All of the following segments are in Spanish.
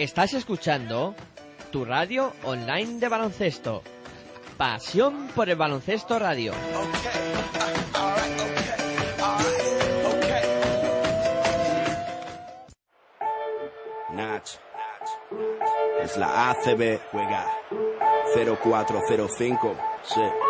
Estás escuchando tu radio online de baloncesto. Pasión por el baloncesto radio. Nach. Es la ACB, juega 0405. Sí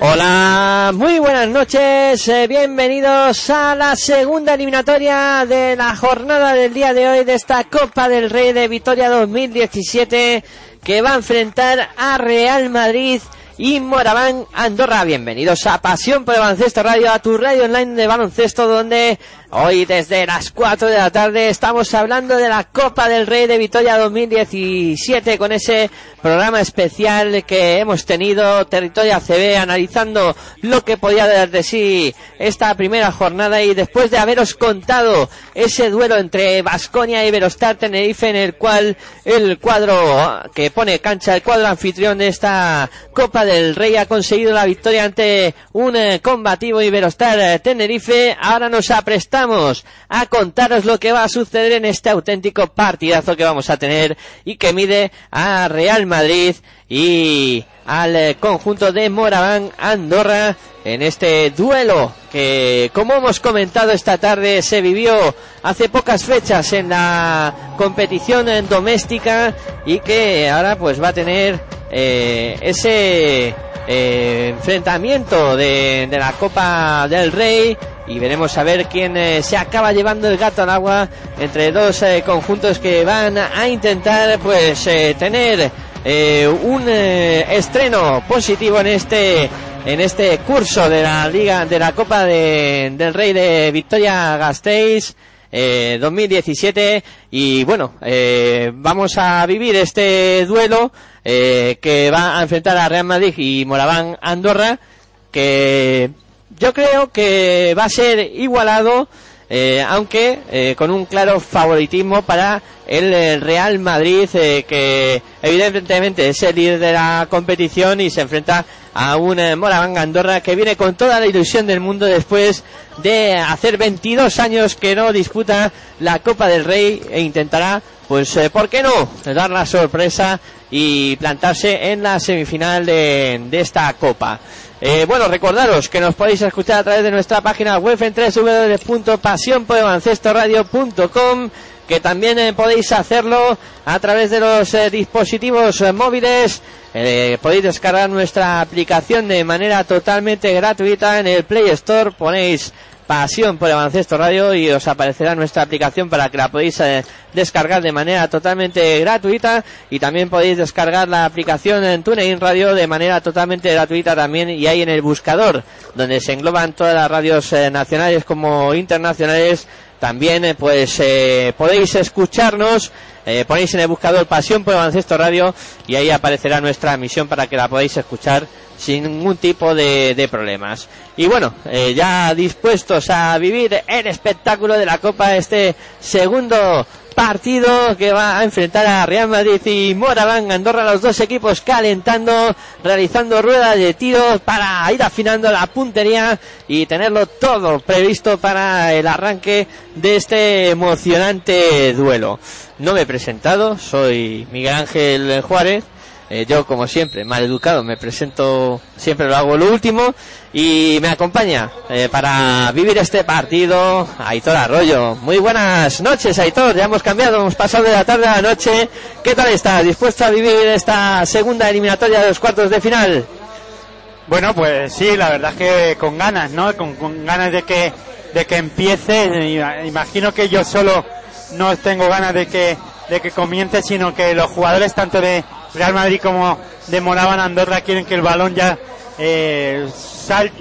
Hola, muy buenas noches. Eh, bienvenidos a la segunda eliminatoria de la jornada del día de hoy de esta Copa del Rey de Vitoria 2017 que va a enfrentar a Real Madrid y Moraván Andorra. Bienvenidos a Pasión por el Baloncesto Radio, a tu radio online de baloncesto, donde hoy desde las 4 de la tarde estamos hablando de la Copa del Rey de Vitoria 2017 con ese programa especial que hemos tenido, Territorio ACB, analizando lo que podía dar de sí esta primera jornada y después de haberos contado ese duelo entre Vasconia y Verostar Tenerife en el cual el cuadro que pone cancha, el cuadro anfitrión de esta Copa del Rey ha conseguido la victoria ante un eh, combativo Iberostar eh, Tenerife. Ahora nos aprestamos a contaros lo que va a suceder en este auténtico partidazo que vamos a tener y que mide a Real Madrid y al conjunto de Moraván Andorra en este duelo que como hemos comentado esta tarde se vivió hace pocas fechas en la competición doméstica y que ahora pues va a tener eh, ese eh, enfrentamiento de, de, la Copa del Rey y veremos a ver quién eh, se acaba llevando el gato al agua entre dos eh, conjuntos que van a intentar pues tener un estreno positivo en este en este curso de la liga de la Copa de, del Rey de Victoria Gasteiz eh, 2017 y bueno eh, vamos a vivir este duelo eh, que va a enfrentar a Real Madrid y Moraván Andorra que yo creo que va a ser igualado eh, aunque con un claro favoritismo para el, el Real Madrid que evidentemente es el líder de la competición y se enfrenta a un eh, Moraván Andorra que viene con toda la ilusión del mundo después de hacer 22 años que no disputa la Copa del Rey e intentará pues eh, ¿por qué no? dar la sorpresa y plantarse en la semifinal de, de esta Copa. Eh, bueno, recordaros que nos podéis escuchar a través de nuestra página web en www.pasionpodebaloncestoradio.com que también eh, podéis hacerlo a través de los eh, dispositivos eh, móviles. Podéis descargar nuestra aplicación de manera totalmente gratuita en el Play Store. Ponéis Pasión por el Baloncesto Radio y os aparecerá nuestra aplicación para que la podáis eh, descargar de manera totalmente gratuita y también podéis descargar la aplicación en TuneIn Radio de manera totalmente gratuita también y ahí en el buscador donde se engloban todas las radios eh, nacionales como internacionales. También eh, pues podéis escucharnos eh, ponéis en el buscador Pasión por el Baloncesto Radio y ahí aparecerá nuestra emisión para que la podáis escuchar sin ningún tipo de, de problemas. Y bueno, eh, ya dispuestos a vivir el espectáculo de la Copa, este segundo partido que va a enfrentar a Real Madrid y Moraván Andorra, los dos equipos calentando, realizando ruedas de tiro para ir afinando la puntería y tenerlo todo previsto para el arranque de este emocionante duelo. No me he presentado, soy Miguel Ángel Juárez Eh, yo, como siempre, mal educado, me presento, siempre lo hago lo último y me acompaña eh, para vivir este partido Aitor Arroyo. Muy buenas noches, Aitor. Ya hemos cambiado, hemos pasado de la tarde a la noche. ¿Qué tal está? ¿Dispuesto a vivir esta segunda eliminatoria de los cuartos de final? Bueno, pues sí, la verdad es que con ganas, ¿no? Con, con ganas de que, de que empiece. Imagino que yo solo no tengo ganas de que, de que comience, sino que los jugadores tanto de Real Madrid como de Moraban Andorra quieren que el balón ya eh,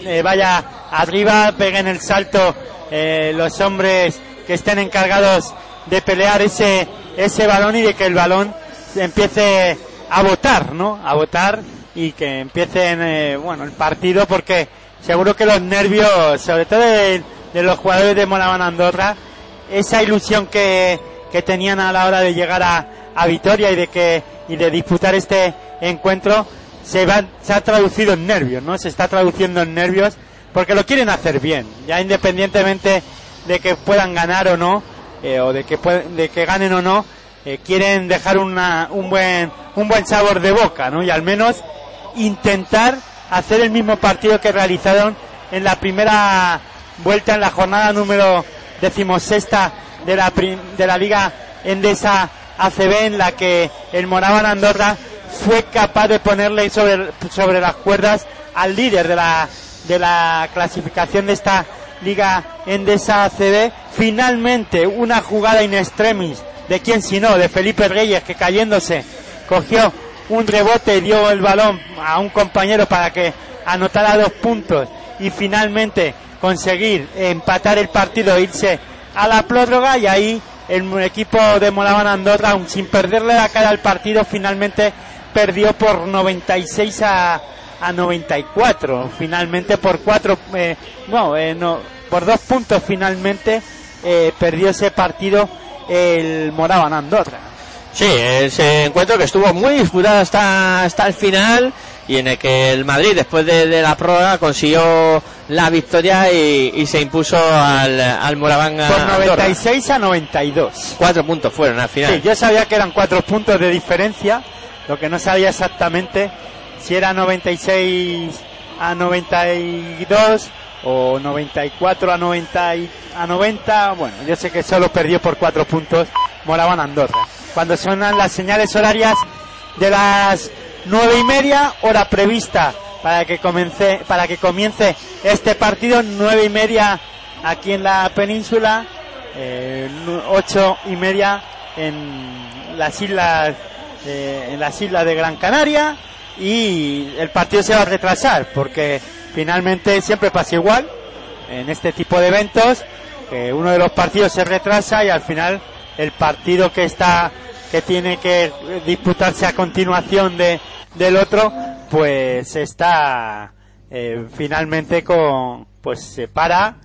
eh, vaya arriba, peguen el salto eh, los hombres que estén encargados de pelear ese, ese balón y de que el balón empiece a votar, ¿no? A votar y que empiece bueno, el partido porque seguro que los nervios, sobre todo de, los jugadores de Moraban Andorra, esa ilusión que, que tenían a la hora de llegar a, a Vitoria y de que y de disputar este encuentro se, va, se ha traducido en nervios, ¿no? Se está traduciendo en nervios porque lo quieren hacer bien, ya independientemente de que puedan ganar o no, eh, o de que, de que ganen o no, eh, quieren dejar una, un, buen, un buen sabor de boca, ¿no? Y al menos intentar hacer el mismo partido que realizaron en la primera vuelta en la jornada número decimosexta de la, de la Liga Endesa ACB en la que el Moraban Andorra fue capaz de ponerle sobre, sobre las cuerdas al líder de la, de la clasificación de esta Liga Endesa ACB. Finalmente, una jugada in extremis de quien si no, de Felipe Reyes, que cayéndose cogió un rebote y dio el balón a un compañero para que anotara dos puntos y finalmente conseguir empatar el partido e irse a la prórroga y ahí el equipo de Molaban Andorra, sin perderle la cara al partido, finalmente perdió por 96 a, a 94. Finalmente por cuatro, eh, no, eh, por dos puntos finalmente eh, perdió ese partido el Moraban Andorra. Sí, ese encuentro que estuvo muy disputado hasta, hasta el final y en el que el Madrid después de, la prórroga consiguió la victoria y, se impuso al, al Moravanga. Por 96 a 92. Cuatro puntos fueron al final. Sí, yo sabía que eran cuatro puntos de diferencia, lo que no sabía exactamente si era 96 a 92 o 94 a 90 a 90. Bueno, yo sé que solo perdió por cuatro puntos Moraban Andorra. Cuando suenan las señales horarias de las nueve y media, hora prevista para que comience, para que comience este partido, nueve y media aquí en la península, eh, ocho y media en las islas, eh, en las islas de Gran Canaria y el partido se va a retrasar porque finalmente siempre pasa igual en este tipo de eventos, uno de los partidos se retrasa y al final el partido que está que tiene que disputarse a continuación de, del otro, pues está eh, finalmente con, pues se para,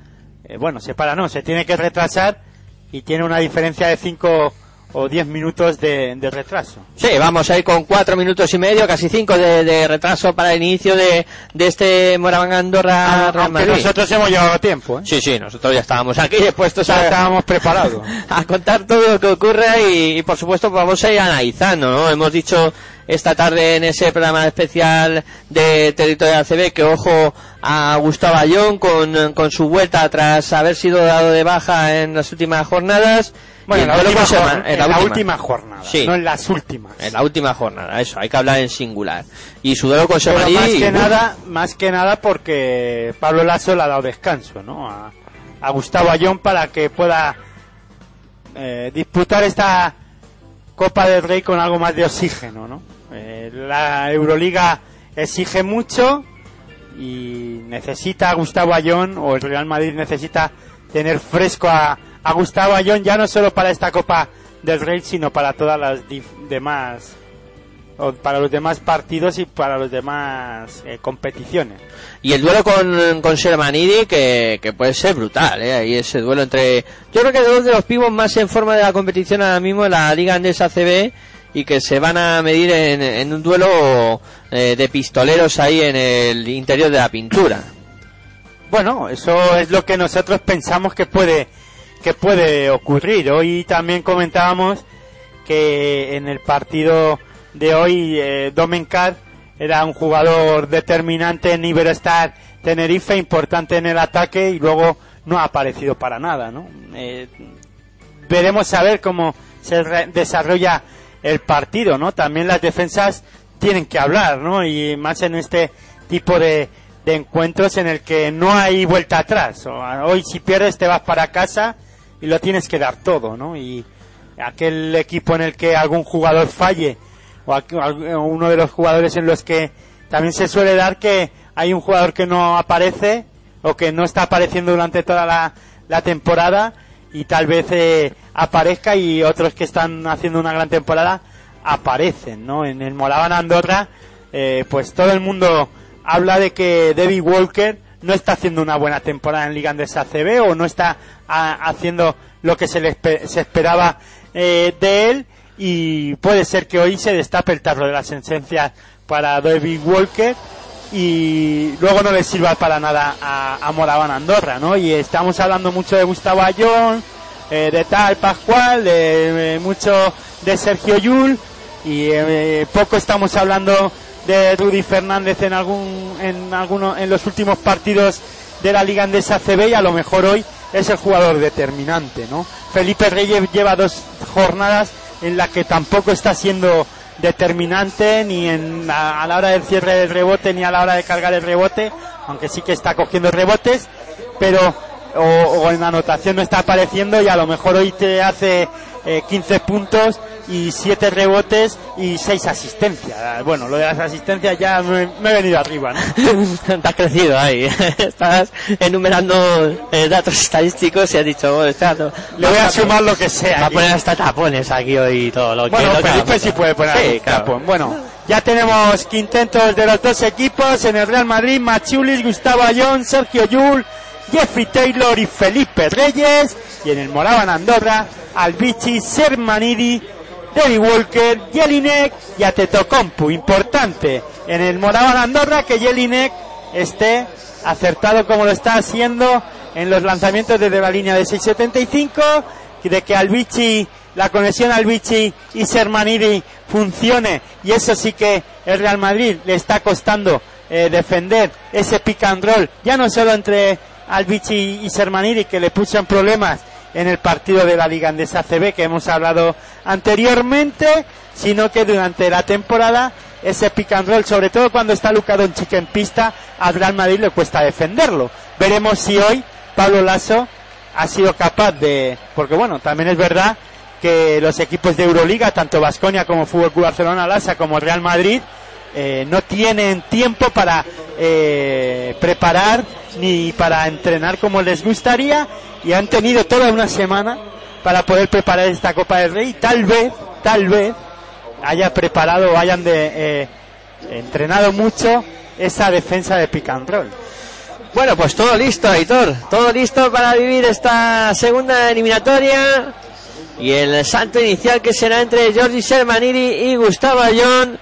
eh, bueno, se para no, se tiene que retrasar y tiene una diferencia de 5 o 10 minutos de, retraso. Sí, vamos a ir con 4 minutos y medio, casi 5 de, retraso para el inicio de, de este Moraván Andorra ah, nosotros hemos llevado tiempo. ¿eh? Sí, sí, nosotros ya estábamos aquí dispuestos a, estábamos preparados. a contar todo lo que ocurre y, por supuesto vamos a ir analizando, ¿no? Hemos dicho esta tarde en ese programa especial de Territorio ACB que ojo a Gustavo Ayón con, con su vuelta tras haber sido dado de baja en las últimas jornadas bueno, en la, última, jornada, no en las últimas. En la última jornada, eso, hay que hablar en singular. Y su duelo con Semaní... más que nada, más que nada porque Pablo Lasso le ha dado descanso, ¿no? A, Gustavo Ayón para que pueda eh, disputar esta Copa del Rey con algo más de oxígeno, ¿no? Eh, la Euroliga exige mucho y necesita a Gustavo Ayón o el Real Madrid necesita tener fresco a Gustavo Ayón ya no solo para esta Copa del Rey, sino para todas las demás o para los demás partidos y para las demás eh, competiciones. Y el duelo con, con que, que puede ser brutal, ¿eh? Ahí ese duelo entre... Yo creo que dos de los pibos más en forma de la competición ahora mismo en la Liga Andesa CB y que se van a medir en, un duelo eh, de pistoleros ahí en el interior de la pintura. Bueno, eso es lo que nosotros pensamos que puede que puede ocurrir. Hoy también comentábamos que en el partido de hoy, eh, Domencar era un jugador determinante en Iberostar Tenerife, importante en el ataque y luego no ha aparecido para nada, ¿no? Eh, veremos a ver cómo se desarrolla el partido, ¿no? También las defensas tienen que hablar, ¿no? Y más en este tipo de, de encuentros en el que no hay vuelta atrás. Hoy si pierdes te vas para casa y lo tienes que dar todo, ¿no? Y aquel equipo en el que algún jugador falle o uno de los jugadores en los que también se suele dar que hay un jugador que no aparece o que no está apareciendo durante toda la, la temporada y tal vez eh, aparezca y otros que están haciendo una gran temporada aparecen, ¿no? En el Molaban Andorra, eh, pues todo el mundo habla de que David Walker no está haciendo una buena temporada en Liga Andesa CB o no está haciendo lo que se le se esperaba eh, de él y puede ser que hoy se destape el tarro de las esencias para David Walker y luego no le sirva para nada a, a Andorra, ¿no? Y estamos hablando mucho de Gustavo Ayón, eh, de tal Pascual, de mucho de Sergio Yul y eh, poco estamos hablando de Rudy Fernández en algún en alguno en los últimos partidos de la Liga Andesa CB y a lo mejor hoy es el jugador determinante, ¿no? Felipe Reyes lleva dos jornadas en las que tampoco está siendo determinante ni en a, la hora del cierre del rebote ni a la hora de cargar el rebote, aunque sí que está cogiendo rebotes, pero o, o en la anotación no está apareciendo y a lo mejor hoy te hace 15 eh, puntos y 7 rebotes y 6 asistencias. Bueno, lo de las asistencias ya me, he venido arriba, ¿no? Te has crecido ahí. Estás enumerando eh, datos estadísticos y has dicho, oh, Le voy a sumar lo que sea. Va a poner hasta tapones aquí hoy y todo lo bueno, que... Felipe sí puede poner Bueno, ya tenemos quintentos de los dos equipos en el Real Madrid. Machulis, Gustavo Ayón, Sergio Yul, Jeffrey Taylor y Felipe Reyes. Y en el Moraban Andorra, Albici, Sermanidi, David Walker, Jelinek y Atetocompu. Importante en el Moraban Andorra que Jelinek esté acertado como lo está haciendo en los lanzamientos desde la línea de 6.75, de que Albici, la conexión Albici y Sermanidi funcione y eso sí que el Real Madrid le está costando eh, defender ese pick and roll, ya no solo entre Albici y Sermanidi que le pusieron problemas en el partido de la Liga Andesa CB que hemos hablado anteriormente, sino que durante la temporada ese pick and sobre todo cuando está Luca Doncic en pista, al Real Madrid le cuesta defenderlo. Veremos si hoy Pablo Lasso ha sido capaz de, porque bueno, también es verdad que los equipos de Euroliga, tanto Vasconia como Fútbol Club Barcelona Lassa como Real Madrid, eh, no tienen tiempo para eh, preparar ni para entrenar como les gustaría y han tenido toda una semana para poder preparar esta Copa del Rey. Tal vez, tal vez haya preparado o hayan de, eh, entrenado mucho esa defensa de pick. Bueno, pues todo listo, Aitor. Todo listo para vivir esta segunda eliminatoria. Y el salto inicial que será entre Jordi Sermaniri y Gustavo Ayón.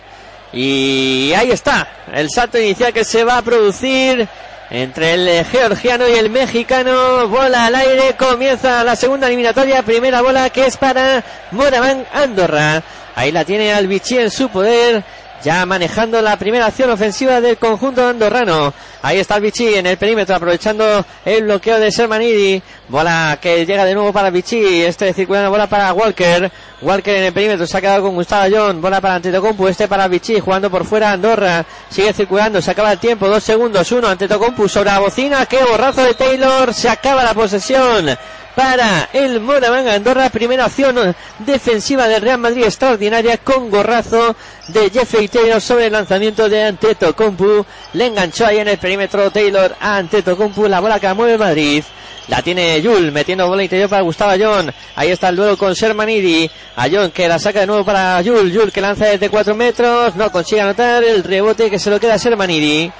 Y ahí está, el salto inicial que se va a producir entre el georgiano y el mexicano. Bola al aire, comienza la segunda eliminatoria. Primera bola que es para Moraván Andorra. Ahí la tiene Albici en su poder ya manejando la primera acción ofensiva del conjunto andorrano. Ahí está el Vichy en el perímetro aprovechando el bloqueo de Sermanidi. Bola que llega de nuevo para Vichy. Este circulando bola para Walker. Walker en el perímetro se ha quedado con Gustavo John. Bola para Antetokounmpo. Este para Vichy jugando por fuera Andorra. Sigue circulando. Se acaba el tiempo. Dos segundos. Uno Antetokounmpo sobre la bocina. Qué borrazo de Taylor. Se acaba la posesión para el Moraván Andorra. Primera acción defensiva del Real Madrid extraordinaria con gorrazo de Jeffrey Taylor sobre el lanzamiento de Antetokounmpo. Le enganchó ahí en el perímetro Taylor a Antetokounmpo. La bola que mueve Madrid. La tiene Yul metiendo bola interior para Gustavo Ayón. Ahí está el duelo con Sermanidi. Ayón que la saca de nuevo para Yul. Yul que lanza desde 4 metros. No consigue anotar el rebote que se lo queda a Sermanidi.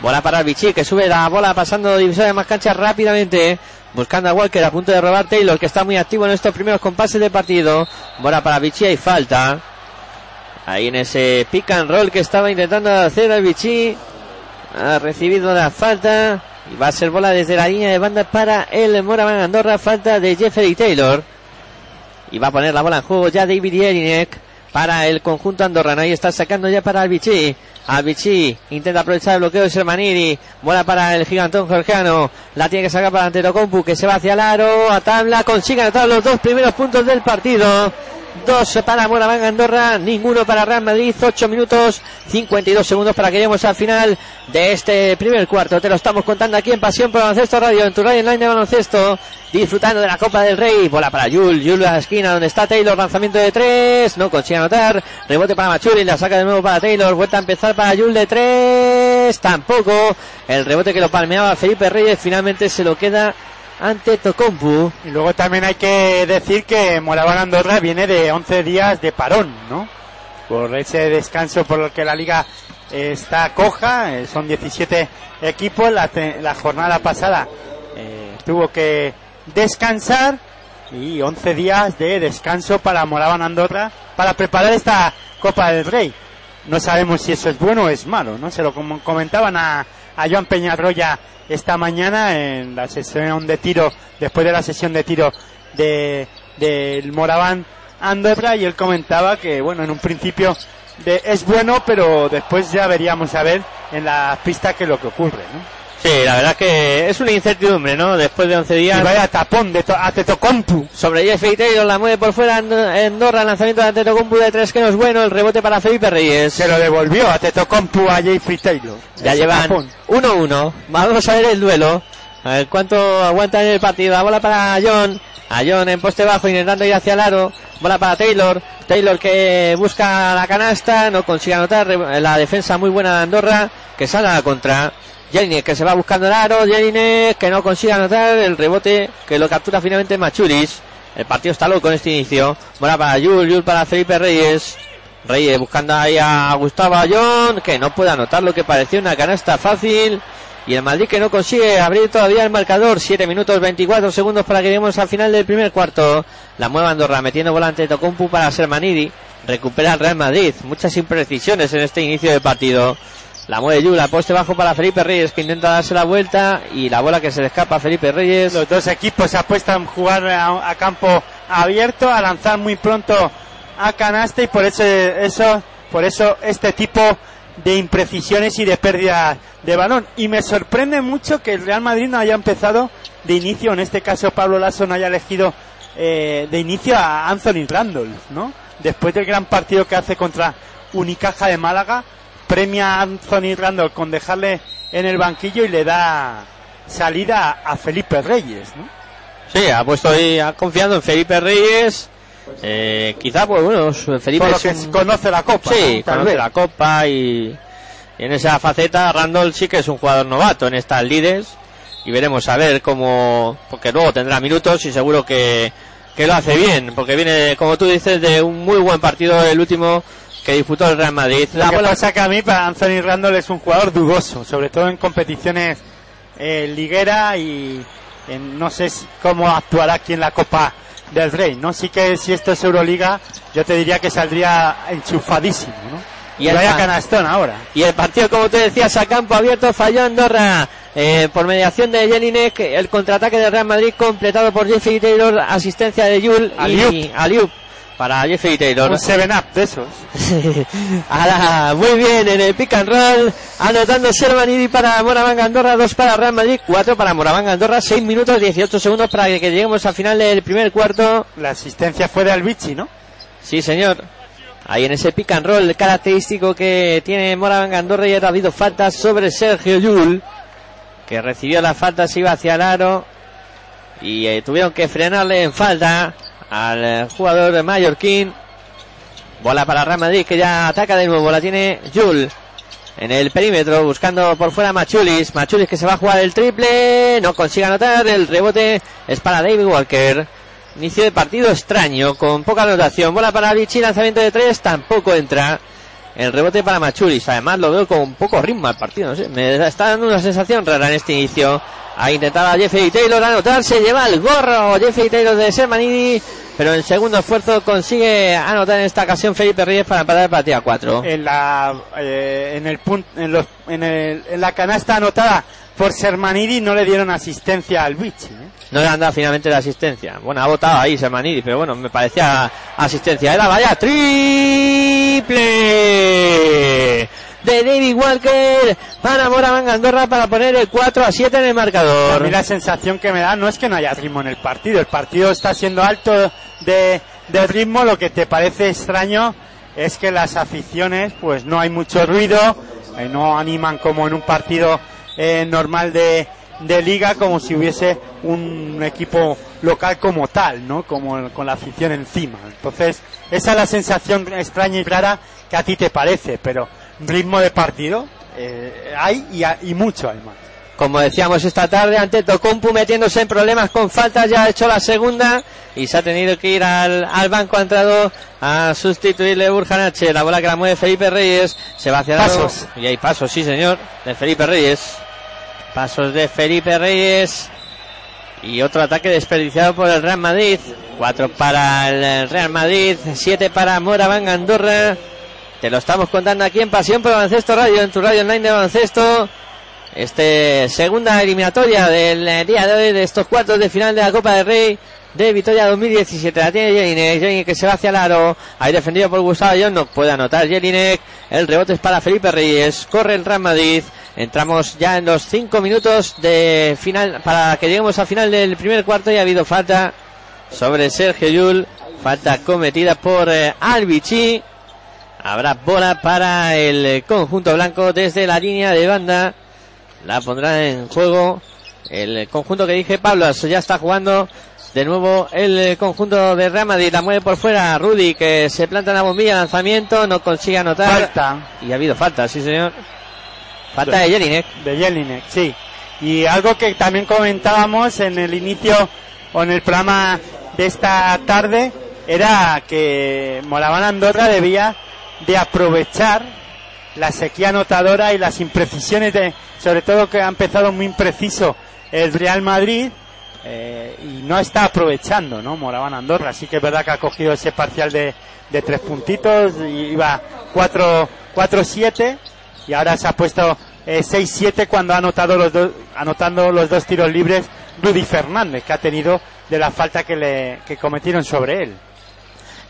Bola para Vichy que sube la bola pasando divisoria de más canchas rápidamente. Buscando a Walker a punto de robar Taylor que está muy activo en estos primeros compases de partido. Bola para Vichy y falta. Ahí en ese pick and roll que estaba intentando hacer el Vichy. Ha recibido la falta. Y va a ser bola desde la línea de banda para el Moravan Andorra. Falta de Jeffrey Taylor. Y va a poner la bola en juego ya David Jelinek. para el conjunto andorrano. Ahí está sacando ya para Albici. Albici intenta aprovechar el bloqueo de Sermanini. Bola para el gigantón georgiano. La tiene que sacar para Antetokounmpu que se va hacia el aro. A tabla consigue anotar los dos primeros puntos del partido. Dos para Moraván Andorra, ninguno para Real Madrid. 8 minutos 52 segundos para que lleguemos al final de este primer cuarto. Te lo estamos contando aquí en Pasión por Baloncesto Radio, en tu radio online de baloncesto. Disfrutando de la Copa del Rey. Bola para Yul. Yul a la esquina donde está Taylor. Lanzamiento de tres. No consigue anotar. Rebote para Machuri. La saca de nuevo para Taylor. Vuelta a empezar para Yul de tres. Tampoco. El rebote que lo palmeaba Felipe Reyes finalmente se lo queda ante Tocompu. Y luego también hay que decir que Moraván Andorra viene de 11 días de parón, ¿no? Por ese descanso por el que la liga está coja, eh, son 17 equipos, la, la jornada pasada eh, tuvo que descansar y 11 días de descanso para Moraván Andorra para preparar esta Copa del Rey. No sabemos si eso es bueno o es malo, ¿no? Se lo com- comentaban a, a Joan Peñarroya esta mañana en la sesión de tiro, después de la sesión de tiro de del Moraván Andorra y él comentaba que, bueno, en un principio de, es bueno, pero después ya veríamos a ver en la pista qué es lo que ocurre, ¿no? Sí, la verdad que es una incertidumbre, ¿no? Después de 11 Y días. vaya tapón de to-. Sobre Jeffrey Taylor la mueve por fuera Ando- Andorra, lanzamiento de Antetokounmpu de tres que no es bueno, el rebote para Felipe Reyes. Se lo devolvió a Tetocompu a Jeffrey Taylor. Ya Ese llevan tapón. 1-1. Vamos a ver el duelo. A ver cuánto aguanta en el partido. La bola para John. A John en poste bajo intentando ir hacia el aro. Bola para Taylor. Taylor que busca la canasta. No consigue anotar. La defensa muy buena de Andorra. Que sale a la contra. Jelinek que se va buscando el aro. Jelinek que no consigue anotar. El rebote que lo captura finalmente Machuris. El partido está loco en este inicio. Bola para Yul. Yul para Felipe Reyes. Reyes buscando ahí a Gustavo Ayón, que no puede anotar lo que parecía una canasta fácil. Y el Madrid que no consigue abrir todavía el marcador. 7 minutos 24 segundos para que lleguemos al final del primer cuarto. La mueva Andorra metiendo volante Tocumpu para Sermanidi. Recupera el Real Madrid. Muchas imprecisiones en este inicio de partido. La mueve Yula, poste bajo para Felipe Reyes que intenta darse la vuelta. Y la bola que se le escapa a Felipe Reyes. Los dos equipos apuestan a jugar a, a campo abierto, a lanzar muy pronto a canasta y por eso, eso, por eso este tipo de imprecisiones y de pérdida de balón. Y me sorprende mucho que el Real Madrid no haya empezado de inicio, en este caso Pablo Lasso no haya elegido eh, de inicio a Anthony Randolph, ¿no? Después del gran partido que hace contra Unicaja de Málaga, premia a Anthony Randolph con dejarle en el banquillo y le da salida a Felipe Reyes, ¿no? Sí, ha puesto ahí, ha confiado en Felipe Reyes. Eh, quizá, pues bueno, Felipe Por lo es que un- conoce la Copa. Sí, conoce vez. la Copa y, y en esa faceta Randall sí que es un jugador novato en estas lides y veremos a ver cómo, porque luego tendrá minutos y seguro que, que lo hace bien, porque viene, como tú dices, de un muy buen partido el último que disputó el Real Madrid. Lo La que bola- pasa que a mí para Anthony Randall es un jugador dudoso, sobre todo en competiciones eh, liguera y en- no sé si- cómo actuará aquí en la Copa del Rey, ¿no? Sí que si esto es Euroliga, yo te diría que saldría enchufadísimo, ¿no? Y el vaya canastón ahora. Y el partido, como te decías, a campo abierto falló Andorra eh, por mediación de Jelinek. El contraataque de Real Madrid completado por Jeffrey Taylor, asistencia de Yul y Aliup. Para Jeffrey Taylor. Un 7-up de esos. Ahora, muy bien en el pick and roll, anotando Servanidi para Moravanga Andorra, 2 para Real Madrid, 4 para Moravanga Andorra, 6 minutos 18 segundos para que lleguemos al final del primer cuarto. La asistencia fue de Albici, ¿no? Sí, señor. Ahí en ese pick and roll característico que tiene Moravanga Andorra y ha habido falta sobre Sergio Yul, que recibió la falta, se iba hacia el aro y eh, tuvieron que frenarle en falta al eh, jugador mallorquín. Bola para Real Madrid que ya ataca de nuevo, la tiene Yul en el perímetro buscando por fuera Machulis. Machulis que se va a jugar el triple, no consigue anotar, el rebote es para David Walker. Inicio de partido extraño, con poca anotación. Bola para Vichy, lanzamiento de tres, tampoco entra. El rebote para Machulis. Además lo veo con poco ritmo al partido. No sé, me está dando una sensación rara en este inicio. Ha intentado a Jeffrey Taylor anotar, se lleva el gorro Jeffrey Taylor de Sermanidi. Pero en segundo esfuerzo consigue anotar en esta ocasión Felipe Reyes para empatar el partido a cuatro. En la, eh, en el punt- en, los- en, el- en la canasta anotada por Sermanidi no le dieron asistencia al Vichy, ¿eh? No le han dado finalmente la asistencia. Bueno, ha votado ahí Sermanidi, pero bueno, me parecía asistencia. Era vaya triple de David Walker para Moraván Andorra para poner el 4 a 7 en el A marcador. mí la sensación que me da no es que no haya ritmo en el partido. El partido está siendo alto de, de ritmo. Lo que te parece extraño es que las aficiones, pues no hay mucho ruido, eh, no animan como en un partido eh, normal de, de liga, como si hubiese un equipo local como tal, ¿no? Como con la afición encima. Entonces, esa es la sensación extraña y rara que a ti te parece, pero ritmo de partido eh, hay y, y mucho además. Como decíamos esta tarde, ante Tocompu metiéndose en problemas con faltas, ya ha hecho la segunda y se ha tenido que ir al, al banco, ha entrado a sustituirle Burjanache, la bola que la mueve Felipe Reyes, se va hacia lado. Y hay pasos, sí señor, de Felipe Reyes. Pasos de Felipe Reyes. Y otro ataque desperdiciado por el Real Madrid. Cuatro para el Real Madrid, siete para Moraván Andorra. Te lo estamos contando aquí en Pasión por Baloncesto Radio, en tu radio online de baloncesto. Este segunda eliminatoria del eh, día de hoy de estos cuartos de final de la Copa del Rey de Vitoria 2017. La tiene Jelinek, Jelinek que se va hacia el aro. Ahí defendido por Gustavo Ayón, no puede anotar Jelinek. El rebote es para Felipe Reyes. Corre el Real Madrid. Entramos ya en los cinco minutos de final para que lleguemos al final del primer cuarto y ha habido falta sobre Sergio Yul. Falta cometida por eh. Habrá bola para el conjunto blanco desde la línea de banda. La pondrá en juego el conjunto que dije Pablo. Ya está jugando de nuevo el conjunto de Real Madrid. La mueve por fuera Rudy que se planta en la bombilla. Lanzamiento. No consigue anotar. Falta. Y ha habido falta, sí señor. Falta de Jelinek. De Jelinek, sí. Y algo que también comentábamos en el inicio o en el programa de esta tarde era que Moraván Andorra debía de aprovechar la sequía anotadora y las imprecisiones de, sobre todo que ha empezado muy impreciso el Real Madrid eh, y no está aprovechando, ¿no? Moraván Andorra, sí que es verdad que ha cogido ese parcial de, de tres puntitos, y iba 4 4-7 y ahora se ha puesto eh, 6-7 cuando ha anotado los dos, anotando los dos tiros libres Rudy Fernández, que ha tenido de la falta que le que cometieron sobre él.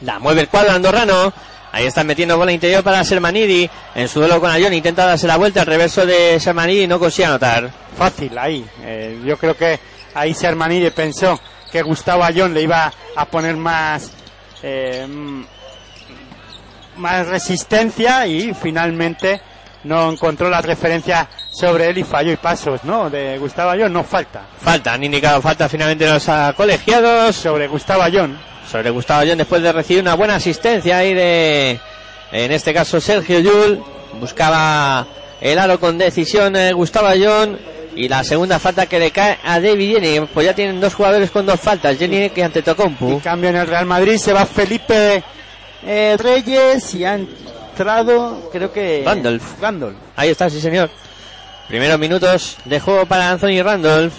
La mueve el cuadro andorrano. Ahí están metiendo bola interior para Sermanidi. En su duelo con Ayón intenta darse la vuelta. al reverso de Sermanidi no consigue anotar. Fácil ahí. Eh, yo creo que ahí Sermanide pensó que Gustavo Ayón le iba a poner más eh, mm, más resistencia y finalmente no encontró la referencia sobre él y falló y pasos, ¿no? De Gustavo Ayón no falta. Falta, han indicado falta finalmente los colegiados. Sobre Gustavo Ayón. Sobre Gustavo Ayón después de recibir una buena asistencia ahí de, en este caso Sergio Yul. Buscaba el aro con decisión eh, Gustavo Ayón. Y la segunda falta que le cae a David Jenny. Pues ya tienen dos jugadores con dos faltas. Jenny que ante Y Tocompu. cambio en el Real Madrid se va Felipe eh, Reyes y ha entrado, creo que. Randolph. Randolph. Ahí está, sí señor. Primeros minutos de juego para Anthony Randolph.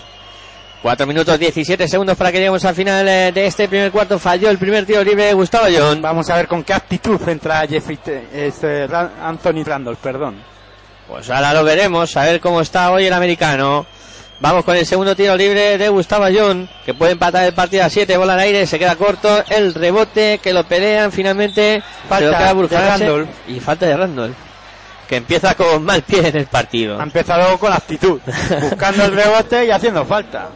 4 minutos 17 segundos para que lleguemos al final eh, de este primer cuarto. Falló el primer tiro libre de Gustavo Ayón. Vamos a ver con qué actitud entra Jeffrey, Te- este, Anthony Randolph, perdón. Pues ahora lo veremos, a ver cómo está hoy el americano. Vamos con el segundo tiro libre de Gustavo Ayón, que puede empatar el partido a 7, bola al aire, se queda corto. El rebote que lo pelean finalmente. Falta de. Randolph. Y falta de Randolph, que empieza con mal pie en el partido. Ha empezado con actitud, buscando el rebote y haciendo falta.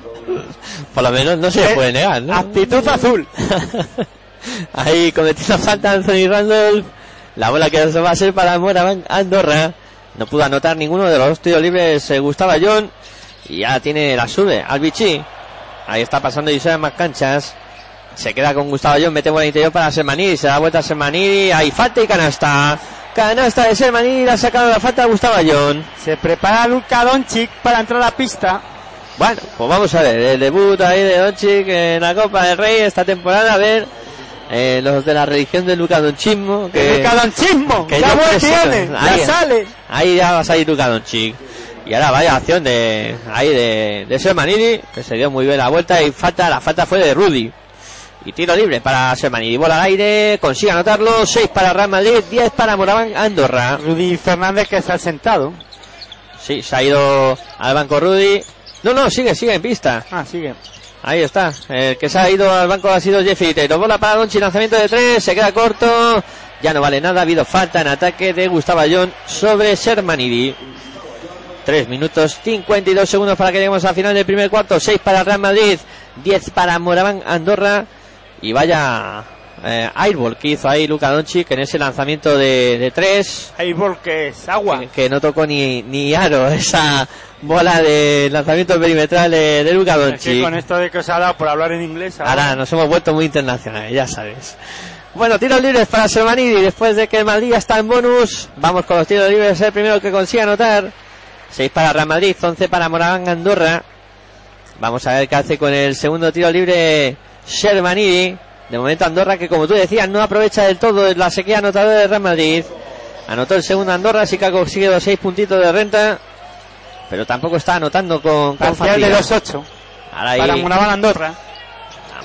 Por lo menos no se le Eh, puede negar, ¿no? Actitud azul. Ahí cometiendo falta Anthony Randolph. La bola que va a ser para Moraván Andorra. No pudo anotar ninguno de los dos tiros libres eh, Gustavo Ayón. Y ya tiene la sube al Vichy. Ahí está pasando y más canchas. Se queda con Gustavo Ayón, mete bola interior para Sermanidi. Se da vuelta a Sermanidi. Hay falta y canasta. Canasta de Sermanidi. Ha sacado la falta a Gustavo Ayón. Se prepara Luka Doncic para entrar a la pista. Bueno, pues vamos a ver, el debut ahí de Doncic en la Copa del Rey esta temporada, a ver eh, los de la religión de Luka Donchismo, que, Luka Donchismo, que ya tiene, ahí, ya sale. ahí ya va a salir Luka Doncic. Y ahora vaya acción de ahí de, de Sermanidi, que se dio muy bien la vuelta y falta, la falta fue de Rudy. Y tiro libre para Sermanidi, bola al aire, consigue anotarlo, 6 para Real Madrid, 10 para Moraván Andorra. Rudy Fernández que está sentado. Sí, se ha ido al banco Rudy. No, no, sigue, sigue en pista. Ah, sigue. Ahí está. El que se ha ido al banco ha sido Jeffy Taylor. Bola para Donchi, lanzamiento de tres, se queda corto. Ya no vale nada, ha habido falta en ataque de Gustavo Ayón sobre Shermanidi. 3 minutos 52 segundos para que lleguemos al final del primer cuarto. 6 para Real Madrid, 10 para Moraván Andorra. Y vaya eh, airball que hizo ahí Luka Doncic en ese lanzamiento de, de 3. Airball que es agua. Que, que, no tocó ni, ni aro esa bola de lanzamiento perimetral de, de Luka Doncic. Es que con esto de que os ha dado por hablar en inglés. Ahora, ahora nos hemos vuelto muy internacionales, ya sabes. Bueno, tiros libres para Sermanidi. Después de que el Madrid ya está en bonus, vamos con los tiros libres. El primero que consiga anotar. 6 para Real Madrid, 11 para Moraván Andorra. Vamos a ver qué hace con el segundo tiro libre Shermanidi. De momento Andorra que como tú decías no aprovecha del todo la sequía anotadora de Real Madrid. Anotó el segundo Andorra, así que ha conseguido los 6 puntitos de renta. Pero tampoco está anotando con, con de los 8. Para Moraván Andorra.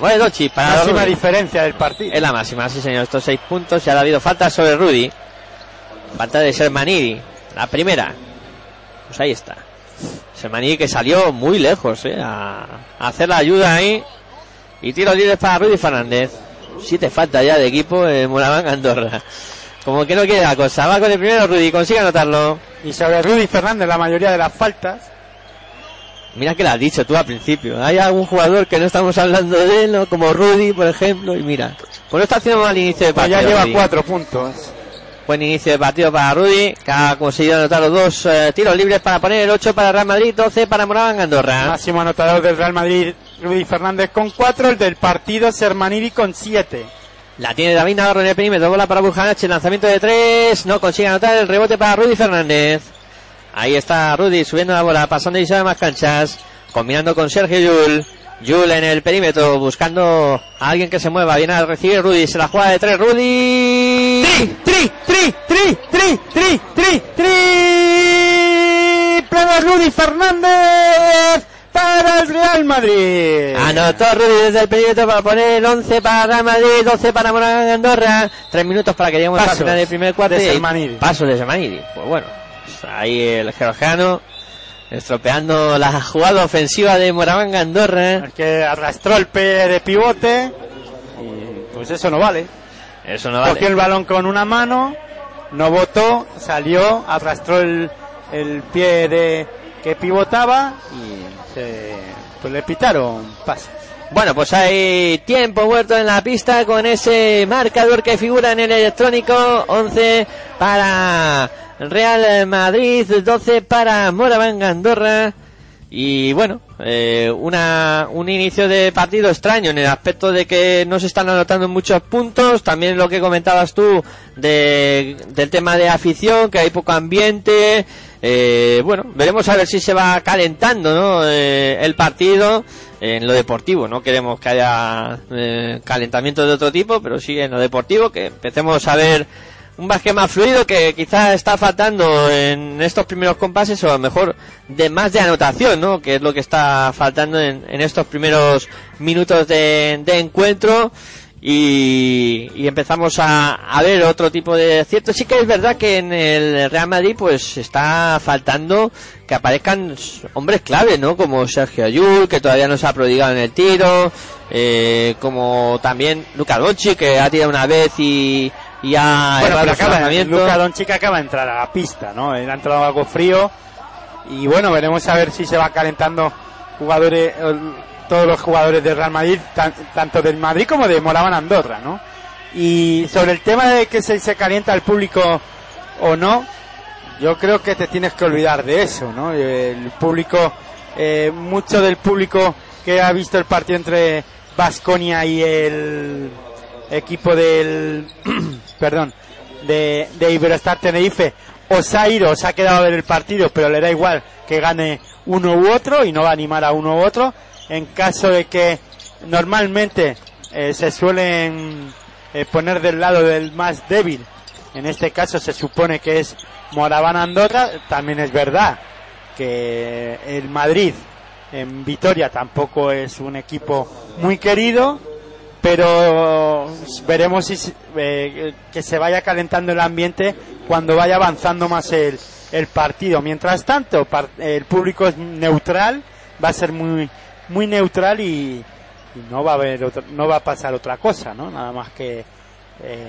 Bueno, Dochi, para la máxima diferencia del partido. Es la máxima, sí señor, estos 6 puntos. Y ha habido falta sobre Rudy. Falta de Shermanidi. La primera. Pues ahí está. Semaní que salió muy lejos ¿eh? a, a, hacer la ayuda ahí. Y tiro libre para Rudy Fernández. Siete falta ya de equipo en Moraván Andorra. Como que no quiere la cosa. Va con el primero Rudy, consigue anotarlo. Y sobre Rudy Fernández la mayoría de las faltas. Mira que lo has dicho tú al principio. Hay algún jugador que no estamos hablando de él, ¿no? como Rudy, por ejemplo, y mira. Por está haciendo mal inicio de partido. Pues ya lleva Rudy. cuatro puntos. Buen inicio de partido para Rudy, que ha conseguido anotar los dos eh, tiros libres para poner el 8 para Real Madrid, 12 para Moraván Andorra. Máximo anotador del Real Madrid, Rudy Fernández con 4, el del partido Sermanidi con 7. La tiene David Navarro en el perímetro, bola para Bujanache, lanzamiento de 3, no consigue anotar el rebote para Rudy Fernández. Ahí está Rudy subiendo la bola, pasando y sabe más canchas, combinando con Sergio Yul. Yul en el perímetro, buscando a alguien que se mueva. Viene a recibir Rudy, se la juega de tres. Rudy. Tri, tri, tri, tri, tri, tri, tri, tri. Pleno Rudy Fernández para el Real Madrid. Anotó Rudy desde el perímetro para poner el 11 para Real Madrid, 12 para Moraván Andorra. Tres minutos para que lleguemos al final del primer cuarto. De. Paso de Sermanidi. Pues bueno, ahí el georgiano estropeando la jugada ofensiva de Moraván Andorra. El que arrastró el pie de pivote y pues eso no vale. Eso no vale. Cogió el balón con una mano, no votó, salió, arrastró el, el pie de que pivotaba y se, pues le pitaron pase. Bueno, pues hay tiempo muerto en la pista con ese marcador que figura en el electrónico. 11 para Real Madrid, 12 para Moraván Andorra. Y bueno, eh, una, un inicio de partido extraño en el aspecto de que no se están anotando muchos puntos. También lo que comentabas tú de, del tema de afición, que hay poco ambiente. Eh, bueno, veremos a ver si se va calentando ¿no? eh, el partido en lo deportivo. No queremos que haya eh, calentamiento de otro tipo, pero sí en lo deportivo, que empecemos a ver un básquet más fluido que quizás está faltando en estos primeros compases o a lo mejor de más de anotación, ¿no? Que es lo que está faltando en, en estos primeros minutos de, de encuentro. Y, y, empezamos a, a, ver otro tipo de cierto sí que es verdad que en el Real Madrid pues está faltando que aparezcan hombres clave no como Sergio Ayul que todavía no se ha prodigado en el tiro eh, como también Luca Donchi que ha tirado una vez y y ha bueno, pero acaba, Luca Doncic acaba de entrar a la pista, ¿no? Él ha entrado algo frío y bueno, veremos a ver si se va calentando jugadores, todos los jugadores del Real Madrid, tan, tanto del Madrid como de Moraban Andorra, ¿no? Y sobre el tema de que se, se calienta el público o no, yo creo que te tienes que olvidar de eso, ¿no? El público, eh, mucho del público que ha visto el partido entre Vasconia y el equipo del perdón de, de Iberostar Tenerife o se ha ido, o se ha quedado a ver el partido, pero le da igual que gane uno u otro y no va a animar a uno u otro. En caso de que normalmente eh, se suelen eh, poner del lado del más débil, en este caso se supone que es Moraván Andorra, también es verdad que el Madrid en Vitoria tampoco es un equipo muy querido, pero veremos si eh, que se vaya calentando el ambiente cuando vaya avanzando más el, el partido. Mientras tanto, el público es neutral, va a ser muy muy neutral y, y no va a haber no va a pasar otra cosa, ¿no? Nada más que eh,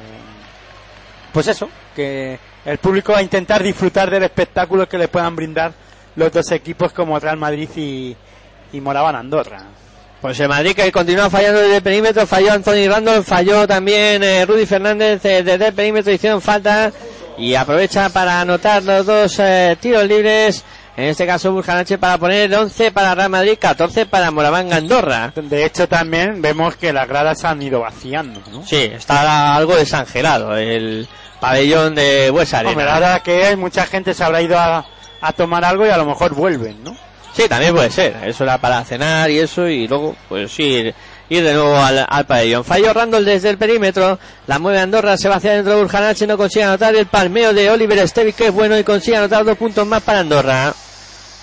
pues eso, que el público va a intentar disfrutar del espectáculo que le puedan brindar los dos equipos como Real Madrid y, y Andorra. Pues el Madrid que continúa fallando desde el perímetro, falló Anthony Randall, falló también eh, Rudy Fernández eh, desde el perímetro, hicieron falta y aprovecha para anotar los dos eh, tiros libres. En este caso Burjanache para poner 11 para Real Madrid, 14 para Moraván Andorra. De hecho también vemos que las gradas han ido vaciando, ¿no? Sí, está algo desangelado el pabellón de Buesa Hombre, ahora que hay mucha gente se habrá ido a, a tomar algo y a lo mejor vuelven, ¿no? Sí, también puede ser. Eso era para cenar y eso, y luego, pues ir, ir de nuevo al, al pabellón. Falló Randall desde el perímetro, la mueve Andorra, se va hacia dentro de Burjanache, no consigue anotar el palmeo de Oliver Estevic, que es bueno, y consigue anotar dos puntos más para Andorra.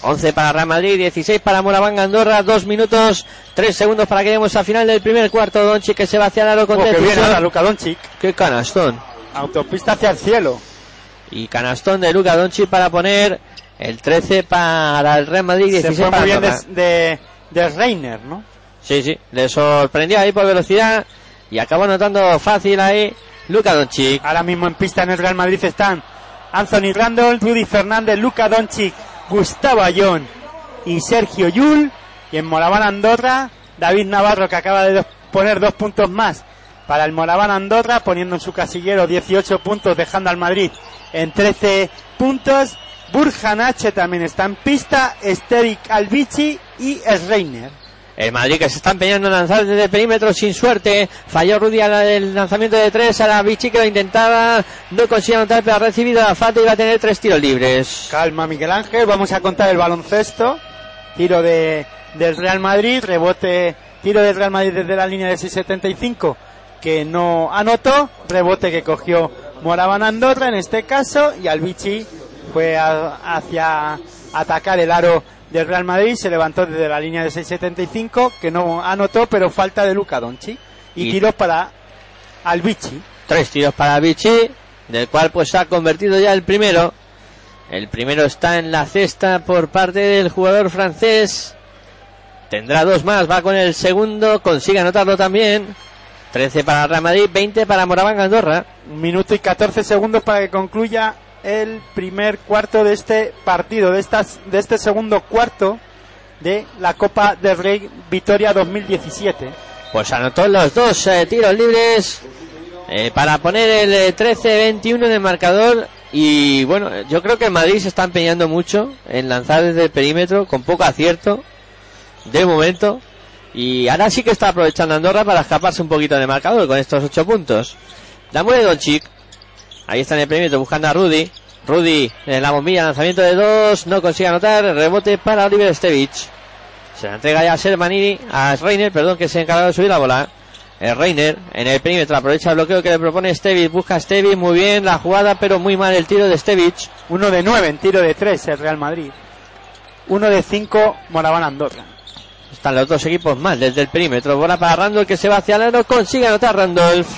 11 para Real Madrid, 16 para Moraván Andorra, 2 minutos, 3 segundos para que lleguemos al final del primer cuarto. Donchi que se va hacia el aro con Oh, que viene ahora Luka Doncic, Qué canastón. autopista hacia el cielo. Y canastón de Luka Doncic para poner el 13 para el Real Madrid, Se 16 fue para muy bien de, de, de Reiner, ¿no? Sí, sí, le sorprendió ahí por velocidad y acabó anotando fácil ahí Luka Doncic. Ahora mismo en pista en el Real Madrid están Anthony Randall, Rudy Fernández, Luka Doncic, Gustavo Ayón y Sergio Yul. Y en Moraván Andorra, David Navarro que acaba de poner dos puntos más para el Moraván Andorra, poniendo en su casillero 18 puntos, dejando al Madrid en 13 puntos. Burjanache también está en pista, Esteric Albici y Reiner. El Madrid que se está empeñando en lanzar desde el perímetro sin suerte. Falló Rudy al el lanzamiento de tres. A la Vichy que lo intentaba. No consiguió anotar, pero ha recibido la falta y va a tener tres tiros libres. Calma, Miguel Ángel. Vamos a contar el baloncesto. Tiro de, del Real Madrid. Rebote. Tiro del Real Madrid desde la línea de 6.75 que no anotó. Rebote que cogió Moraban Andorra en este caso. Y Albici fue a- hacia atacar el aro del Real Madrid. Se levantó desde la línea de 6.75 que no anotó, pero falta de Luca Donchi. Y, Y- tiro para Albici. Tres tiros para Vichy, del cual pues ha convertido ya el primero. El primero está en la cesta por parte del jugador francés. Tendrá dos más, va con el segundo, consigue anotarlo también. 13 para Real Madrid, 20 para Moraván Andorra. Un minuto y 14 segundos para que concluya el primer cuarto de este partido, de, estas, de este segundo cuarto de la Copa del Rey Vitoria 2017. Pues anotó los dos eh, tiros libres eh, para poner el eh, 13-21 en el marcador. Y bueno, yo creo que Madrid se está empeñando mucho en lanzar desde el perímetro con poco acierto de momento. Y ahora sí que está aprovechando Andorra para escaparse un poquito del marcador con estos ocho puntos. Mueve Doncic. Ahí está en el perímetro buscando a Rudy. Rudy en la bombilla, lanzamiento de dos, no consigue anotar, rebote para Oliver Stevich. Se la entrega ya a Sermanini, a Reiner, perdón, que se encarga de subir la bola. El Reiner en el perímetro aprovecha el bloqueo que le propone Stevich, busca a Stevich, muy bien la jugada, pero muy mal el tiro de Stevich. Uno de nueve en tiro de tres el Real Madrid. Uno de cinco Moraván Andorra. Están los dos equipos mal desde el perímetro. Bola para Randolph que se va hacia el aro, consigue anotar Randolph.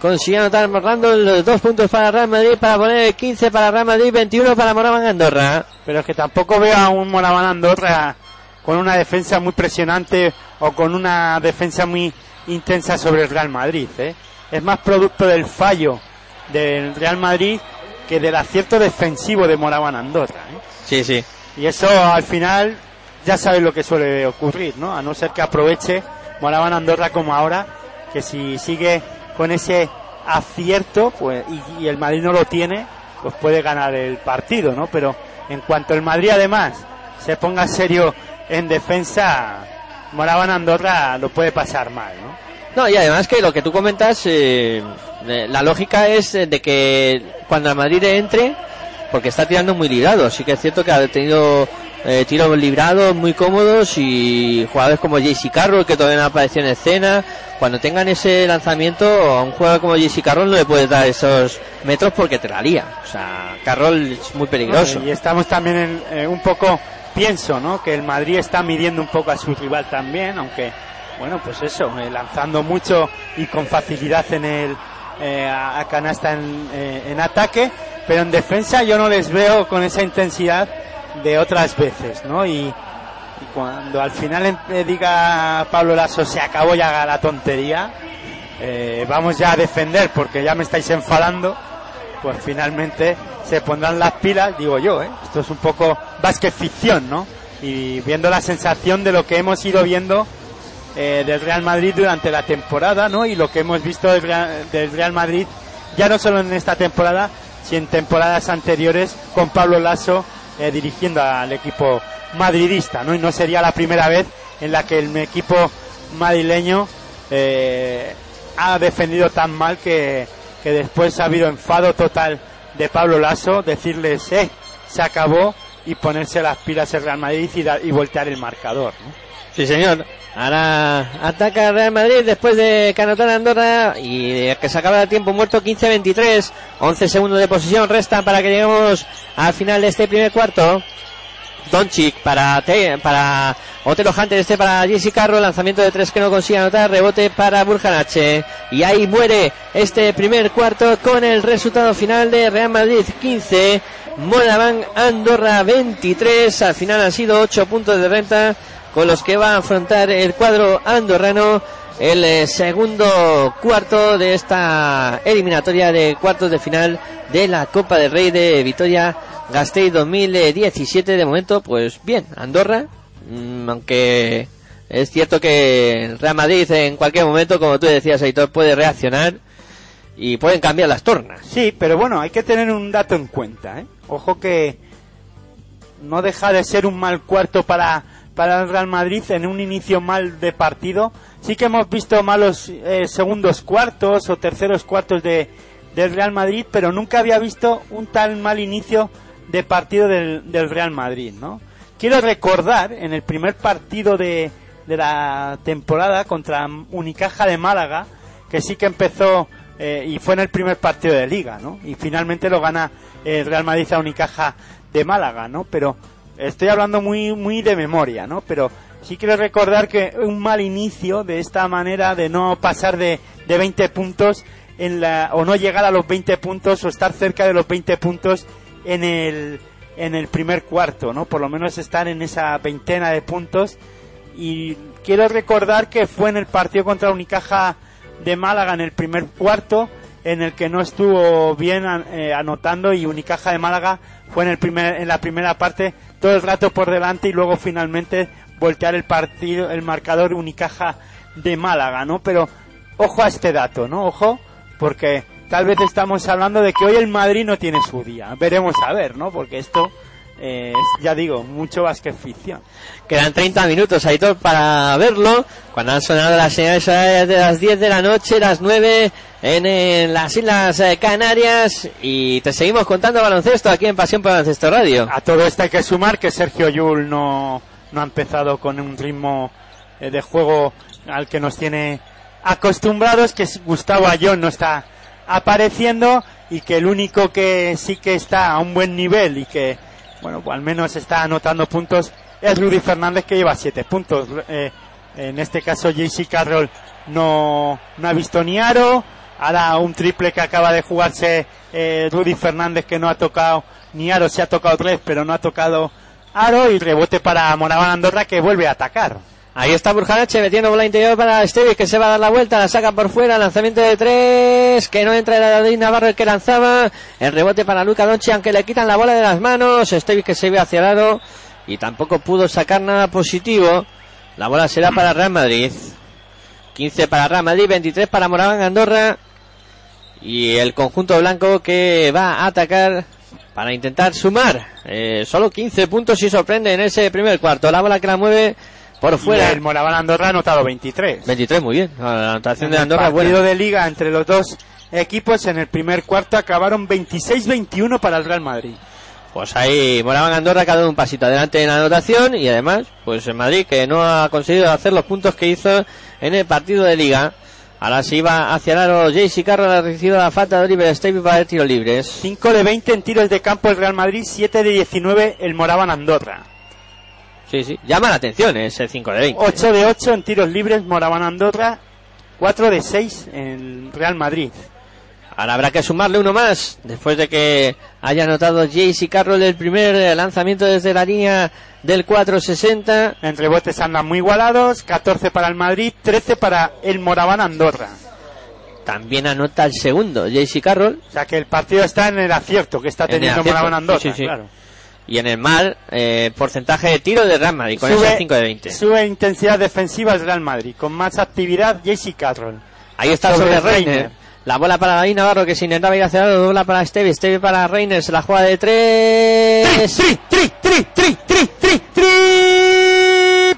Consigue anotar Randolph los dos puntos para Real Madrid para poner el 15 para Real Madrid, 21 para Moraván Andorra. Pero es que tampoco veo a un Moraván Andorra con una defensa muy presionante o con una defensa muy intensa sobre el Real Madrid. ¿eh? Es más producto del fallo del Real Madrid que del acierto defensivo de Moraván Andorra. ¿eh? Sí, sí. Y eso al final ya sabes lo que suele ocurrir, ¿no? A no ser que aproveche Moraván Andorra como ahora, que si sigue con ese acierto pues y, el Madrid no lo tiene, pues puede ganar el partido, ¿no? Pero en cuanto el Madrid además se ponga serio en defensa, Moraván Andorra lo puede pasar mal, ¿no? No, y además que lo que tú comentas, eh, la lógica es eh, de que cuando el Madrid entre, porque está tirando muy librado, sí que es cierto que ha tenido eh, tiros librados muy cómodos y jugadores como JC Carroll que todavía no apareció en escena, cuando tengan ese lanzamiento a un jugador como JC Carroll no le puedes dar esos metros porque te la lía, o sea, Carroll es muy peligroso. Y estamos también en, eh, un poco, pienso, ¿no? Que el Madrid está midiendo un poco a su rival también, aunque, bueno, pues eso, eh, lanzando mucho y con facilidad en el eh, a, a canasta en, en ataque, pero en defensa yo no les veo con esa intensidad de otras veces, ¿no? Y, cuando al final em- eh, diga Pablo Lasso se acabó ya la tontería, eh, vamos ya a defender porque ya me estáis enfadando, pues finalmente se pondrán las pilas, digo yo, ¿eh? esto es un poco básquet ficción, ¿no? Y viendo la sensación de lo que hemos ido viendo eh, del Real Madrid durante la temporada, ¿no? Y lo que hemos visto del Real, del Real Madrid, ya no solo en esta temporada, sino en temporadas anteriores con Pablo Lasso eh, dirigiendo al equipo madridista, ¿no? Y no sería la primera vez en la que el equipo madrileño eh, ha defendido tan mal que, que después ha habido enfado total de Pablo Lasso, decirles, eh, se acabó y ponerse las pilas el Real Madrid y, dar- y voltear el marcador. Sí, señor. Ahora ataca Real Madrid después de que anotara Andorra y que se acaba el tiempo muerto 15-23. 11 segundos de posición restan para que lleguemos al final de este primer cuarto. Doncic para, para Otelo Hunter, este para Jesse Carroll, lanzamiento de tres que no consigue anotar, rebote para Burjanache. Y ahí muere este primer cuarto con el resultado final de Real Madrid 15, Moraván Andorra 23. Al final han sido 8 puntos de renta con los que va a afrontar el cuadro andorrano el eh, segundo cuarto de esta eliminatoria de cuartos de final de la Copa del Rey de Vitoria Gasteiz 2017 de momento pues bien Andorra mm, aunque es cierto que Real Madrid en cualquier momento como tú decías Aitor puede reaccionar y pueden cambiar las tornas Sí, pero bueno, hay que tener un dato en cuenta, ¿eh? Ojo que no deja de ser un mal cuarto para, para el Real Madrid en un inicio mal de partido. Sí que hemos visto malos eh, segundos cuartos o terceros cuartos de, del Real Madrid, pero nunca había visto un tan mal inicio de partido del, del Real Madrid, ¿no? Quiero recordar en el primer partido de, de la temporada contra Unicaja de Málaga, que sí que empezó eh, y fue en el primer partido de liga, ¿no? Y finalmente lo gana el Real Madrid a Unicaja de Málaga, ¿no? Pero estoy hablando muy muy de memoria, ¿no? Pero sí quiero recordar que un mal inicio de esta manera de no pasar de, de 20 puntos en la o no llegar a los 20 puntos o estar cerca de los 20 puntos en el en el primer cuarto, ¿no? Por lo menos estar en esa veintena de puntos y quiero recordar que fue en el partido contra Unicaja de Málaga en el primer cuarto en el que no estuvo bien eh, anotando y Unicaja de Málaga fue en el primer en la primera parte todo el rato por delante y luego finalmente voltear el partido el marcador Unicaja de Málaga, ¿no? Pero ojo a este dato, ¿no? Ojo porque tal vez estamos hablando de que hoy el Madrid no tiene su día. Veremos a ver, ¿no? Porque esto eh, ya digo, mucho más que ficción. Quedan 30 minutos, Aitor, para verlo. Cuando han sonado las señales de las 10 de la noche, las 9 en, en las Islas eh, Canarias. Y te seguimos contando baloncesto aquí en Pasión por Baloncesto Radio. A todo esto hay que sumar que Sergio Yul no, no ha empezado con un ritmo eh, de juego al que nos tiene acostumbrados, que Gustavo Ayón no está apareciendo y que el único que sí que está a un buen nivel y que, bueno, pues al menos está anotando puntos es Rudy Fernández que lleva siete puntos. Eh, en este caso JC Carroll no, no ha visto ni aro. Ahora un triple que acaba de jugarse eh, Rudy Fernández que no ha tocado ni aro, se ha tocado tres, pero no ha tocado aro y rebote para Moraván Andorra que vuelve a atacar. Ahí está Burjanache metiendo bola interior para Estevi que se va a dar la vuelta, la saca por fuera, lanzamiento de tres, que no entra era David Navarro el que lanzaba, el rebote para Luca Donchi aunque le quitan la bola de las manos, Estevi que se iba hacia el lado y tampoco pudo sacar nada positivo, la bola será para Real Madrid, 15 para Real Madrid, 23 para Moraván Andorra y el conjunto blanco que va a atacar para intentar sumar eh, solo 15 puntos y sorprende en ese primer cuarto, la bola que la mueve por fuera. Y el Moraván Andorra ha anotado 23. 23, muy bien. La anotación de el Andorra es partido buena. de liga entre los dos equipos en el primer cuarto acabaron 26-21 para el Real Madrid. Pues ahí Moraban Andorra cada un pasito adelante en la anotación y además, pues en Madrid que no ha conseguido hacer los puntos que hizo en el partido de liga. Ahora se iba hacia el aro JC Carroll ha recibido la falta de Oliver Stevie para el tiro libres. 5 de 20 en tiros de campo el Real Madrid, 7 de 19 el Moraván Andorra. Sí, sí. Llama la atención ese 5 de 20. 8 de 8 en tiros libres Moraván Andorra, 4 de 6 en Real Madrid. Ahora habrá que sumarle uno más, después de que haya anotado Jace y Carroll el primer lanzamiento desde la línea del 460. Entre botes andan muy igualados, 14 para el Madrid, 13 para el Moraván Andorra. También anota el segundo, Jace Carroll. O sea que el partido está en el acierto que está teniendo Moraván Andorra. sí, sí, sí. claro. Y en el mal, eh, porcentaje de tiro de Real Madrid, con Sube- ese 5 de 20. Sube intensidad defensiva el Real Madrid, con más actividad Jesse Carroll. Ahí está sobre sobre, Reiner. Reiner. La bola para David Navarro que se intentaba ir hacia lado, bola para Stevie, Stevie para Reiner, se la juega de tres. tri, tri, tri, tri, tri, tri,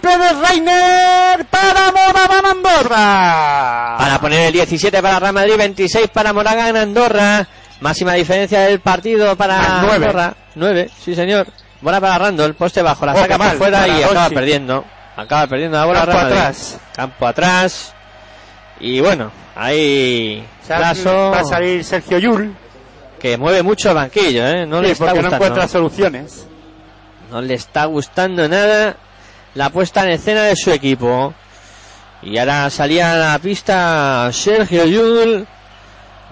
de Reiner para Moraván Andorra. Para poner el 17 para Real Madrid, 26 para Moragan Andorra. Máxima diferencia del partido para. Andorra. 9, sí señor. Bola para Randall, poste bajo, la saca fuera para y acaba perdiendo. Acaba perdiendo la bola Campo Real atrás. Campo atrás. Y bueno, ahí Lasso Va a salir Sergio Yul, que mueve mucho el banquillo, ¿eh? No le sí, está porque no gustando. encuentra soluciones. No le está gustando nada la puesta en escena de su equipo. Y ahora salía a la pista Sergio Yul.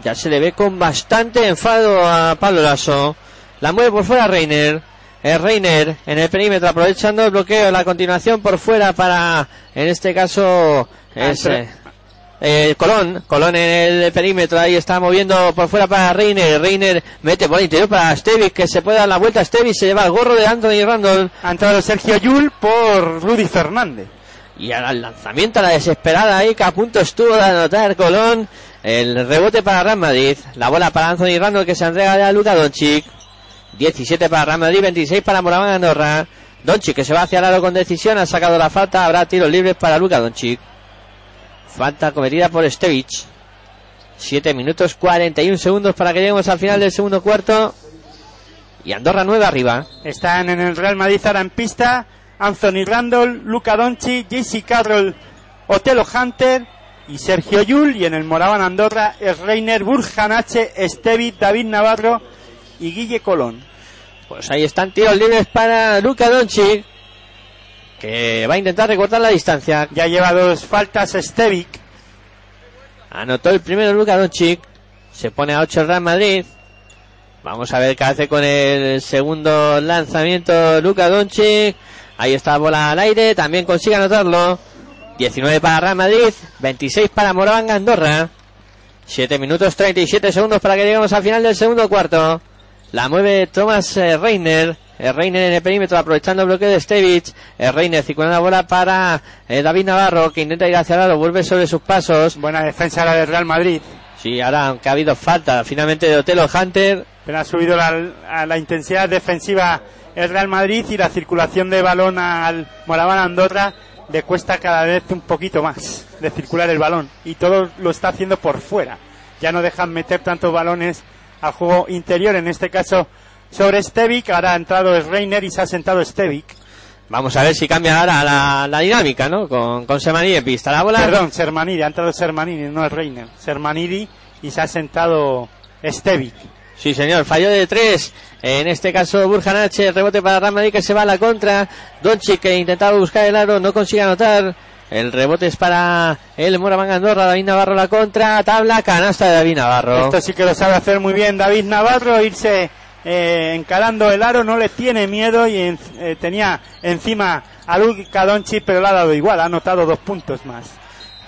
Ya se le ve con bastante enfado a Pablo Lasso. La mueve por fuera Reiner. Es Reiner en el perímetro aprovechando el bloqueo. La continuación por fuera para, en este caso, es, Entre- eh, Colón, Colón en el perímetro, ahí está moviendo por fuera para Reiner, Reiner mete por el interior para Stevis, que se puede dar la vuelta, Stevis se lleva el gorro de Anthony Randall, Ha entrado Sergio Yul por Rudy Fernández. y ahora el lanzamiento a la desesperada ahí, que a punto estuvo de anotar Colón, el rebote para Real Madrid, la bola para Anthony Randall que se entrega a Luka Doncic, 17 para Real Madrid, 26 para Moraván Andorra, Doncic que se va hacia el aro con decisión, ha sacado la falta, habrá tiros libres para Luka Doncic. Falta cometida por Stevic. 7 minutos 41 segundos para que lleguemos al final del segundo cuarto. Y Andorra 9 arriba. Están en el Real Madrid ahora en pista Anthony Randall, Luca Doncic, JC Carroll, Otelo Hunter y Sergio Yul. Y en el Moraban Andorra es Reiner, Burjanache, Estevi, David Navarro y Guille Colón. Pues ahí están tiros libres para Luka Doncic. Que va a intentar recortar la distancia. Ya lleva dos faltas Estevic. Anotó el primero Luka Doncic. Se pone a 8 el Real Madrid. Vamos a ver qué hace con el segundo lanzamiento Luka Doncic. Ahí está la bola al aire. También consigue anotarlo. 19 para Real Madrid. 26 para Moravanga Andorra. 7 minutos 37 segundos para que lleguemos al final del segundo cuarto. La mueve Thomas eh, Reiner. Eh, Reiner en el perímetro aprovechando el bloqueo de Stevich. Eh, Reiner circulando la bola para eh, David Navarro que intenta ir hacia el lado. Vuelve sobre sus pasos. Buena defensa la del Real Madrid. Sí, ahora aunque ha habido falta finalmente de Otelo Hunter. Pero ha subido la, a la intensidad defensiva el Real Madrid y la circulación de balón al Moraván Andorra le cuesta cada vez un poquito más de circular el balón y todo lo está haciendo por fuera. Ya no dejan meter tantos balones al juego interior, en este caso sobre Stevic, ahora ha entrado Reiner y se ha sentado Stevic. Vamos a ver si cambia ahora la, la dinámica, ¿no? Con, con Semaní en pista. La bola. Perdón, Sermanidi, ha entrado Sermanidi, no el Reiner. Sermanidi y se ha sentado Stevic. Sí, señor, falló de tres. En este caso, Burjanache, rebote para Real Madrid que se va a la contra. Doncic que intentaba buscar el aro, no consigue anotar. El rebote es para el Moraván Andorra, David Navarro la contra, tabla, canasta de David Navarro. Esto sí que lo sabe hacer muy bien David Navarro, irse eh, encarando el aro, no le tiene miedo y en- eh, tenía encima a Luka Doncic, pero le ha dado igual, ha anotado dos puntos más.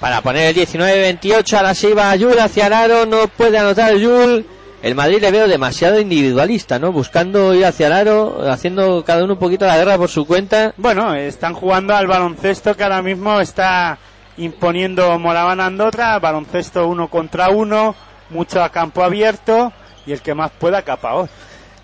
Para poner el 19-28, ahora se iba Yul hacia el aro, no puede anotar Yul. El Madrid le veo demasiado individualista, ¿no? Buscando ir hacia el aro, haciendo cada uno un poquito la guerra por su cuenta. Bueno, están jugando al baloncesto que ahora mismo está imponiendo Moraván Andorra, baloncesto uno contra uno, mucho a campo abierto y el que más pueda capaos.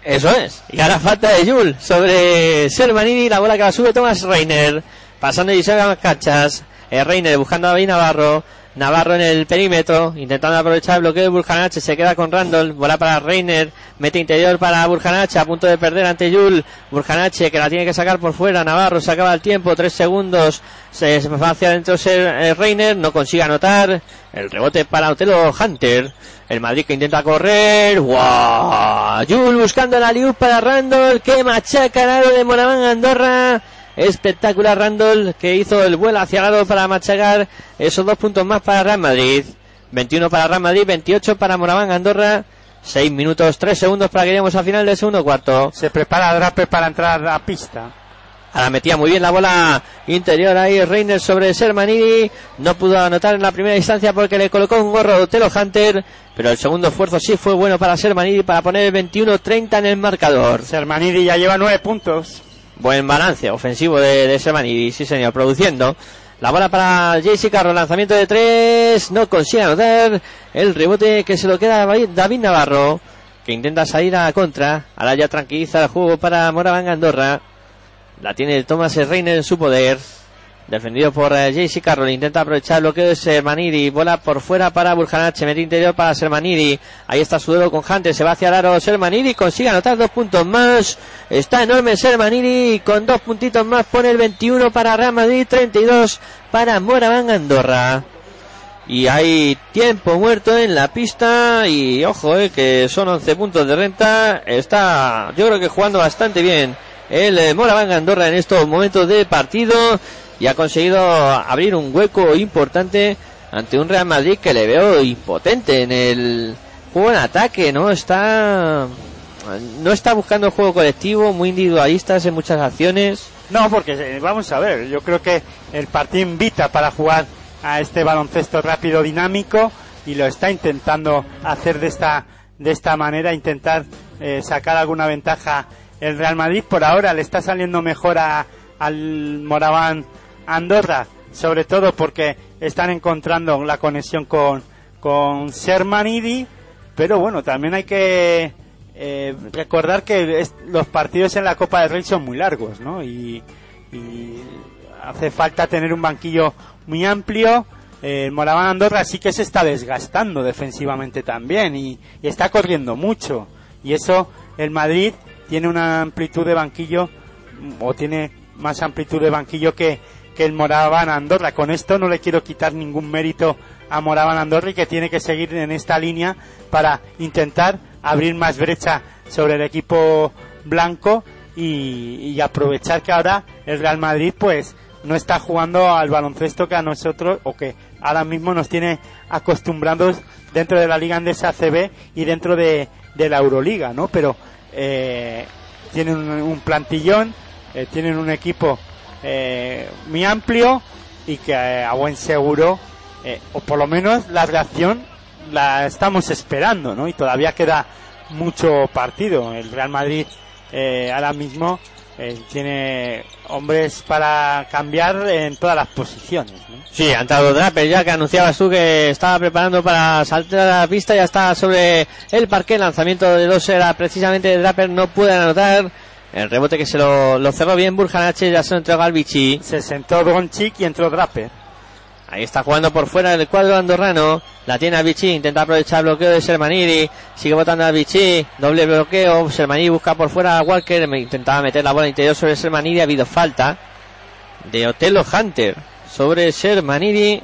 Eso es. Y ahora falta de Yul sobre Sermanini, la bola que la sube Thomas Reiner. Pasando y se las cachas. Eh, Reiner buscando a David Navarro. Navarro en el perímetro, intentando aprovechar el bloqueo de Burjanache, se queda con Randall, bola para Reiner, mete interior para Burjanache, a punto de perder ante Yul, Burjanache que la tiene que sacar por fuera, Navarro se acaba el tiempo, tres segundos, se, va hacia adentro eh, Reiner, no consigue anotar, el rebote para Otelo Hunter, el Madrid que intenta correr, ¡guau! Yul buscando la liu para Randall, que machaca el aro de Moraván Andorra, Espectacular Randall que hizo el vuelo hacia el lado para machacar esos dos puntos más para Real Madrid. 21 para Real Madrid, 28 para Moraván Andorra. 6 minutos 3 segundos para que lleguemos al final del segundo cuarto. Se prepara Draper para entrar a pista. Ahora metía muy bien la bola interior ahí Reiner sobre Sermanidi. No pudo anotar en la primera instancia porque le colocó un gorro de Telo Hunter. Pero el segundo esfuerzo sí fue bueno para Sermanidi para poner el 21-30 en el marcador. Sermanidi ya lleva 9 puntos. Buen balance ofensivo de, de sí señor, produciendo. La bola para JC Carro, lanzamiento de tres, no consigue anotar. El rebote que se lo queda David Navarro, que intenta salir a contra. Ahora ya tranquiliza el juego para Moraván Andorra. La tiene Thomas Reiner en su poder. Defendido por uh, JC Carroll. Intenta aprovechar el bloqueo de Sermanidi. Bola por fuera para Burjanache. Mete interior para Sermanidi. Ahí está su duelo con Hunter. Se va hacia el aro Sermanidi. Consigue anotar dos puntos más. Está enorme Sermanidi. Con dos puntitos más pone el 21 para Real Madrid. 32 para Moraván Andorra. Y hay tiempo muerto en la pista. Y ojo, eh, que son 11 puntos de renta. Está, yo creo que jugando bastante bien el eh, Moraván Andorra en estos momentos de partido y ha conseguido abrir un hueco importante ante un Real Madrid que le veo impotente en el juego en ataque, ¿no? Está no está buscando juego colectivo, muy individualistas en muchas acciones. No, porque eh, vamos a ver, yo creo que el partido invita para jugar a este baloncesto rápido dinámico y lo está intentando hacer de esta de esta manera, intentar eh, sacar alguna ventaja el Real Madrid. Por ahora le está saliendo mejor a, al Moraván Andorra, sobre todo porque están encontrando la conexión con, con Sermanidi, pero bueno, también hay que eh, recordar que los partidos en la Copa del Rey son muy largos, ¿no? Y, hace falta tener un banquillo muy amplio. el Moraván Andorra sí que se está desgastando defensivamente también y, y está corriendo mucho. Y eso el Madrid tiene una amplitud de banquillo o tiene más amplitud de banquillo que, que el Moraban Andorra. Con esto no le quiero quitar ningún mérito a Moraban Andorra y que tiene que seguir en esta línea para intentar abrir más brecha sobre el equipo blanco y, aprovechar que ahora el Real Madrid pues no está jugando al baloncesto que a nosotros o que ahora mismo nos tiene acostumbrados dentro de la Liga Andesa ACB y dentro de, de la Euroliga, ¿no? Pero eh, tienen un, plantillón, eh, tienen un equipo eh, muy amplio y que eh, a buen seguro, eh, o por lo menos la reacción la estamos esperando, ¿no? Y todavía queda mucho partido. El Real Madrid ahora mismo tiene hombres para cambiar en todas las posiciones. ¿no? Sí, ha entrado Draper ya que anunciabas tú que estaba preparando para saltar a la pista, ya está sobre el parque. El lanzamiento de dos era precisamente Draper, no puede anotar. El rebote que se lo, lo cerró bien Burjanache, ya se lo entregó al Vichy. Se sentó Doncic y entró Draper. Ahí está jugando por fuera del cuadro andorrano. La tiene al Vichy, intenta aprovechar el bloqueo de Sermanidi. Sigue botando al Vichy, doble bloqueo. Sermanidi busca por fuera a Walker. Intentaba meter la bola interior sobre Sermanidi. Ha habido falta de Otelo Hunter sobre Sermanidi.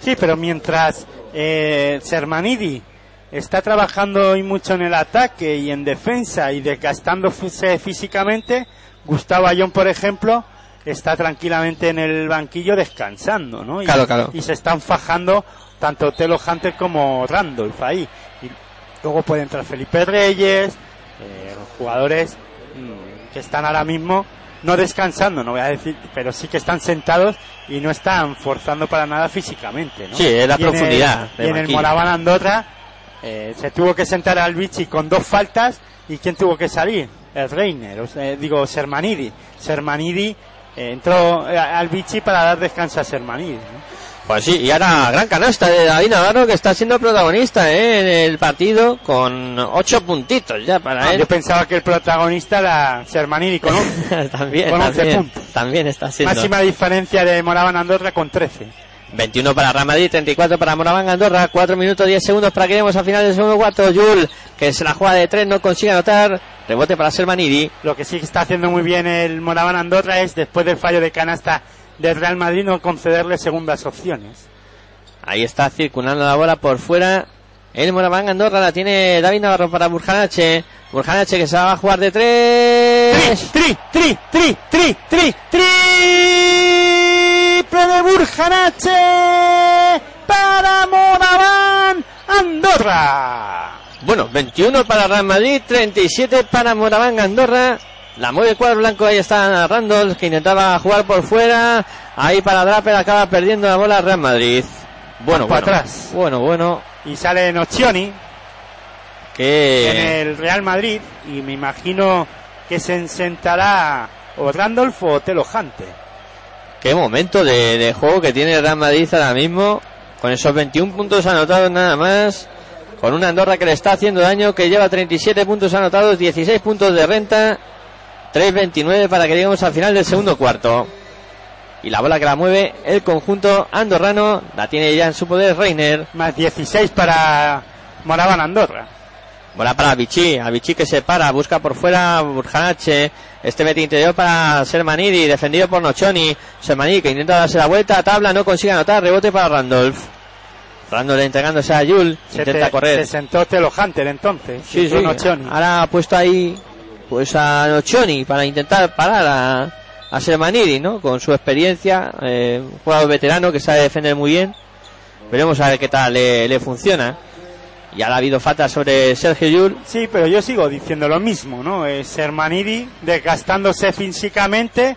Sí, pero mientras eh, Sermanidi está trabajando hoy mucho en el ataque y en defensa y desgastándose físicamente, Gustavo Ayón, por ejemplo, está tranquilamente en el banquillo descansando, ¿no? Y, claro, claro. y se están fajando tanto Telo Hunter como Randolph ahí. Y luego puede entrar Felipe Reyes, eh, jugadores mm, que están ahora mismo no descansando, no voy a decir, pero sí que están sentados y no están forzando para nada físicamente, ¿no? Sí, es la profundidad. y en el Moraban Andorra eh, se tuvo que sentar al Vichy con dos faltas y ¿quién tuvo que salir? El Reiner, digo Sermanidi. Sermanidi eh, entró eh, al Vichy para dar descanso a Sermanidi. Pues sí, y ahora gran canasta de David Navarro que está siendo protagonista en el partido con ocho puntitos ya para ah, él. Yo pensaba que el protagonista era Sermanidi con 11, también, con 11 también, puntos. También está siendo. Máxima diferencia de Moraban Andorra con 13. 21 para Real Madrid, 34 para Moraván Andorra, 4 minutos 10 segundos para que lleguemos al final del segundo cuarto. Yul, que se la juega de 3, no consigue anotar. Rebote para Sermanidi. Lo que sí está haciendo muy bien el Moraván Andorra es, después del fallo de canasta del Real Madrid, no concederle segundas opciones. Ahí está circulando la bola por fuera. El Moraván Andorra la tiene David Navarro para Burjanache. Burjanache que se va a jugar de 3. Tri, tri, tri, tri, tri, tri, triple de Burjanache para Moraván Andorra. Bueno, 21 para Real Madrid, 37 para Moraván Andorra. La mueve cuadro blanco, ahí está Randall, que intentaba jugar por fuera. Ahí para Draper, acaba perdiendo la bola Real Madrid. Bueno, para bueno, atrás. bueno, bueno, Y sale Nocioni en que el Real Madrid. Y me imagino que se sentará o Randolph o Telo Hunter. Qué momento de, de juego que tiene Real Madrid ahora mismo, con esos 21 puntos anotados nada más, con una Andorra que le está haciendo daño, que lleva 37 puntos anotados, 16 puntos de renta, 3.29 para que lleguemos al final del segundo cuarto. Y la bola que la mueve el conjunto andorrano, la tiene ya en su poder Reiner. Más 16 para Moraván Andorra. Bola para Vichy, a Vichy que se para, busca por fuera Burjanache, este mete interior para Sermanidi, defendido por Nochoni, Sermanidi que intenta darse la vuelta, tabla, no consigue anotar, rebote para Randolph. Randolph entregándose a Yul, Se, intenta te- correr. se sentó Telo Hunter entonces. Sí, sí, Nocioni. ahora ha puesto ahí pues a Nochoni para intentar parar a, a Sermanidi, ¿no? Con su experiencia, eh, un jugador veterano que sabe defender muy bien. Veremos a ver qué tal le, le funciona. Y ahora ha habido falta sobre Sergio Yul. Sí, pero yo sigo diciendo lo mismo, ¿no? Es Hermanidi desgastándose físicamente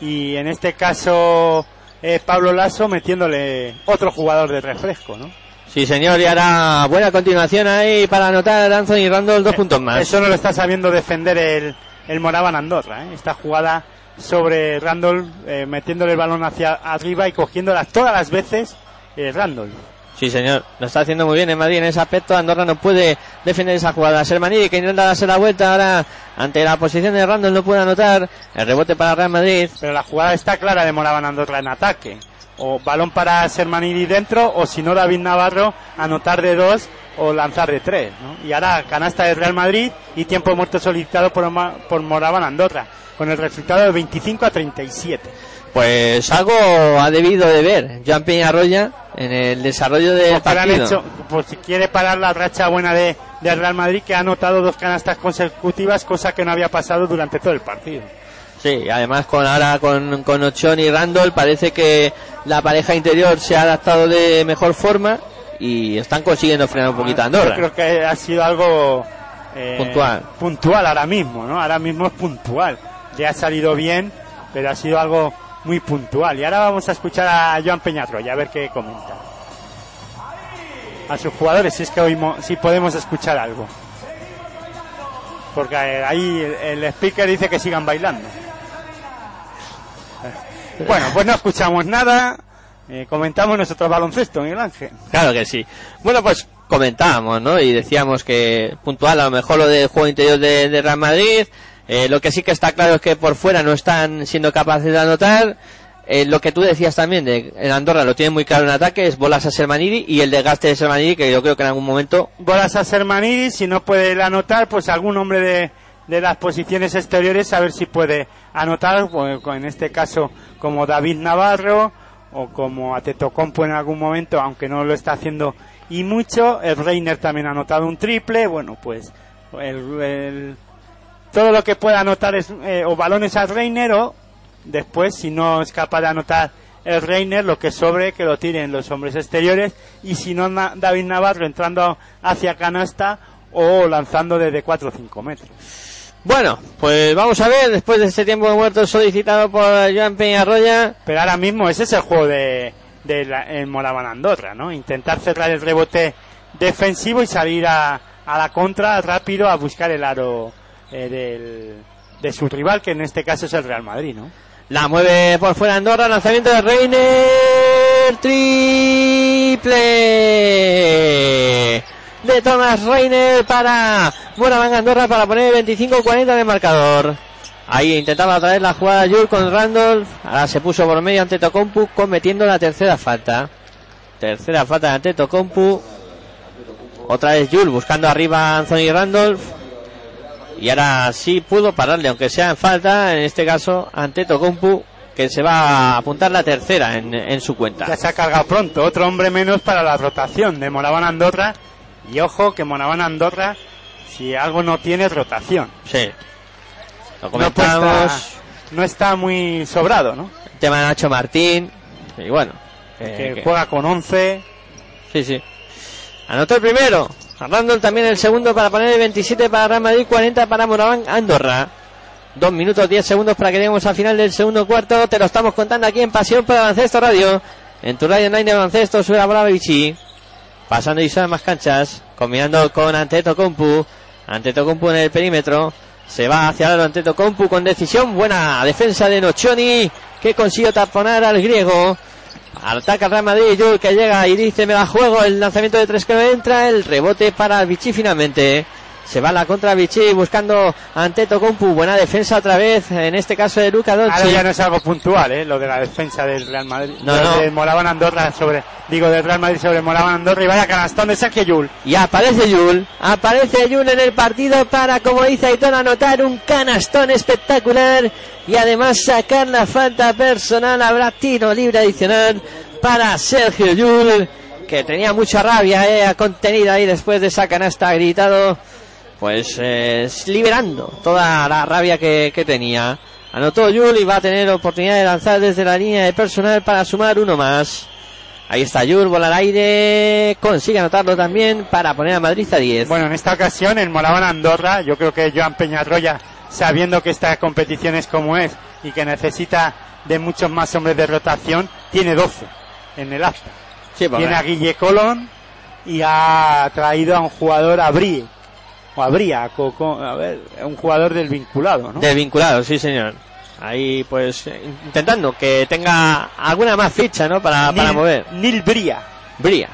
y en este caso eh, Pablo Lasso metiéndole otro jugador de refresco, ¿no? Sí, señor, y ahora buena continuación ahí para anotar a Anthony Randall dos puntos más. Eso no lo está sabiendo defender el, el Moraban Andorra, ¿eh? Esta jugada sobre Randall eh, metiéndole el balón hacia arriba y cogiéndola todas las veces eh, Randall. Sí, señor, lo está haciendo muy bien en Madrid en ese aspecto. Andorra no puede defender esa jugada. Sermanidi que intenta darse la vuelta ahora ante la posición de Randall no puede anotar. El rebote para Real Madrid. Pero la jugada está clara de Moraban Andorra en ataque. O balón para Sermanidi dentro, o si no David Navarro, anotar de dos o lanzar de tres. ¿no? Y ahora canasta de Real Madrid y tiempo muerto solicitado por, por Moraban Andorra, con el resultado de 25 a 37. Pues algo ha debido de ver Joan Peñarroya en el desarrollo del Porque le han partido. hecho, pues si quiere parar la racha buena de, de Real Madrid, que ha anotado dos canastas consecutivas, cosa que no había pasado durante todo el partido. Sí, además con ahora con, con Ochon y Randall parece que la pareja interior se ha adaptado de mejor forma y están consiguiendo frenar un poquito a Yo Andorra. creo que ha sido algo eh, Puntual. puntual ahora mismo, ¿no? Ahora mismo es puntual. Le ha salido bien, pero ha sido algo muy puntual. Y ahora vamos a escuchar a Joan Peñatroya, a ver qué comenta. A sus jugadores, si es que oímos, si podemos escuchar algo. Porque eh, ahí el, speaker dice que sigan bailando. Eh, Bueno, pues no escuchamos nada. eh, comentamos nuestro baloncesto, Miguel Ángel. Claro que sí. Bueno, pues comentábamos, ¿no? Y decíamos que puntual a lo mejor lo del juego interior de, de Real Madrid. Eh, lo que sí que está claro es que por fuera no están siendo capaces de anotar. Eh, lo que tú decías también de en Andorra lo tienen muy claro en ataque es bolas a Sermanidi y el desgaste de Sermanidi que yo creo que en algún momento bolas a Sermanidis, si no puede anotar, pues algún hombre de, de las posiciones exteriores a ver si puede anotar, pues, en este caso como David Navarro o como Atetocompo en algún momento, aunque no lo está haciendo y mucho, el Reiner también ha anotado un triple, bueno pues el- el- todo lo que pueda anotar es eh, o balones al Reiner o después si no es capaz de anotar el Reiner lo que sobre que lo tiren los hombres exteriores y si no Na- David Navarro entrando hacia canasta o lanzando desde 4 o 5 metros. Bueno, pues vamos a ver, después de este tiempo de muerto solicitado por Joan Peñarroya, Pero ahora mismo ese es el juego de, de la, el Moraban Andorra, ¿no? Intentar cerrar el rebote defensivo y salir a, a la contra rápido a buscar el aro eh, del, de su rival, que en este caso es el Real Madrid, ¿no? la mueve por fuera Andorra, lanzamiento de Reiner, triple de Thomas Reiner para Moraván Andorra para poner 25-40 de marcador. Ahí intentaba traer la jugada Jul con Randolph, ahora se puso por medio ante Tocompu cometiendo la tercera falta. Tercera falta ante Tocompu. Otra vez Jul buscando arriba Anthony Randolph. Y ahora sí pudo pararle, aunque sea en falta, en este caso ante Tocompu, que se va a apuntar la tercera en, en su cuenta. Ya se ha cargado pronto, otro hombre menos para la rotación de Moraván Andorra. Y ojo que Moraván Andorra, si algo no tiene, es rotación. Sí. Lo No, pues comentamos. está, no está muy sobrado, ¿no? El tema de Nacho Martín. Y bueno. eh, que que- juega con 11. Sí, sí. Anotó el primero. Randall también el segundo para poner el 27 para Real Madrid, 40 para Moraván Andorra. Dos minutos, 10 segundos para que lleguemos al final del segundo cuarto. Te lo estamos contando aquí en Pasión por Baloncesto Radio. En tu radio online de baloncesto, sube la bola Vichy. Pasando y más canchas. Combinando con Anteto Compu. Anteto Compu en el perímetro. Se va hacia el Anteto Compu con decisión. Buena defensa de Nochoni. Que consiguió taponar al griego. Ataca Real Madrid, Yul que llega y dice me la juego, el lanzamiento de tres que no entra, el rebote para Vichy finalmente. Se va la contra Vichy buscando ante Tocompu. Buena defensa otra vez, en este caso de Luca Dolce. Ahora ya no es algo puntual, ¿eh? lo de la defensa del Real Madrid. No, no. de Molaban Andorra sobre, digo, del Real Madrid sobre Molaban Andorra y vaya canastón de Sergio Yul. Y aparece Yul, aparece Yul en el partido para, como dice Aitor, anotar un canastón espectacular y además sacar la falta personal. Habrá tiro libre adicional para Sergio Yul, que tenía mucha rabia, eh, contenida ahí después de esa canasta, ha gritado, pues eh, liberando toda la rabia que, que tenía. Anotó Yul y va a tener oportunidad de lanzar desde la línea de personal para sumar uno más. Ahí está Yul, bola al aire, consigue anotarlo también para poner a Madrid a 10. Bueno, en esta ocasión en Molaban Andorra, yo creo que Joan Peñarroya, sabiendo que esta competición es como es y que necesita de muchos más hombres de rotación, tiene 12 en el acta. Sí, porque- Tiene a Guille Colón y ha traído a un jugador a Brie. O a Bria, a Coco- a ver, un jugador del vinculado, ¿no? Desvinculado, sí señor. Ahí pues intentando que tenga alguna más ficha, ¿no? Para, para mover. Nil Bria. Bría.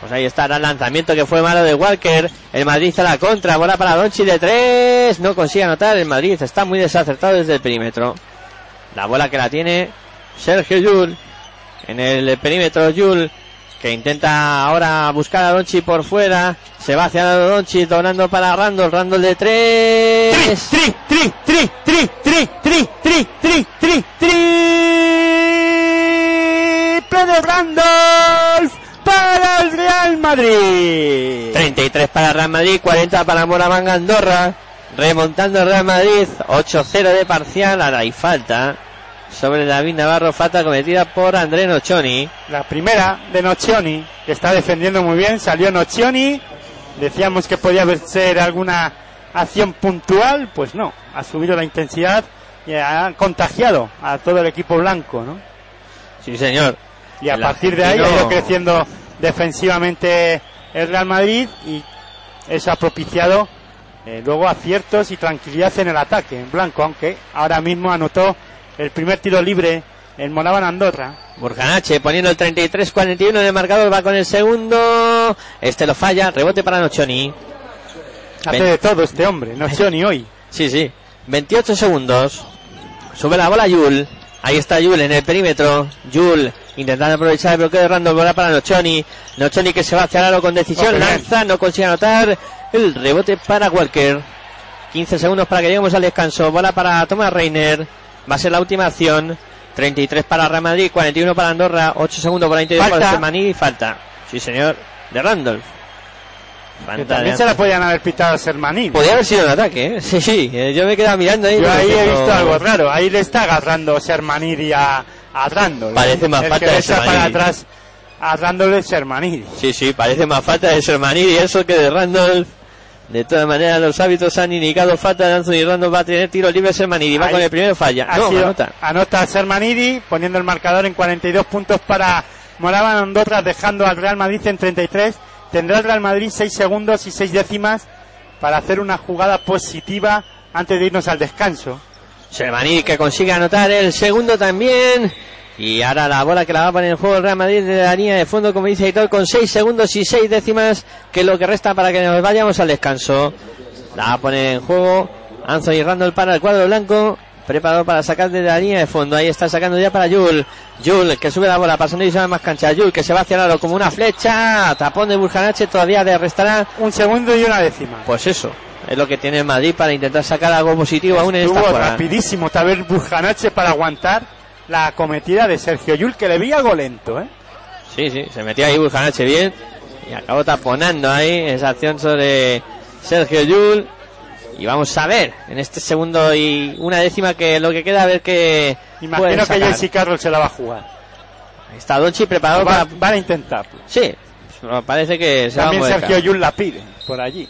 Pues ahí está el lanzamiento que fue malo de Walker. El Madrid a la contra. Bola para Donchi de tres. No consigue anotar. El Madrid está muy desacertado desde el perímetro. La bola que la tiene Sergio Yul. En el perímetro Yul. Que intenta ahora buscar a Donchi por fuera. Se va hacia Donchi. Doblando para Randall. Randall de tres. Tri, tri, tri, tri, tri, tri, tri, tri, tri, triple de Randolph para el Real Madrid. 33 para Real Madrid, 40 para Moravanga Andorra. Remontando el Real Madrid, 8-0 de parcial, ahora hay falta. Sobre David Navarro, falta cometida por André Nochoni. La primera de Nocioni, que está defendiendo muy bien, salió Nocioni. Decíamos que podía ser alguna acción puntual, pues no, ha subido la intensidad y ha contagiado a todo el equipo blanco, ¿no? Sí, señor. Y a El partir de ahí ha ido creciendo defensivamente el Real Madrid y eso ha propiciado eh, luego aciertos y tranquilidad en el ataque en blanco, aunque ahora mismo anotó el primer tiro libre en Moraban Andorra. Burjanache poniendo el 33-41 en el marcador, va con el segundo. Este lo falla, rebote para Nochoni. Hace de todo este hombre, no sé ni hoy. Sí, sí. 28 segundos. Sube la bola Yul. Ahí está Yul en el perímetro. Yul intentando aprovechar el bloqueo de Randall. Bola para Nochoni. Nochoni que se va hacia el aro con decisión. Bien. Lanza, no consigue anotar. El rebote para Walker. 15 segundos para que lleguemos al descanso. Bola para Thomas Reiner. Va a ser la última acción. 33 para Real Madrid, 41 para Andorra. 8 segundos para Interior Falta. para Sermaní. Falta. Sí, señor. De Randolph. Que también se la podían haber pitado a Sermaní. Podría haber sido un ataque, ¿eh? Sí, sí. eh, Yo me he quedado mirando ahí. Yo ahí he no- visto algo raro. Ahí le está agarrando Sermanidi a, a Randall. Parece más El falta que de echa para atrás a Randall es Sermanidi. Sí, sí, parece más falta de Sermaní y eso que de Randolph. De todas maneras, los hábitos han indicado falta de Anthony Randolph. Va a tener tiro libre Sermaní. Va Ahí. con el primero, falla. Ha No, sido- anota. anota Sermanidi poniendo el marcador en 42 puntos para Moraban Andorra, dejando al Real Madrid en 33. Tendrá el Real Madrid 6 segundos y 6 décimas para hacer una jugada positiva antes de irnos al descanso. Sermaní que consigue anotar el segundo también. Y ahora la bola que la va a poner en juego el Real Madrid de la línea de fondo, como dice Aitor, con 6 segundos y 6 décimas, que es lo que resta para que nos vayamos al descanso. La va a poner en juego Anthony Randall para el cuadro blanco, preparado para sacar desde la línea de fondo. Ahí está sacando ya para Jul. Jul que sube la bola, pasando y se va más cancha. Jul que se va hacia el aro como una flecha. Tapón de Burjanache, todavía le restará. Un segundo y una décima. Pues eso, es lo que tiene el Madrid para intentar sacar algo positivo aún en esta Estuvo rapidísimo Taber Burjanache para aguantar la acometida de Sergio Yul, que le veía algo lento, ¿eh? Sí, sí, se metió ahí Burjanache bien y acabó taponando ahí esa acción sobre Sergio Yul. Y vamos a ver en este segundo y una décima que lo que queda a ver que Imagino que. Jesse Carroll se la va a jugar. Ahí está Donchi preparado Va- para van a intentarlo. sí, parece que se También va a. Sergio Yul la pide por allí.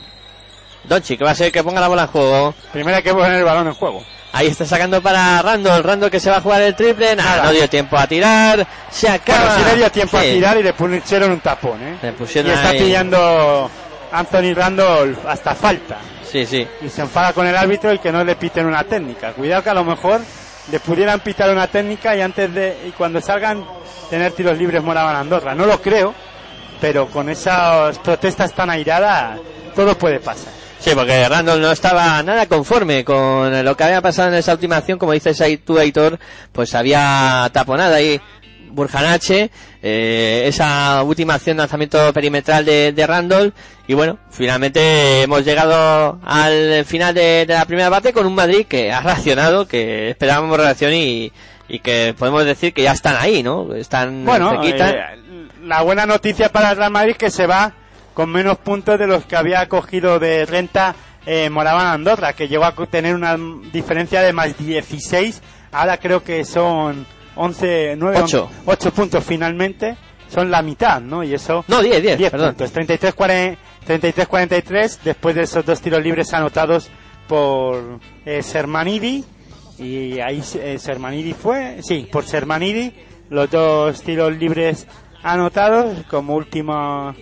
Donchi, que va a ser que ponga la bola en juego. Primero hay que poner el balón en juego. Ahí está sacando para Randall. Randall que se va a jugar el triple. Nada, Nada. no dio tiempo a tirar. Se acaba. Bueno, sí le dio tiempo a tirar y le pusieron un tapón, ¿eh? Le pusieron y está ahí- pillando Anthony Randolph hasta falta. Sí, sí. Y se enfada con el árbitro y que no le piten una técnica. Cuidado que a lo mejor le pudieran pitar una técnica y antes de y cuando salgan tener tiros libres moraban Andorra. No lo creo, pero con esas protestas tan airadas todo puede pasar. Sí, porque Randall no estaba nada conforme con lo que había pasado en esa última acción, como dices ahí tú, Aitor, pues había taponado ahí Burjanache, eh, esa última acción de lanzamiento perimetral de, de Randall, y bueno, finalmente hemos llegado al final de, de la primera parte con un Madrid que ha reaccionado, que esperábamos reacción y, y que podemos decir que ya están ahí, ¿no? Están Bueno, cerquita. eh, la buena noticia para el Real Madrid que se va con menos puntos de los que había cogido de renta eh, Moraban Andorra, que llegó a tener una diferencia de más 16. Ahora creo que son 11, 9, Ocho. 8 puntos finalmente. Son la mitad, ¿no? Y eso. no, 10, 10, 10 perdón. puntos. 33-40 33-43 después de esos dos tiros libres anotados por eh, Sermanidi. Y ahí eh, Sermanidi fue, sí, por Sermanidi, los dos tiros libres anotados como último,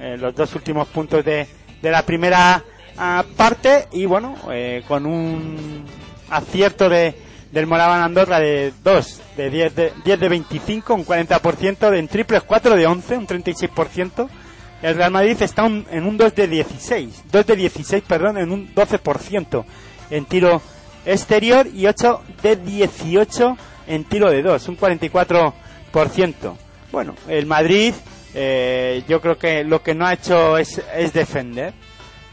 eh, los dos últimos puntos de, de la primera ah, parte. Y bueno, eh, con un acierto de, del Moraban Andorra de 2, de 10 de, 10 de 25, un 40%, de en triples 4 de 11, un 36%. El Real Madrid está un- en un 2 de 16, 2 de 16, perdón, en un 12% en tiro exterior y 8 de 18 en tiro de 2, un 44%. Bueno, el Madrid eh, yo creo que lo que no ha hecho es, defender.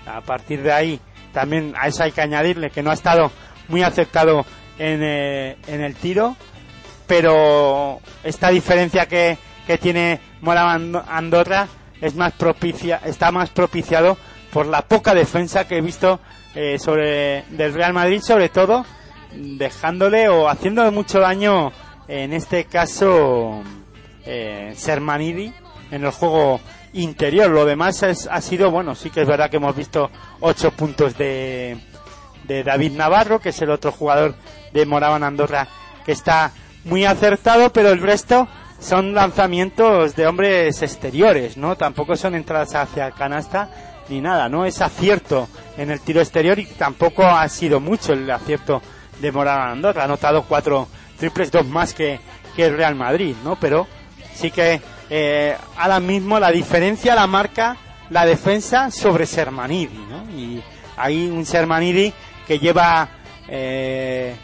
A partir de ahí también a eso hay que añadirle que no ha estado muy aceptado en, eh, el tiro, pero esta diferencia que, que tiene Mora Ando- Andorra es más propicia, está más propiciado por la poca defensa que he visto eh, sobre del Real Madrid, sobre todo dejándole o haciéndole mucho daño en este caso eh, Sermanidi en el juego interior. Lo demás es- ha sido bueno, sí que es verdad que hemos visto ocho puntos de de David Navarro, que es el otro jugador de Moraban Andorra que está muy acertado, pero el resto son lanzamientos de hombres exteriores, ¿no? Tampoco son entradas hacia canasta ni nada, ¿no? Es acierto en el tiro exterior y tampoco ha sido mucho el acierto de Moraban Andorra. Ha anotado cuatro triples, dos más que, que el Real Madrid, ¿no? Pero sí que eh, ahora mismo la diferencia la marca la defensa sobre Sermanidi, ¿no? Y hay un Sermanidi que lleva eh,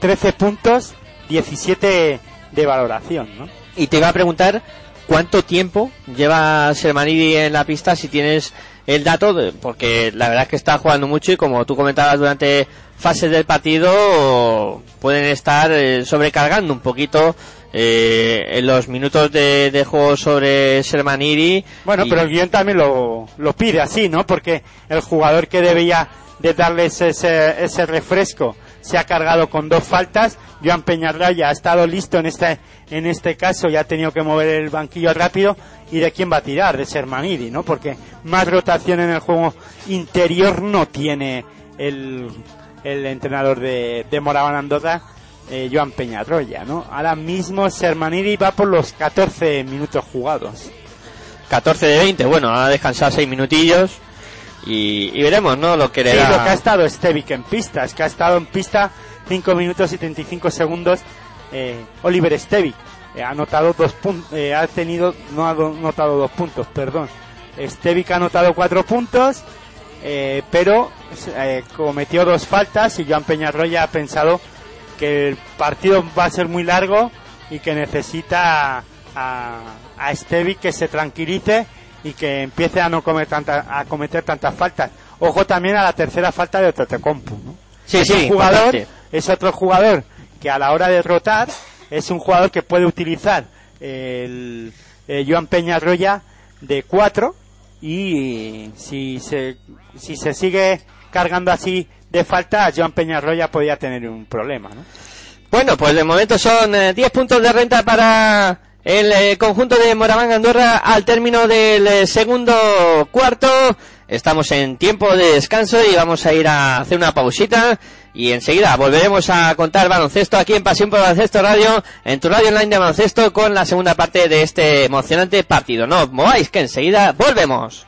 13 puntos, 17 de valoración, ¿no? Y te iba a preguntar cuánto tiempo lleva Sermanidi en la pista si tienes el dato, porque la verdad es que está jugando mucho y como tú comentabas durante fases del partido pueden estar eh, sobrecargando un poquito eh, en los minutos de, de juego sobre Sermanidi. Bueno, Y- pero el guion también lo, lo pide así, ¿no? Porque el jugador que debía de darles ese, ese refresco se ha cargado con dos faltas. Joan Peñarraya ha estado listo en este, en este caso y ha tenido que mover el banquillo rápido. ¿Y de quién va a tirar? De Sermanidi, ¿no? Porque más rotación en el juego interior no tiene el, el entrenador de, de Moraban Andorra, eh, Joan Peñarroya, ¿no? Ahora mismo Sermanidi va por los 14 minutos jugados. 14 de 20, bueno, ha descansado 6 minutillos y, y veremos, ¿no? Lo que le Sí, da- lo que ha estado Stevic en pista, es que ha estado en pista 5 minutos y 35 segundos. Eh, Oliver Stevic eh, ha anotado dos puntos, ha tenido, no ha do- anotado dos puntos, perdón. Stevic ha anotado cuatro puntos, eh, pero eh, cometió dos faltas y Joan Peñarroya ha pensado que el partido va a ser muy largo y que necesita a, a Stevic que se tranquilice y que empiece a no cometer, tanta- a cometer tantas faltas. Ojo también a la tercera falta de Totecompu, ¿no? Sí, es sí, jugador, es otro jugador que a la hora de rotar es un jugador que puede utilizar el, eh, Joan Peñarroya de 4 y si se, si se sigue cargando así de falta, Joan Peñarroya podía tener un problema, ¿no? Bueno, pues de momento son eh, 10 puntos de renta para el eh, conjunto de Moraván Andorra al término del eh, segundo cuarto. Estamos en tiempo de descanso y vamos a ir a hacer una pausita y enseguida volveremos a contar baloncesto aquí en Pasión por Baloncesto Radio, en tu radio online de baloncesto con la segunda parte de este emocionante partido. No os mováis que enseguida volvemos.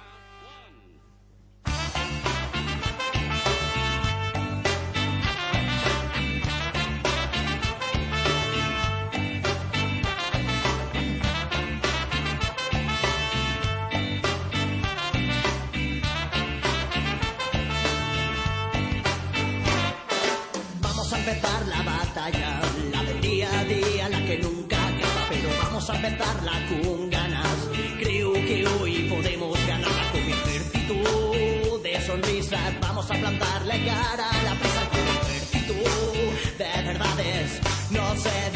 No se.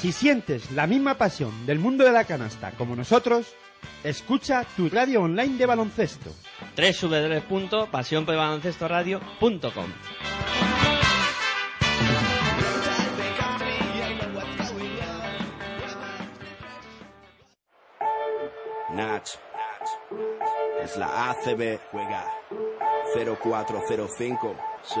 Si sientes la misma pasión del mundo de la canasta como nosotros, escucha tu radio online de baloncesto. www.pasionporelbaloncestoradio.com Nach. Es la ACB. Juega 0405. Sí.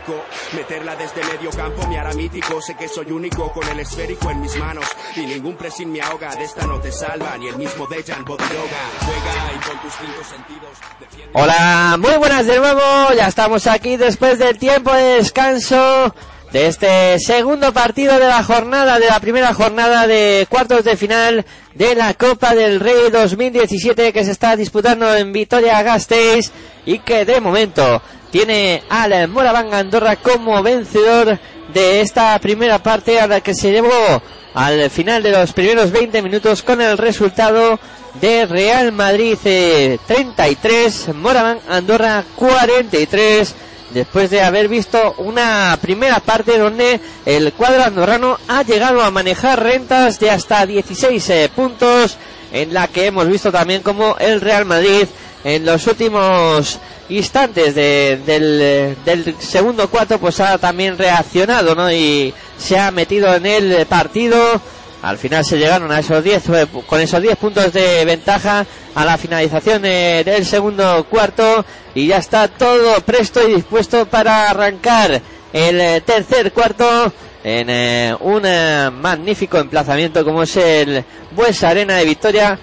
Meterla desde medio campo me hará mítico. Sé que soy único con el esférico en mis manos. Y ningún pressing me ahoga. De esta no te salva ni el mismo Dejan Bodiroga. Juega y con tus cinco sentidos. defiende- Hola, muy buenas de nuevo. Ya estamos aquí después del tiempo de descanso de este segundo partido de la jornada, de la primera jornada de cuartos de final de la Copa del Rey 2017 que se está disputando en Vitoria-Gasteiz y que de momento tiene al Moraván Andorra como vencedor de esta primera parte a la que se llevó al final de los primeros 20 minutos con el resultado de Real Madrid eh, 33, Moraván Andorra 43, después de haber visto una primera parte donde el cuadro andorrano ha llegado a manejar rentas de hasta 16 eh, puntos, en la que hemos visto también como el Real Madrid en los últimos instantes de- del, segundo cuarto pues ha también reaccionado ¿no? y se ha metido en el partido al final se llegaron a esos 10 eh, con esos 10 puntos de ventaja a la finalización eh, del segundo cuarto y ya está todo presto y dispuesto para arrancar el eh, tercer cuarto en eh, un eh, magnífico emplazamiento como es el Buesa Arena de Victoria,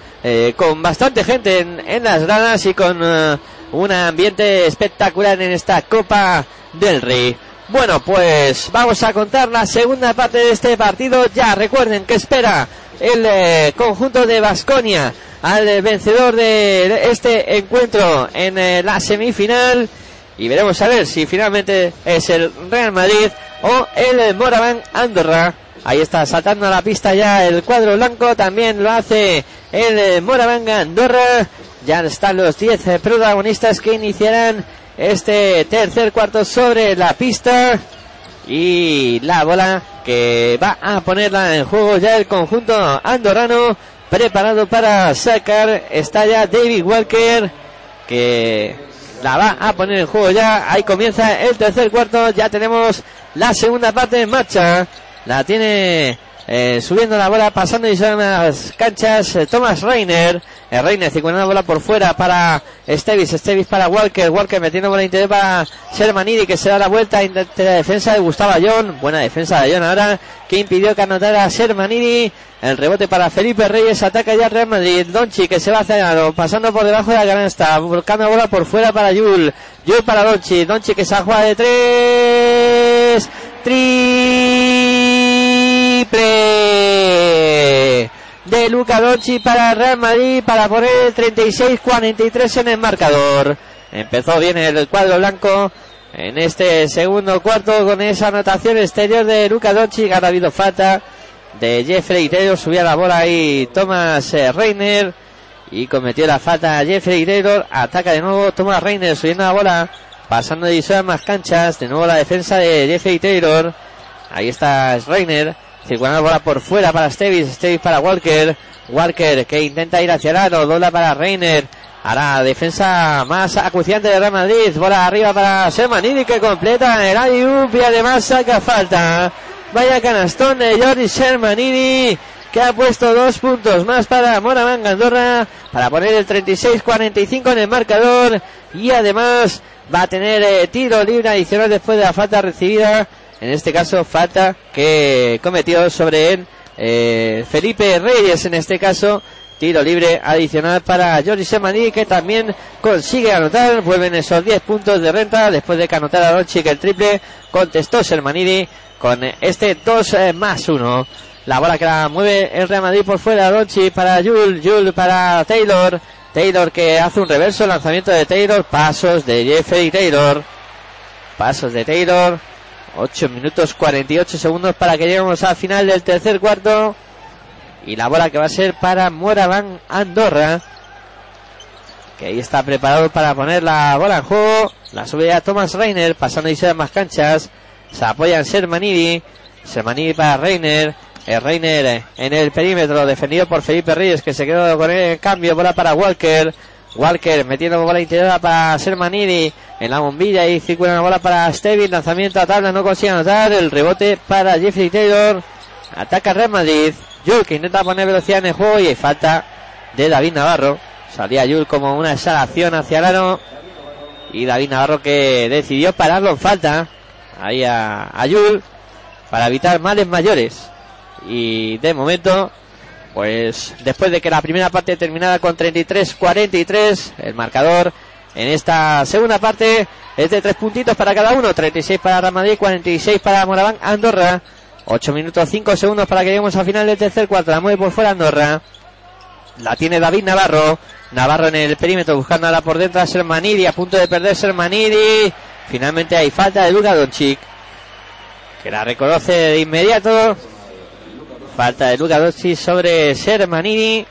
con bastante gente en, las gradas y con un ambiente espectacular en esta Copa del Rey. Bueno, pues vamos a contar la segunda parte de este partido. Ya recuerden que espera el eh, conjunto de Basconia al eh, vencedor de este encuentro en eh, la semifinal y veremos a ver si finalmente es el Real Madrid o el Moraván Andorra. Ahí está saltando a la pista ya el cuadro blanco, también lo hace el Moraván Andorra. Ya están los 10 eh, protagonistas que iniciarán este tercer cuarto sobre la pista. Y la bola que va a ponerla en juego ya el conjunto andorrano preparado para sacar está ya David Walker que la va a poner en juego ya. Ahí comienza el tercer cuarto. Ya tenemos la segunda parte en marcha. La tiene eh, subiendo la bola, pasando y son las canchas. eh, Thomas Reiner. El Reiner circulando la bola por fuera para Stevis. Stevis para Walker. Walker metiendo bola interior para Shermanidi que se da la vuelta. Intenta la defensa de Gustavo Ayón. Buena defensa de Ayón ahora que impidió que anotara Shermanidi. El rebote para Felipe Reyes. Ataca ya Real Madrid. Donchi que se va hacia pasando por debajo de la canasta. Volcando la bola por fuera para Yul. Yul para Donchi. Donchi que se jugado de tres. De Luca Donchi para Real Madrid para poner el 36-43 en el marcador. Empezó bien el cuadro blanco en este segundo cuarto con esa anotación exterior de Luca Donchi. Ha habido falta de Jeffrey Taylor. Subía la bola ahí Thomas eh, Reiner y cometió la falta Jeffrey Taylor. Ataca de nuevo Thomas Reiner subiendo la bola. Pasando de más canchas. De nuevo la defensa de Jeffrey Taylor. Ahí está Reiner. Circulando la bola por fuera para Stevis. Stevis para Walker. Walker que intenta ir hacia el aro. Dobla para Reiner. Ahora defensa más acuciante de Real Madrid. Bola arriba para Sermanini que completa el alley-oop y además saca falta. Vaya canastón de Jordi Sermanini que ha puesto dos puntos más para Moraván Andorra para poner el 36-45 en el marcador y además va a tener eh, tiro libre adicional después de la falta recibida. En este caso, falta que cometió sobre él eh, Felipe Reyes. En este caso, tiro libre adicional para Jordi Semaní, que también consigue anotar. Vuelven esos 10 puntos de renta después de que anotara Donchi que el triple contestó Sermanidi con este 2 eh, más 1. La bola que la mueve el Real Madrid por fuera, Donchi para Jul, Jul para Taylor. Taylor que hace un reverso, lanzamiento de Taylor, pasos de Jeffrey Taylor. Pasos de Taylor. 8 minutos 48 segundos para que lleguemos al final del tercer cuarto. Y la bola que va a ser para Moraván Andorra. Que ahí está preparado para poner la bola en juego. La sube ya Thomas Reiner, pasando y se más canchas. Se apoya en Sermanidi. Sermanidi para Reiner. El Reiner en el perímetro, defendido por Felipe Reyes, que se quedó con el cambio. Bola para Walker. Walker metiendo bola interior para Sermanidi en la bombilla y circula la bola para Stevin. Lanzamiento a tabla, no consigue anotar. El rebote para Jeffrey Taylor. Ataca Real Madrid. Yul que intenta poner velocidad en el juego y hay falta de David Navarro. Salía Yul como una exhalación hacia el aro. Y David Navarro que decidió pararlo en falta. Ahí a Yul para evitar males mayores. Y de momento, pues después de que la primera parte terminara con 33-43, el marcador en esta segunda parte es de tres puntitos para cada uno. 36 para Real Madrid, 46 para Moraván Andorra. 8 minutos 5 segundos para que lleguemos al final del tercer cuarto. La mueve por fuera Andorra. La tiene David Navarro. Navarro en el perímetro buscando ahora por dentro a Sermanidi. A punto de perder Sermanidi. Finalmente hay falta de Luka Doncic. Que la reconoce de inmediato. Falta de Luka Doncic sobre Sermanidi.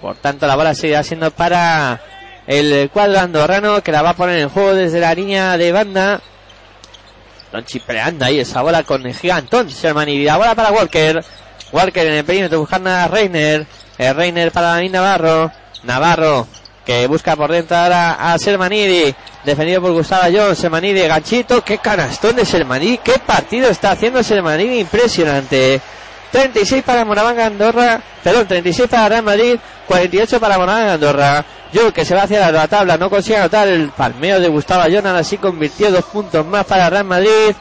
Por tanto la bola seguirá siendo para el cuadro andorrano que la va a poner en juego desde la línea de banda. Doncic peleando ahí esa bola con el gigantón Sermanidi. La bola para Walker. Walker en el perímetro buscando a Reiner. El Reiner para David Navarro. Navarro que busca por dentro ahora a Sermanidi. Defendido por Gustavo Jones. Sermanidi, ganchito. Qué canastón de Sermanidi. Qué partido está haciendo Sermanidi. Impresionante. 36 para Moraván Andorra, perdón, 36 para Real Madrid, 48 para Moraván Andorra. Yo que se va hacia la tabla, no consigue anotar el palmeo de Gustavo Ayón, así convirtió dos puntos más para Real Madrid.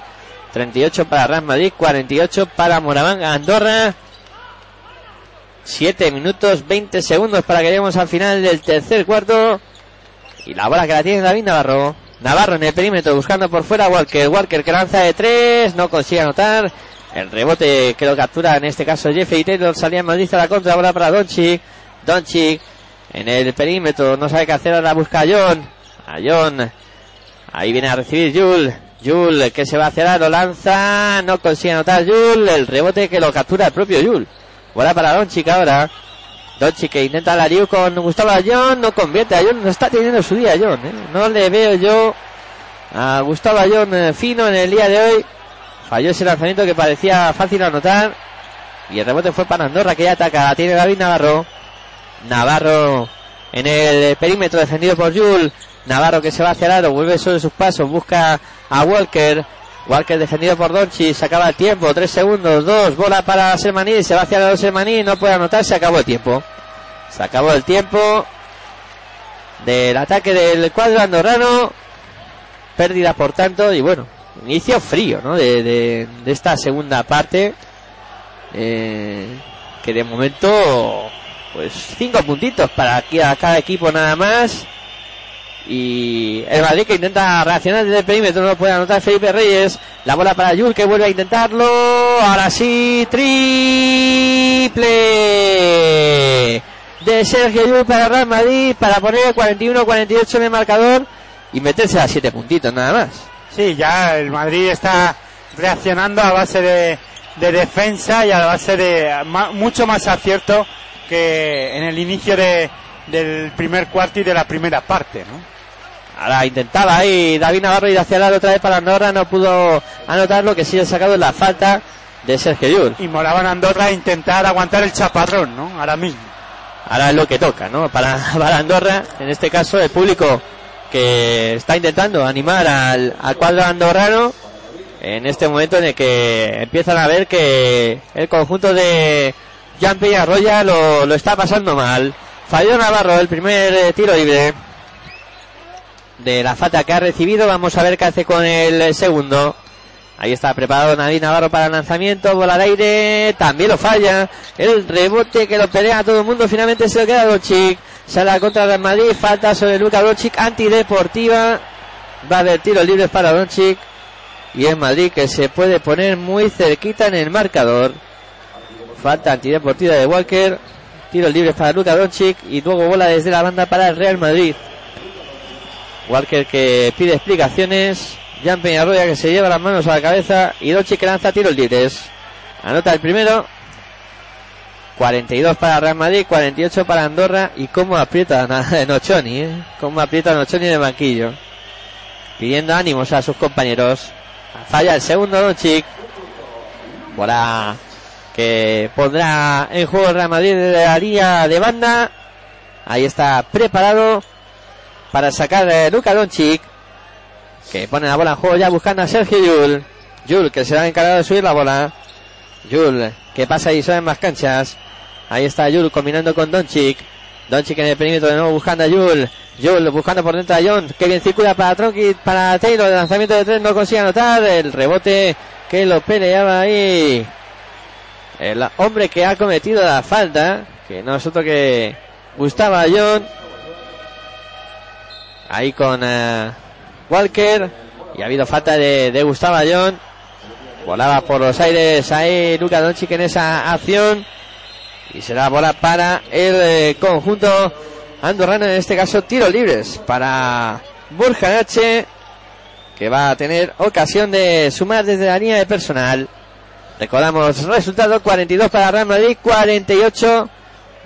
38 para Real Madrid, 48 para Moraván Andorra. 7 minutos 20 segundos para que lleguemos al final del tercer cuarto. Y la bola que la tiene David Navarro. Navarro en el perímetro buscando por fuera Walker. Walker que lanza de 3, no consigue anotar. El rebote que lo captura en este caso Jeffrey Taylor salía en Madrid a la contra, bola para Doncic. Doncic en el perímetro, no sabe qué hacer, ahora busca a John. A John. Ahí viene a recibir Jul. Jul que se va a hacer, lo lanza, no consigue anotar Jul. El rebote que lo captura el propio Jul. Bola para Doncic ahora. Doncic que intenta la Liu con Gustavo Ayón, no convierte a Ayón, no está teniendo su día Ayón, ¿eh? no le veo yo a Gustavo Ayón eh, fino en el día de hoy. Falló ese lanzamiento que parecía fácil anotar. Y el rebote fue para Andorra que ya ataca. Tiene David Navarro. Navarro en el perímetro defendido por Jul. Navarro que se va hacia el aro, vuelve sobre sus pasos, busca a Walker. Walker defendido por Donchi, se acaba el tiempo, tres segundos, dos, bola para Sermaní, se va hacia el aro Sermaní, no puede anotar, se acabó el tiempo. Se acabó el tiempo del ataque del cuadro andorrano. Pérdida por tanto, y bueno, inicio frío, ¿no? De, esta segunda parte. eh, que de momento, pues cinco puntitos para aquí a cada equipo nada más. Y el Madrid que intenta reaccionar desde el perímetro, no puede anotar Felipe Reyes. La bola para Yul que vuelve a intentarlo. Ahora sí, triple de Sergio Yul para Real Madrid para poner el 41-48 en el marcador y meterse a siete puntitos nada más. Sí, ya el Madrid está reaccionando a base de, de defensa y a base de ma- mucho más acierto que en el inicio de, del primer cuarto y de la primera parte, ¿no? Ahora intentaba ahí David Navarro ir hacia el otra vez para Andorra, no pudo anotar lo que sí ha sacado la falta de Sergio. Y Moraban Andorra a intentar aguantar el chaparrón, ¿no? Ahora mismo. Ahora es lo que toca, ¿no? Para, para Andorra, en este caso el público que está intentando animar al, al cuadro andorrano en este momento en el que empiezan a ver que el conjunto de Jean Peñarroya lo, lo está pasando mal. Falló Navarro el primer eh, tiro libre de la falta que ha recibido. Vamos a ver qué hace con el segundo. Ahí está preparado David Navarro para lanzamiento, bola al aire, también lo falla. El rebote que lo pelea a todo el mundo, finalmente se lo queda Doncic. Sale a contra del Madrid, falta sobre Luca Doncic, antideportiva. Va a haber tiros libres para Doncic. Y el Madrid que se puede poner muy cerquita en el marcador. Falta antideportiva de Walker. Tiros libres para Luca Doncic. Y luego bola desde la banda para el Real Madrid. Walker que pide explicaciones. Jan Peñarroya que se lleva las manos a la cabeza. Y Doncic que lanza tiros libres. Anota el primero. 42 para Real Madrid, 48 para Andorra. Y cómo aprieta Nochoni, ¿eh? Cómo aprieta Nochoni en banquillo. Pidiendo ánimos a sus compañeros. Falla el segundo Doncic. Bola que pondrá en juego Real Madrid de la línea de banda. Ahí está preparado para sacar Luka Doncic. Que pone la bola en juego ya buscando a Sergio Yul. Yul que será encargado de subir la bola. Yul que pasa y en más canchas. Ahí está Yul combinando con Doncic. Doncic en el perímetro de nuevo buscando a Yul. Yul buscando por dentro a John. Que bien circula para Tronki, para Taylor. El lanzamiento de tres no consigue anotar. El rebote que lo peleaba ahí. El hombre que ha cometido la falta. Que no es otro que Gustavo John. Ahí con eh, Walker. Y ha habido falta de, de Gustavo John. Volaba por los aires ahí Luka Doncic en esa acción. Y será bola para el eh, conjunto andorrano, en este caso tiros libres para Burjanache, que va a tener ocasión de sumar desde la línea de personal. Recordamos resultado 42 para Real Madrid, 48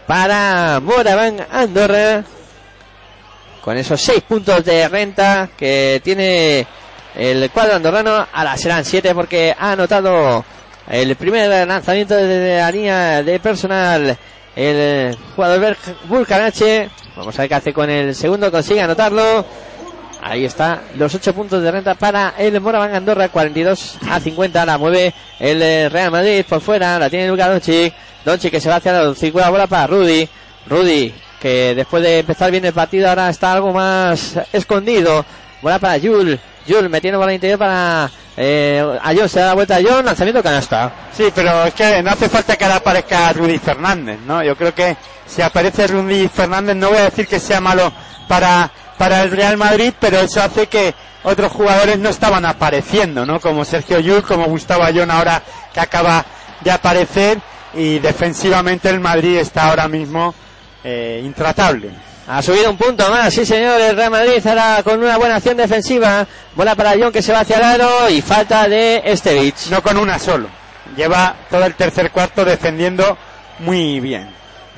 para Moraván Andorra. Con esos 6 puntos de renta que tiene el cuadro andorrano, ahora serán 7 porque ha anotado el primer lanzamiento desde la línea de personal el jugador Burkanache. Vamos a ver qué hace con el segundo, consigue anotarlo. Ahí está, los 8 puntos de renta para el Moraván Andorra, 42 a 50. La mueve el Real Madrid por fuera, la tiene Luka Doncic. Doncic que se va hacia la la bola para Rudy. Rudy, que después de empezar bien el partido ahora está algo más escondido. Bola para Jul. Jul metiendo bola interior para eh, a John. Se da la vuelta a John, lanzamiento canasta. Sí, pero es que no hace falta que ahora aparezca Rudy Fernández, ¿no? Yo creo que si aparece Rudy Fernández, no voy a decir que sea malo para, para el Real Madrid, pero eso hace que otros jugadores no estaban apareciendo, ¿no? Como Sergio Llull, como Gustavo Ayón ahora que acaba de aparecer y defensivamente el Madrid está ahora mismo eh, intratable. Ha subido un punto más, sí señor, el Real Madrid ahora con una buena acción defensiva. Bola para John que se va hacia el aro y falta de Estevich. No con una solo. Lleva todo el tercer cuarto defendiendo muy bien.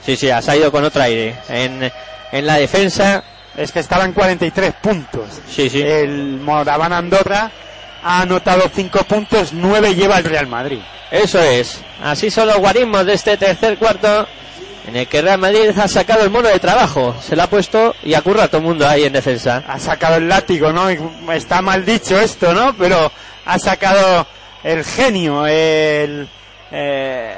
Sí, sí, ha salido con otro aire. En, en la defensa, Es que estaba en 43 puntos. sí, sí. El Moraván Andorra ha anotado 5 puntos, 9 lleva el Real Madrid. Eso es. Así son los guarismos de este tercer cuarto. En el que Real Madrid ha sacado el mono de trabajo. Se lo ha puesto y acurra a todo el mundo ahí en defensa. Ha sacado el látigo, ¿no? Está mal dicho esto, ¿no? Pero ha sacado el genio, el, eh,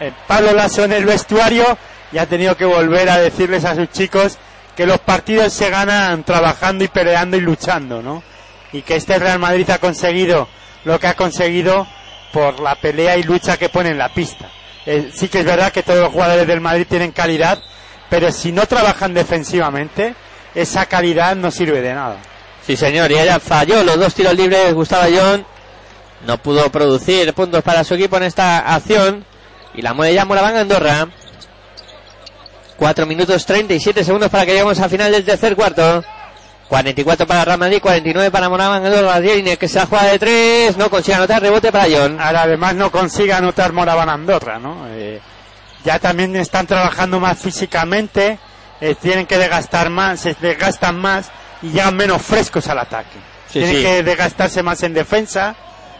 el Pablo Lasso en el vestuario y ha tenido que volver a decirles a sus chicos que los partidos se ganan trabajando y peleando y luchando, ¿no? Y que este Real Madrid ha conseguido lo que ha conseguido por la pelea y lucha que pone en la pista. Eh, sí que es verdad que todos los jugadores del Madrid tienen calidad, pero si no trabajan defensivamente, esa calidad no sirve de nada. Sí, señor, y ella falló los dos tiros libres. Gustavo John no pudo producir puntos para su equipo en esta acción. Y la mueve ya Moraván Andorra. 4 minutos 37 segundos para que lleguemos al final del tercer cuarto. 44 para Real Madrid, 49 para Moraván Andorra. Dieline que se la juega de 3. No consigue anotar rebote para John. Ahora además no consigue anotar Moraván Andorra, ¿no? Eh, ya también están trabajando más físicamente, eh, tienen que desgastar más, se desgastan más y llegan menos frescos al ataque. Sí, tienen sí. que desgastarse más en defensa,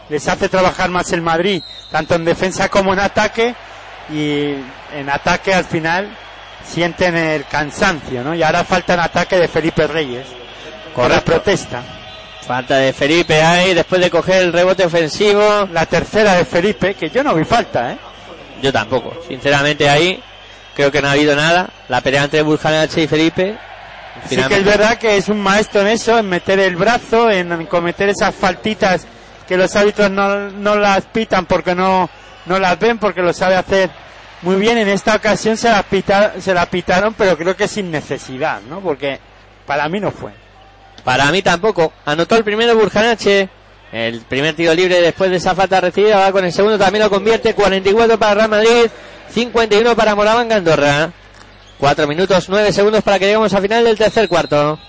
les hace trabajar más el Madrid, tanto en defensa como en ataque, y en ataque al final sienten el cansancio, ¿no? Y ahora falta en ataque de Felipe Reyes, la Correcto. protesta. Falta de Felipe ahí después de coger el rebote ofensivo. La tercera de Felipe, que yo no vi falta, ¿eh? Yo tampoco. Sinceramente ahí creo que no ha habido nada. La pelea entre Burjanache y Felipe. Sí que es verdad que es un maestro en eso, en meter el brazo, en cometer esas faltitas que los árbitros no, no las pitan porque no, no las ven, porque lo sabe hacer muy bien. En esta ocasión se la, pita- se la pitaron, pero creo que sin necesidad, ¿no? Porque para mí no fue. Para mí tampoco. Anotó el primero Burjanache. El primer tiro libre después de esa falta recibida. Va con el segundo también lo convierte. 44 para Real Madrid. 51 para Moraván Andorra. 4 minutos 9 segundos para que lleguemos al final del tercer cuarto.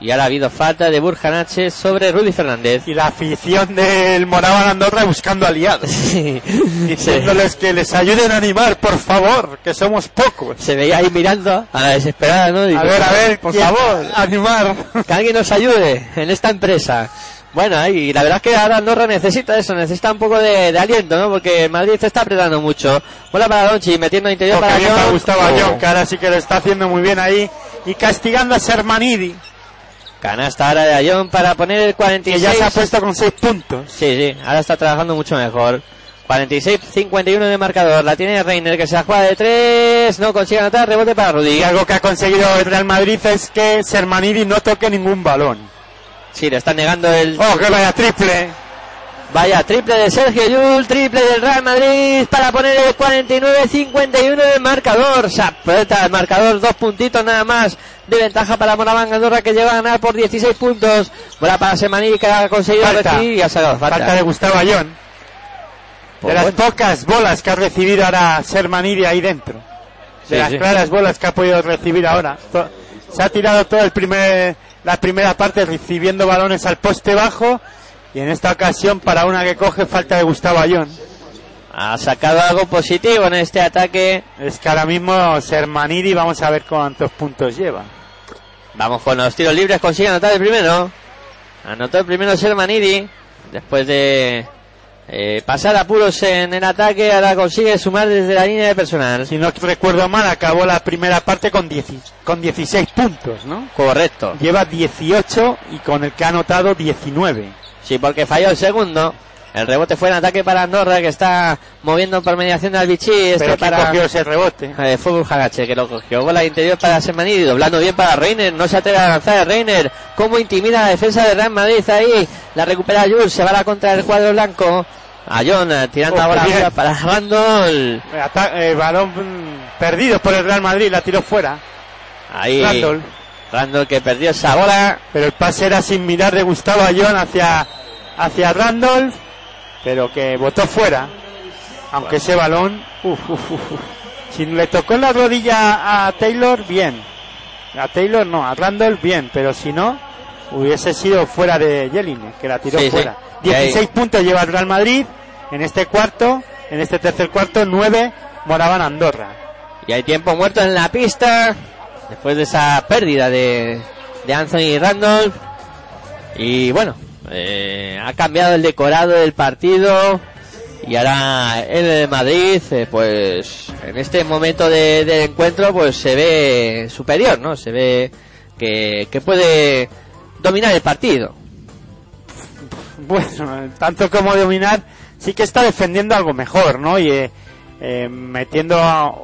Y ahora ha habido falta de Burjanache sobre Rudy Fernández. Y la afición del Moraban Andorra buscando aliados, Sí. diciéndoles que les ayuden a animar, por favor, que somos pocos. Se veía ahí mirando a la desesperada, ¿no? A ver, a ver, por ¿quién- favor. animar. que alguien nos ayude en esta empresa. Bueno, y la verdad es que ahora Andorra necesita eso, necesita un poco de, de aliento, ¿no? Porque Madrid se está apretando mucho. Bola para Donchi, metiendo interior Porque para John. me gustaba Oh. John, que ahora sí que lo está haciendo muy bien ahí. Y castigando a Sermanidi, Canasta ahora de Ayón para poner el que 46. ya se ha puesto con seis puntos. Sí, sí, ahora está trabajando mucho mejor. 46-51 de marcador. La tiene Reiner que se la juega de 3. No consigue anotar. Rebote para Rudy. Y algo que ha conseguido el Real Madrid es que Sermanidi no toque ningún balón. Sí, le están negando el. ¡Oh, que vaya triple! Vaya, triple de Sergio Yul, triple del Real Madrid para poner el 49-51 de marcador. Se aprieta el marcador, dos puntitos nada más de ventaja para Moraván Andorra que lleva a ganar por 16 puntos. Bola para Semaní que ha conseguido Falta. recibir y ha sacado falta. Falta de Gustavo Ayón. Pues De las bueno. pocas bolas que ha recibido ahora Sermanidi ahí dentro. De Sí, las sí. claras bolas que ha podido recibir ahora. Se ha tirado todo el primer, la primera parte recibiendo balones al poste bajo. Y en esta ocasión, para una que coge, falta de Gustavo Ayón. Ha sacado algo positivo en este ataque. Es que ahora mismo Sermanidi, vamos a ver cuántos puntos lleva. Vamos con los tiros libres, consigue anotar el primero. Anotó el primero Sermanidi después de eh, pasar apuros en el ataque, ahora consigue sumar desde la línea de personal. Si no recuerdo mal, acabó la primera parte con, 10 con 16 puntos, ¿no? Correcto. Lleva 18 y con el que ha anotado 19. Sí, porque falló el segundo. El rebote fue en ataque para Andorra, que está moviendo por mediación al Vichy. Este Pero ¿quién para cogió ese rebote? Eh, fue Burjagache que lo cogió. Bola interior para Semanidi, doblando bien para Reiner. No se atreve a lanzar Reiner. Cómo intimida la defensa de Real Madrid ahí. La recupera Jules, se va a la contra del cuadro blanco. A John eh, tirando Oh, ahora bien. para Randall. Ata- eh, balón perdido por el Real Madrid, la tiró fuera. Ahí. Randall. Randall que perdió esa bola. Pero el pase era sin mirar de Gustavo Ayón hacia, hacia Randolph, pero que botó fuera. Aunque ese balón, uf, uf, uf, uf. si le tocó la rodilla a Taylor, bien. A Taylor no, a Randolph bien, pero si no, hubiese sido fuera de Jelinek, que la tiró Sí, sí. fuera. Ahí- 16 puntos lleva el Real Madrid en este cuarto, en este tercer cuarto, 9 moraban Andorra. Y hay tiempo muerto en la pista. Después de esa pérdida de, de Anthony Randolph. Y bueno, eh, ha cambiado el decorado del partido. Y ahora en el Madrid, eh, pues en este momento de- del encuentro, pues se ve superior, ¿no? Se ve que, puede dominar el partido. Bueno, tanto como dominar, sí que está defendiendo algo mejor, ¿no? Y eh, eh, metiendo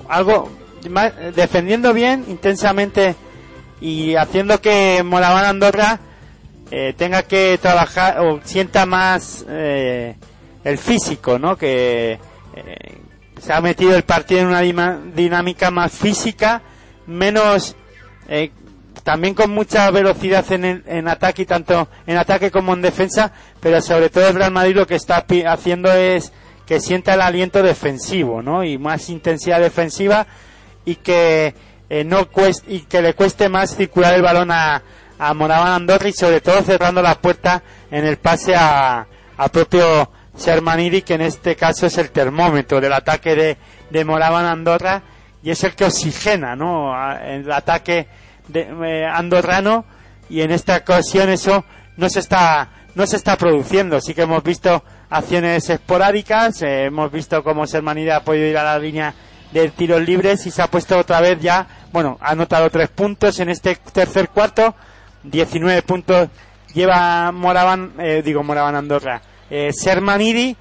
algo, defendiendo bien, intensamente y haciendo que Moraván Andorra eh, tenga que trabajar o sienta más eh, el físico, ¿no? Que eh, se ha metido el partido en una dinámica más física, menos eh, también con mucha velocidad en, el- en ataque tanto en ataque como en defensa, pero sobre todo el Real Madrid lo que está haciendo es que sienta el aliento defensivo, ¿no? Y más intensidad defensiva y que eh, no cuest- y que le cueste más circular el balón a, a Moraván Andorra y sobre todo cerrando la puerta en el pase a, a propio Shermanidi que en este caso es el termómetro del ataque de, de Moraván Andorra y es el que oxigena ¿no? El ataque de, eh, andorrano y en esta ocasión eso no se está no se está produciendo sí que hemos visto acciones esporádicas eh, hemos visto cómo Shermanidi ha podido ir a la línea de tiros libres y se ha puesto otra vez ya bueno ha anotado tres puntos en este tercer cuarto 19 puntos lleva Moraban, eh, digo Moraban Andorra, eh, Sermanidi,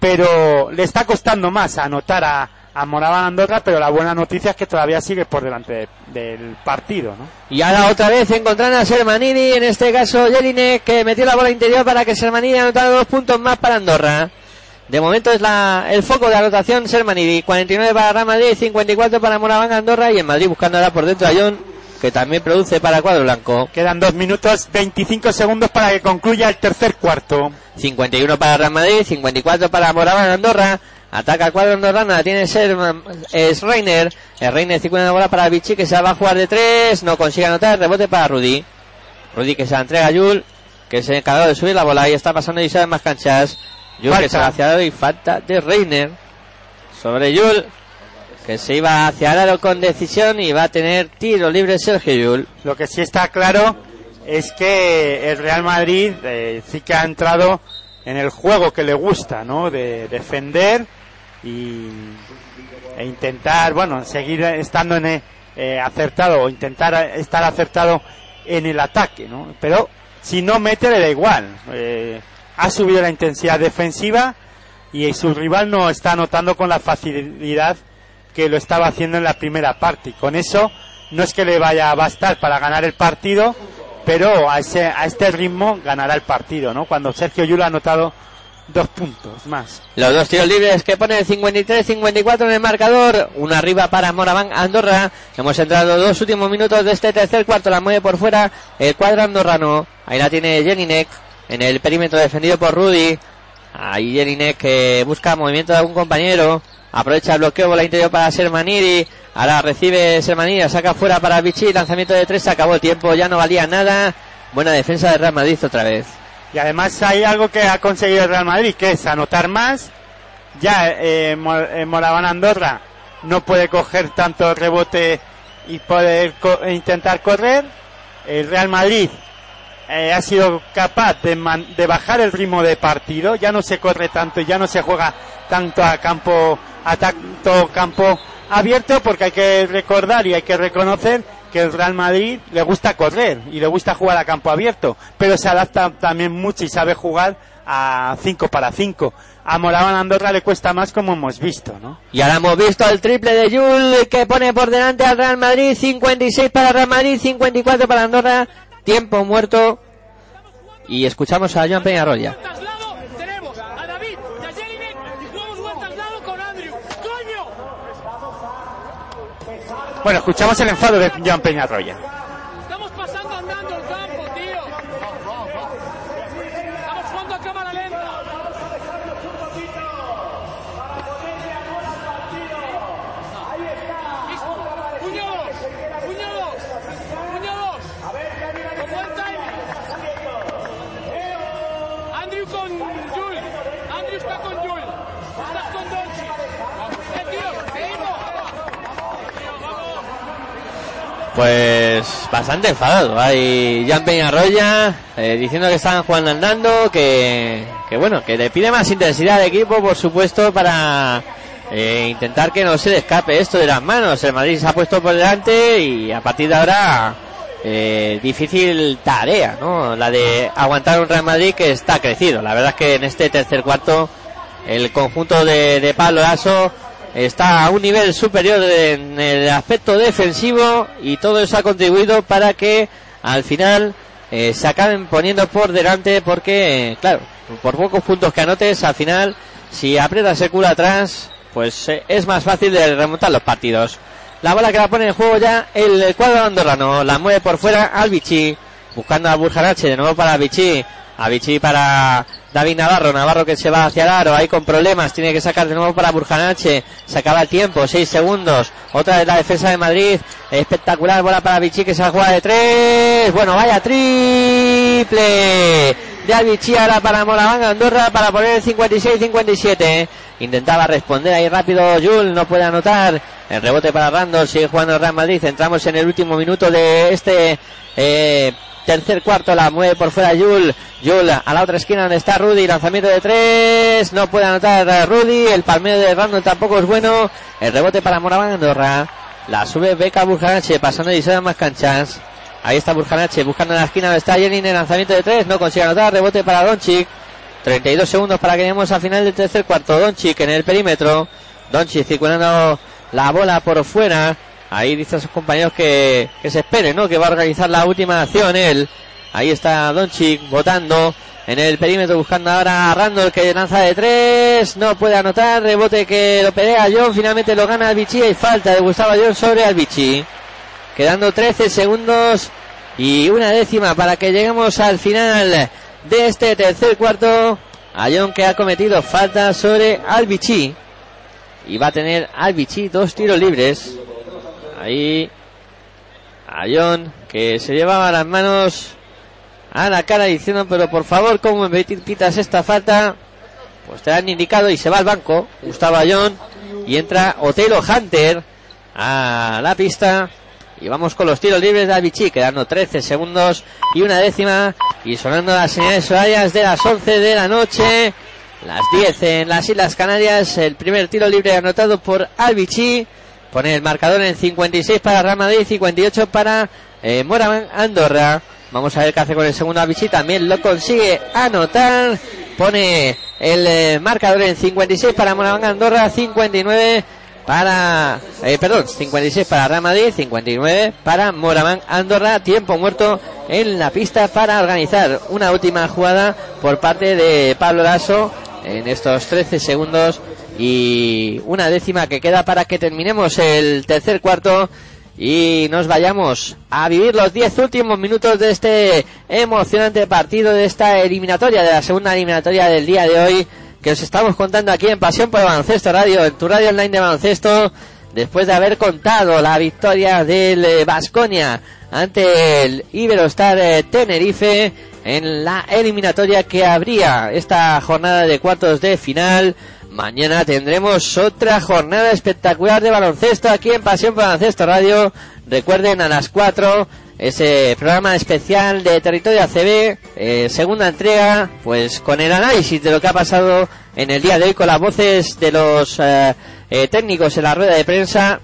pero le está costando más anotar a, a Moraban Andorra, pero la buena noticia es que todavía sigue por delante de- del partido, ¿no? Y ahora otra vez encontrando a Sermanini, en este caso Jelinek, que metió la bola interior para que Sermanini anotara dos puntos más para Andorra. De momento es la, el foco de anotación Sermanini, 49 para Real Madrid, 54 para Moraván Andorra y en Madrid buscando ahora por dentro a John, que también produce para Cuadro Blanco. Quedan dos minutos 25 segundos para que concluya el tercer cuarto. 51 para Real Madrid, 54 para Moraván Andorra. Ataca el cuadro andorrano, la tiene ser, es Reiner. El Reiner 50 bola para Vichy que se va a jugar de tres, no consigue anotar, rebote para Rudy. Rudy que se la entrega a Yul, que se ha encargado de subir la bola y está pasando y sabe más canchas. Yul que se aro y falta de Reiner. Sobre Yul, que se iba hacia el aro con decisión y va a tener tiro libre Sergio Yul. Lo que sí está claro es que el Real Madrid eh, sí que ha entrado en el juego que le gusta, ¿no? De defender y e intentar, bueno, seguir estando en eh, acertado o intentar estar acertado en el ataque, ¿no? Pero si no mete le da igual. Eh, ha subido la intensidad defensiva y su rival no está anotando con la facilidad que lo estaba haciendo en la primera parte. Y con eso no es que le vaya a bastar para ganar el partido, pero a, ese, a este ritmo ganará el partido, ¿no? Cuando Sergio Yul ha anotado dos puntos más. Los dos tiros libres que pone el 53-54 en el marcador. Una arriba para Moraván Andorra. Hemos entrado dos últimos minutos de este tercer cuarto. La mueve por fuera el cuadro andorrano. Ahí la tiene Jelinek en el perímetro defendido por Rudy. Ahí Jelinek que busca movimiento de algún compañero. Aprovecha el bloqueo bola interior para Sermanidi. Ahora recibe Sermanidi, la saca fuera para Vichy. Lanzamiento de tres, se acabó el tiempo, ya no valía nada. Buena defensa de Real Madrid otra vez. Y además hay algo que ha conseguido el Real Madrid, que es anotar más. Ya eh, eh, Moraván Andorra no puede coger tanto rebote y poder e intentar correr. El Real Madrid eh, ha sido capaz de, man- de bajar el ritmo de partido, ya no se corre tanto, ya no se juega tanto a campo, a tanto campo abierto, porque hay que recordar y hay que reconocer que el Real Madrid le gusta correr y le gusta jugar a campo abierto, pero se adapta también mucho y sabe jugar a 5 para 5. A Moraban Andorra le cuesta más como hemos visto, ¿no? Y ahora hemos visto el triple de Jul que pone por delante al Real Madrid, 56 para Real Madrid, 54 para Andorra, tiempo muerto. Y escuchamos a Joan Peñarroya. Bueno, escuchamos el enfado de Joan Peñarroya. Estamos pasando andando el campo, tío. Estamos jugando a cámara lenta. Listo. Puño dos. Puño dos. Puño dos. Con buen timing. Andrew con Jul. Andrew está con Jul. Estás con Dolce. Eh, tío, seguimos. Tío, vamos. Pues bastante enfadado. Hay Jan Peñarroya eh, diciendo que están jugando andando, que, que bueno, que le pide más intensidad al equipo, por supuesto, para eh, intentar que no se le escape esto de las manos. El Madrid se ha puesto por delante y a partir de ahora eh, difícil tarea, ¿no? La de aguantar un Real Madrid que está crecido. La verdad es que en este tercer cuarto el conjunto de, de Pablo Lasso está a un nivel superior en el aspecto defensivo y todo eso ha contribuido para que al final eh, se acaben poniendo por delante porque, claro, por pocos puntos que anotes, al final, si aprietas el culo atrás, pues eh, es más fácil de remontar los partidos. La bola que la pone en juego ya el cuadro andorrano, la mueve por fuera al Vichy, buscando a Burjanache, de nuevo para Vichy, a Vichy para David Navarro, Navarro que se va hacia el ahí con problemas, tiene que sacar de nuevo para Burjanache, se acaba el tiempo, 6 segundos, otra vez la defensa de Madrid, espectacular, bola para Vichy que se juega de tres, bueno, vaya triple de Albichi ahora para Moraván Andorra para poner el 56-57. Intentaba responder ahí rápido Jul, no puede anotar. El rebote para Randall, sigue jugando Real Madrid. Entramos en el último minuto de este eh, tercer cuarto. La mueve por fuera Jul. Jul a la otra esquina donde está Rudy. Lanzamiento de tres. No puede anotar Rudy. El palmeo de Randall tampoco es bueno. El rebote para Moraván Andorra. La sube Beca Burjanache pasando y se dan más canchas. Ahí está Burjanache buscando la esquina donde está Jenin el lanzamiento de tres. No consigue anotar. Rebote para Doncic. 32 segundos para que lleguemos al final del tercer cuarto. Doncic en el perímetro. Doncic circulando la bola por fuera. Ahí dice a sus compañeros que, que se esperen, ¿no? Que va a organizar la última acción él. Ahí está Doncic votando en el perímetro buscando ahora a Randall que lanza de tres. No puede anotar. Rebote que lo pelea John. Finalmente lo gana Albichi y falta de Gustavo John sobre Albichi. Quedando 13 segundos y una décima para que lleguemos al final de este tercer cuarto. Ayón que ha cometido falta sobre Albichi. Y va a tener Albichi dos tiros libres. Ahí. Ayón que se llevaba las manos a la cara diciendo, pero por favor, ¿cómo me quitas esta falta? Pues te han indicado y se va al banco. Gustavo Ayón. Y entra Otelo Hunter a la pista. Y vamos con los tiros libres de Albichi, quedando 13 segundos y una décima. Y sonando las señales horarias de las 11 de la noche. Las 10 en las Islas Canarias. El primer tiro libre anotado por Albichi. Pone el marcador en 56 para Real Madrid, 58 para eh, Moraván Andorra. Vamos a ver qué hace con el segundo Albichi. También lo consigue anotar. Pone el eh, marcador en 56 para Moraván Andorra, 59 para, eh, perdón, 56 para Real Madrid, 59 para Moraván Andorra, tiempo muerto en la pista para organizar una última jugada por parte de Pablo Lasso en estos 13 segundos y una décima que queda para que terminemos el tercer cuarto y nos vayamos a vivir los 10 últimos minutos de este emocionante partido de esta eliminatoria, de la segunda eliminatoria del día de hoy que os estamos contando aquí en Pasión por Baloncesto Radio, en tu radio online de baloncesto, después de haber contado la victoria del Vasconia ante el Iberostar eh, Tenerife en la eliminatoria que abría esta jornada de cuartos de final. Mañana tendremos otra jornada espectacular de baloncesto aquí en Pasión Baloncesto Radio. Recuerden a las 4 ese programa especial de Territorio ACB, eh, segunda entrega, pues con el análisis de lo que ha pasado en el día de hoy con las voces de los eh, eh, técnicos en la rueda de prensa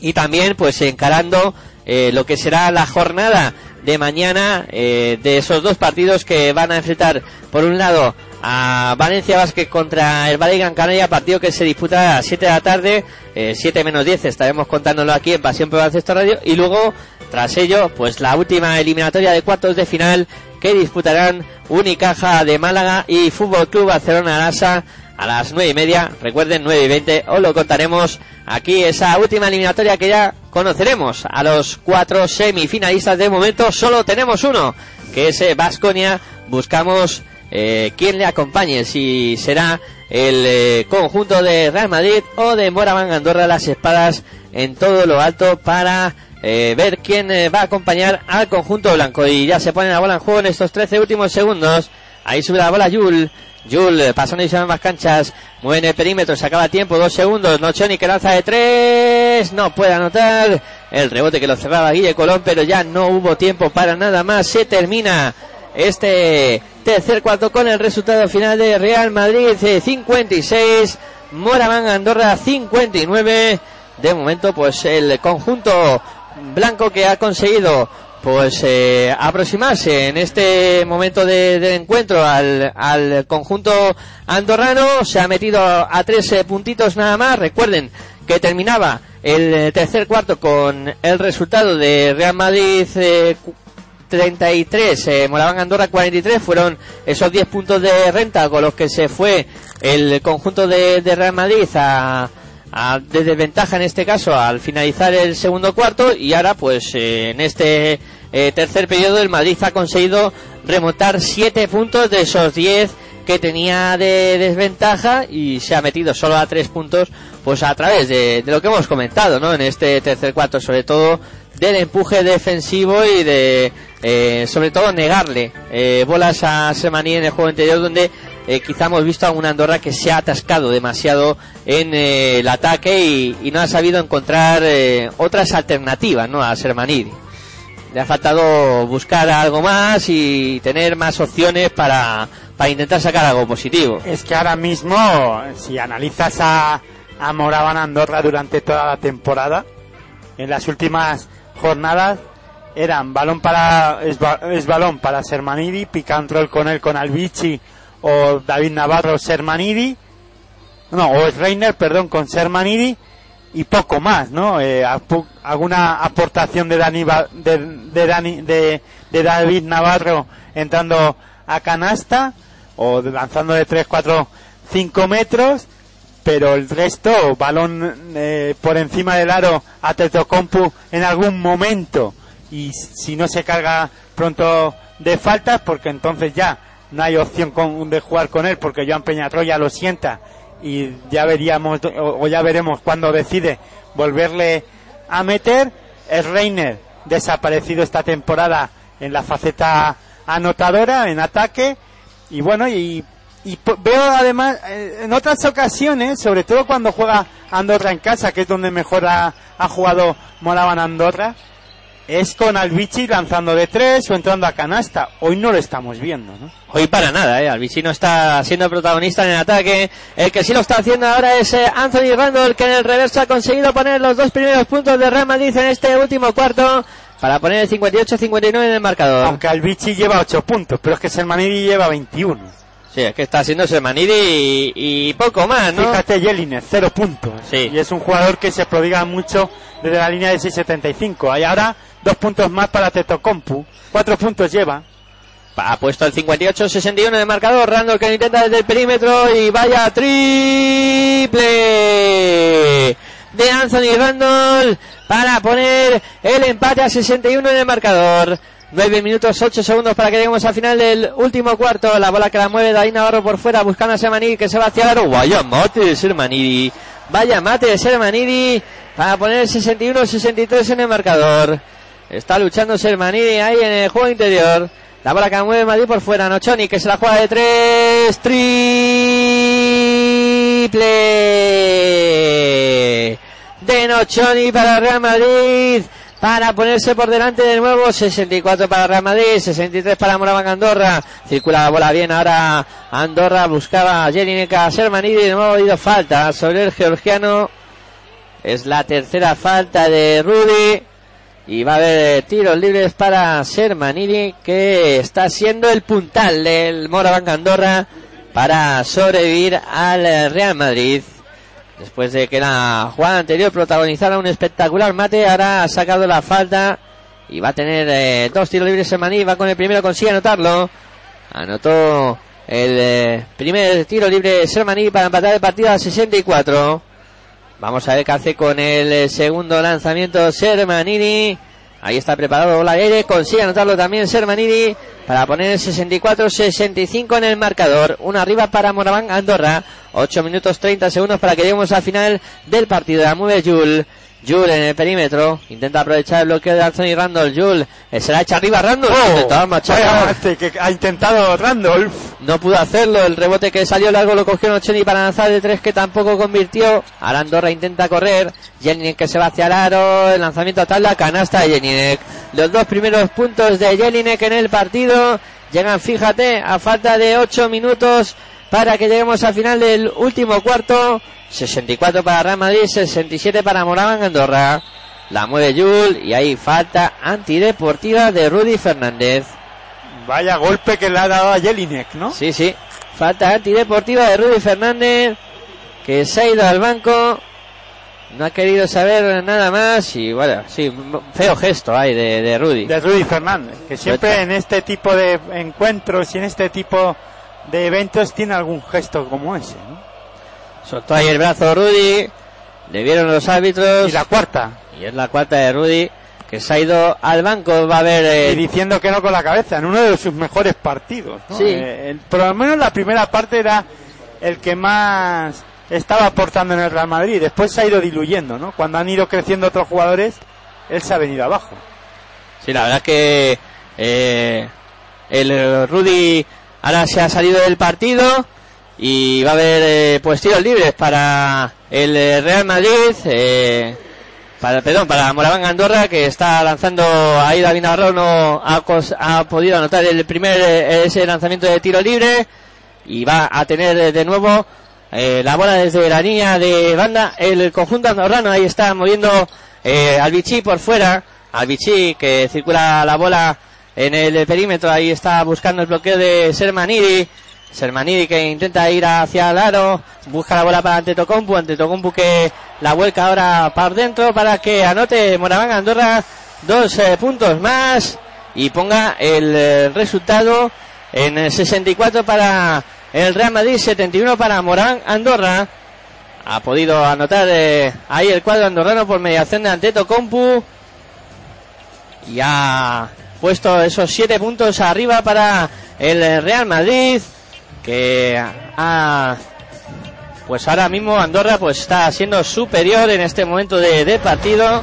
y también pues encarando eh, lo que será la jornada de mañana eh, de esos dos partidos que van a enfrentar por un lado a Valencia Vázquez contra el Valle Gran Canaria, partido que se disputa a las 7 de la tarde, eh, 7 menos 10, estaremos contándolo aquí en Pasión por Baloncesto Radio, y luego, tras ello, pues la última eliminatoria de cuartos de final que disputarán Unicaja de Málaga y Fútbol Club Barcelona Lasa a las nueve y media, recuerden 9 y 20, os lo contaremos aquí esa última eliminatoria que ya conoceremos a los cuatro semifinalistas. De momento, solo tenemos uno, que es Vasconia, buscamos eh, quién le acompañe, si será el eh, conjunto de Real Madrid o de Moraván Andorra las espadas en todo lo alto para eh, ver quién eh, va a acompañar al conjunto blanco. Y ya se pone la bola en juego en estos 13 últimos segundos. Ahí sube la bola Yul Yul eh, pasando y se más canchas mueve en el perímetro se acaba tiempo dos segundos Nochoni que lanza de tres no puede anotar el rebote que lo cerraba Guille Colón pero ya no hubo tiempo para nada más se termina este tercer cuarto con el resultado final de Real Madrid eh, 56 Moraván Andorra 59 de momento pues el conjunto blanco que ha conseguido pues eh, aproximarse en este momento de, del encuentro al, al conjunto andorrano. Se ha metido a tres eh, puntitos nada más. Recuerden que terminaba el eh, tercer cuarto con el resultado de Real Madrid eh, cu- 33, eh, Moraván Andorra 43, fueron esos 10 puntos de renta con los que se fue el conjunto de, de Real Madrid a, a- de desventaja en este caso al finalizar el segundo cuarto y ahora pues eh, en este eh, tercer periodo el Madrid ha conseguido remontar 7 puntos de esos 10 que tenía de desventaja y se ha metido solo a 3 puntos pues a través de, de lo que hemos comentado ¿no? en este tercer cuarto sobre todo del empuje defensivo y de eh, sobre todo negarle bolas a Semaní en el juego anterior donde eh, quizá hemos visto a una Andorra que se ha atascado demasiado en eh, el ataque y, y no ha sabido encontrar eh, otras alternativas ¿no? a Sermanidi. Le ha faltado buscar algo más y tener más opciones para, para intentar sacar algo positivo. Es que ahora mismo, si analizas a, a Moraban Andorra durante toda la temporada, en las últimas jornadas eran balón para es, es balón para Sermanidi, pick and roll con él con Albici o David Navarro Sermanidi, no, o Reiner, perdón, con Sermanidi y poco más, ¿no? Eh, alguna aportación de Dani de, de, Dani- de, de David Navarro entrando a canasta o lanzando de 3, 4, 5 metros, pero el resto, balón eh, por encima del aro a Tetocompu en algún momento y si no se carga pronto de faltas, porque entonces ya no hay opción con- de jugar con él, porque Joan Peñatroya lo sienta y ya veríamos o, ya veremos cuando decide volverle a meter. Es Reiner desaparecido esta temporada en la faceta anotadora, en ataque, y bueno, y, y veo además eh, en otras ocasiones, sobre todo cuando juega Andorra en casa, que es donde mejor ha, ha jugado Moraban Andorra, es con Albici lanzando de tres o entrando a canasta. Hoy no lo estamos viendo, ¿no? Hoy para nada, ¿eh? Albisi no está siendo protagonista en el ataque. El que sí lo está haciendo ahora es eh, Anthony Randall, que en el reverso ha conseguido poner los dos primeros puntos de Real Madrid en este último cuarto para poner el 58-59 en el marcador. Aunque Albici lleva 8 puntos, pero es que Sermanidi lleva 21. Sí, es que está haciendo Sermanidi y, y poco más, ¿no? Fíjate, Jelinek, 0 puntos. Sí. Y es un jugador que se prodiga mucho desde la línea de 6.75. Hay ahora dos puntos más para Tetocompu. Cuatro puntos lleva. Ha puesto el 58-61 en el marcador. Randall que intenta desde el perímetro y vaya triple de Anthony Randall para poner el empate a 61 en el marcador. 9 minutos 8 segundos para que lleguemos al final del último cuarto. La bola que la mueve David Navarro por fuera buscando a Sermanidi que se va hacia el aro. Vaya mate de Sermanidi. Vaya mate de Sermanidi para poner el 61-63 en el marcador. Está luchando Sermanidi ahí en el juego interior. La bola que mueve Madrid por fuera. Nochoni que se la juega de tres. triple de Nochoni para Real Madrid para ponerse por delante de nuevo 64 para Real Madrid 63 para Moraván Andorra circula la bola bien ahora Andorra buscaba a Jelinek a Sermanidi de nuevo ha habido falta sobre el georgiano es la tercera falta de Rudy y va a haber eh, tiros libres para Sermanidi que está siendo el puntal del Moraván Andorra para sobrevivir al eh, Real Madrid. Después de que la jugada anterior protagonizara un espectacular mate, ahora ha sacado la falta y va a tener eh, dos tiros libres Sermaní. Va con el primero, consigue anotarlo. Anotó el primer tiro libre Sermaní para empatar el partido a 64. Vamos a ver qué hace con el eh, segundo lanzamiento Sermanini. Ahí está preparado la aire, consigue anotarlo también Sermanini para poner el 64-65 en el marcador. Uno arriba para Moraván Andorra. 8 minutos 30 segundos para que lleguemos al final del partido. Mueve Jul. Jul en el perímetro. Intenta aprovechar el bloqueo de Anthony Randall. Jul eh, se la echa arriba Randall. Intentaba machacar. Que ha intentado Randolph. No pudo hacerlo. El rebote que salió largo lo cogió Nocheni para lanzar de tres que tampoco convirtió. Ahora Andorra intenta correr. Jelinek que se va hacia el aro. El lanzamiento a tabla. Canasta de Jelinek. Los dos primeros puntos de Jelinek en el partido. Llegan, fíjate, a falta de ocho minutos para que lleguemos al final del último cuarto. 64 para Real Madrid, 67 para Moraván Andorra. La mueve Jul y ahí falta antideportiva de Rudy Fernández. Vaya golpe que le ha dado a Jelinek, ¿no? Sí, sí. Falta antideportiva de Rudy Fernández, que se ha ido al banco. No ha querido saber nada más y bueno, sí, feo gesto hay de, de Rudy. De Rudy Fernández, que siempre en este tipo de encuentros y en este tipo de eventos tiene algún gesto como ese, ¿no? Soltó ahí el brazo Rudy, le vieron los árbitros. Y la cuarta. Y es la cuarta de Rudy, que se ha ido al banco. Va a haber... eh, Y diciendo que no con la cabeza, en uno de sus mejores partidos. ¿no? Sí. Eh, el- por lo menos la primera parte era el que más estaba aportando en el Real Madrid. Después se ha ido diluyendo, ¿no? Cuando han ido creciendo otros jugadores, él se ha venido abajo. Sí, la verdad es que eh, el Rudy ahora se ha salido del partido y va a haber eh, pues tiros libres para el eh, Real Madrid, eh, para, perdón, para Moraván Andorra que está lanzando ahí David Navarro no ha, ha podido anotar el primer eh, ese lanzamiento de tiro libre y va a tener eh, de nuevo eh, la bola desde la línea de banda. El conjunto andorrano ahí está moviendo al Vichy por fuera al que circula la bola en el perímetro ahí está buscando el bloqueo de Sermanidi Sermanidi que intenta ir hacia el busca la bola para Antetokounmpo Antetokounmpo que la vuelca ahora para dentro para que anote Moraván Andorra dos eh, puntos más y ponga el eh, resultado en eh, 64 para el Real Madrid, 71 para Morán Andorra. Ha podido anotar eh, ahí el cuadro andorrano por mediación de Anteto Compu. Y ha puesto esos 7 puntos arriba para el eh, Real Madrid. Que ha. Pues ahora mismo Andorra pues está siendo superior en este momento de, de partido.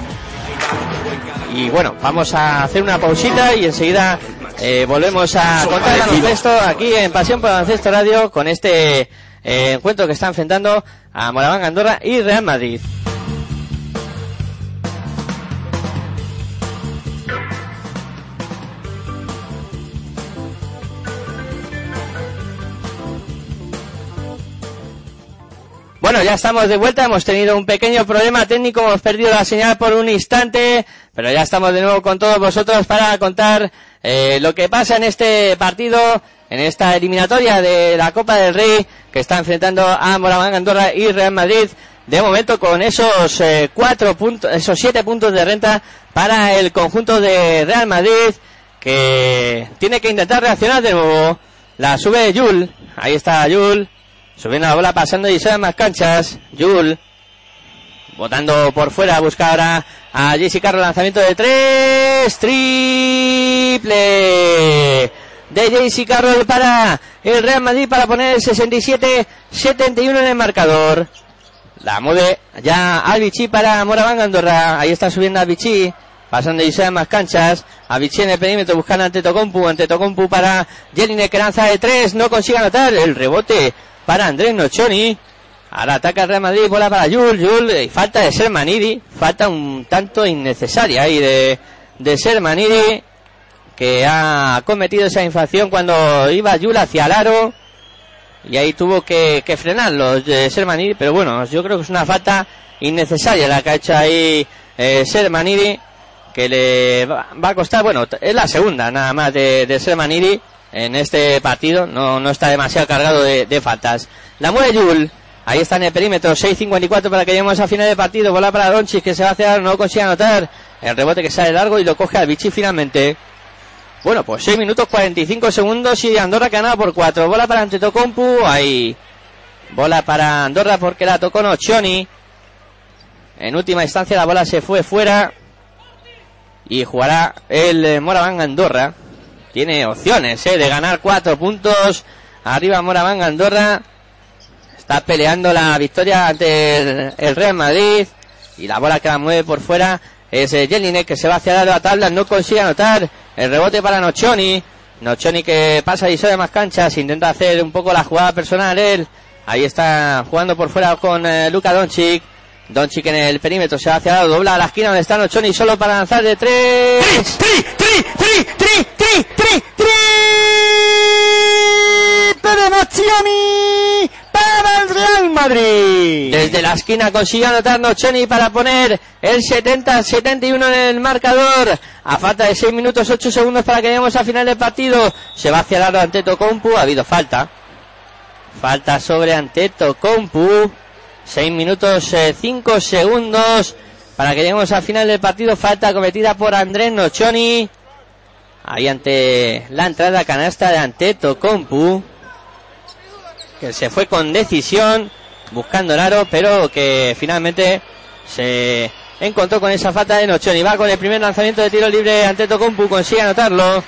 Y bueno, vamos a hacer una pausita y enseguida eh, volvemos a contar el baloncesto aquí en Pasión por Baloncesto Radio con este eh, encuentro que está enfrentando a Moraván Andorra y Real Madrid. Bueno, ya estamos de vuelta, hemos tenido un pequeño problema técnico, hemos perdido la señal por un instante, pero ya estamos de nuevo con todos vosotros para contar eh, lo que pasa en este partido, en esta eliminatoria de la Copa del Rey, que está enfrentando a Moraván Andorra y Real Madrid. De momento con esos eh, cuatro puntos, esos siete puntos de renta para el conjunto de Real Madrid, que tiene que intentar reaccionar de nuevo. La sube Yul, ahí está Yul, Subiendo la bola, pasando y se más canchas. Jul. Botando por fuera, busca ahora a Jesse Carroll, lanzamiento de tres. Triple. De Jesse Carroll para el Real Madrid para poner el 67-71 en el marcador. La mueve ya al Vichy para Moraván Andorra. Ahí está subiendo a Vichy. Pasando y se más canchas. A Vichy en el perímetro buscando ante Tocompu. Ante Tocompu para Jelinek que lanza de tres. No consigue anotar el rebote para Andrés Nochoni. Ahora ataca Real Madrid, bola para Yul, Yul, y falta de ser Manidi, falta un tanto innecesaria ahí de, de ser Manidi, que ha cometido esa infracción cuando iba Yul hacia el aro, y ahí tuvo que, que frenarlo de ser Manidi, pero bueno, yo creo que es una falta innecesaria la que ha hecho ahí eh, ser Manidi, que le va, a costar, bueno, es la segunda nada más de, de ser Manidi en este partido, no, no está demasiado cargado de, de faltas. La mueve Yul, ahí está en el perímetro, 6.54 para que lleguemos a final de partido, bola para Donchis que se va a hacer, no consigue anotar, el rebote que sale largo y lo coge al Vichy finalmente. Bueno, pues 6 minutos 45 segundos y Andorra que ganado por 4. Bola para Antetokounmpu, ahí. Bola para Andorra porque la tocó Nocioni. En última instancia la bola se fue fuera. Y jugará el eh, Moraván Andorra. Tiene opciones eh, de ganar 4 puntos. Arriba Moraván Andorra. Está peleando la victoria ante el, Real Madrid. Y la bola que la mueve por fuera es eh, Jelinek que se va hacia la tabla. No consigue anotar. El rebote para Nocioni. Nocioni que pasa y sale más canchas. Intenta hacer un poco la jugada personal él. Ahí está jugando por fuera con eh, Luka Doncic. Doncic en el perímetro se va hacia lado. Dobla a la esquina donde está Nocioni solo para lanzar de tres. ¡Tri, tri, tri, tri, tri, tri, tri! ¡Pero Nocioni para el Real Madrid! Desde la esquina consigue anotar Nocioni para poner el 70-71 en el marcador. A falta de 6 minutos 8 segundos para que lleguemos al final del partido. Se va hacia el lado ante Tocompu. Ha habido falta. Falta sobre Antetokounmpu. 6 minutos 5 segundos para que lleguemos al final del partido. Falta cometida por Andrés Nocioni. Ahí ante la entrada canasta de Antetokounmpu. Que se fue con decisión buscando el aro, pero que finalmente se encontró con esa falta de Nocioni. Va con el primer lanzamiento de tiro libre ante Tocompu, consigue anotarlo.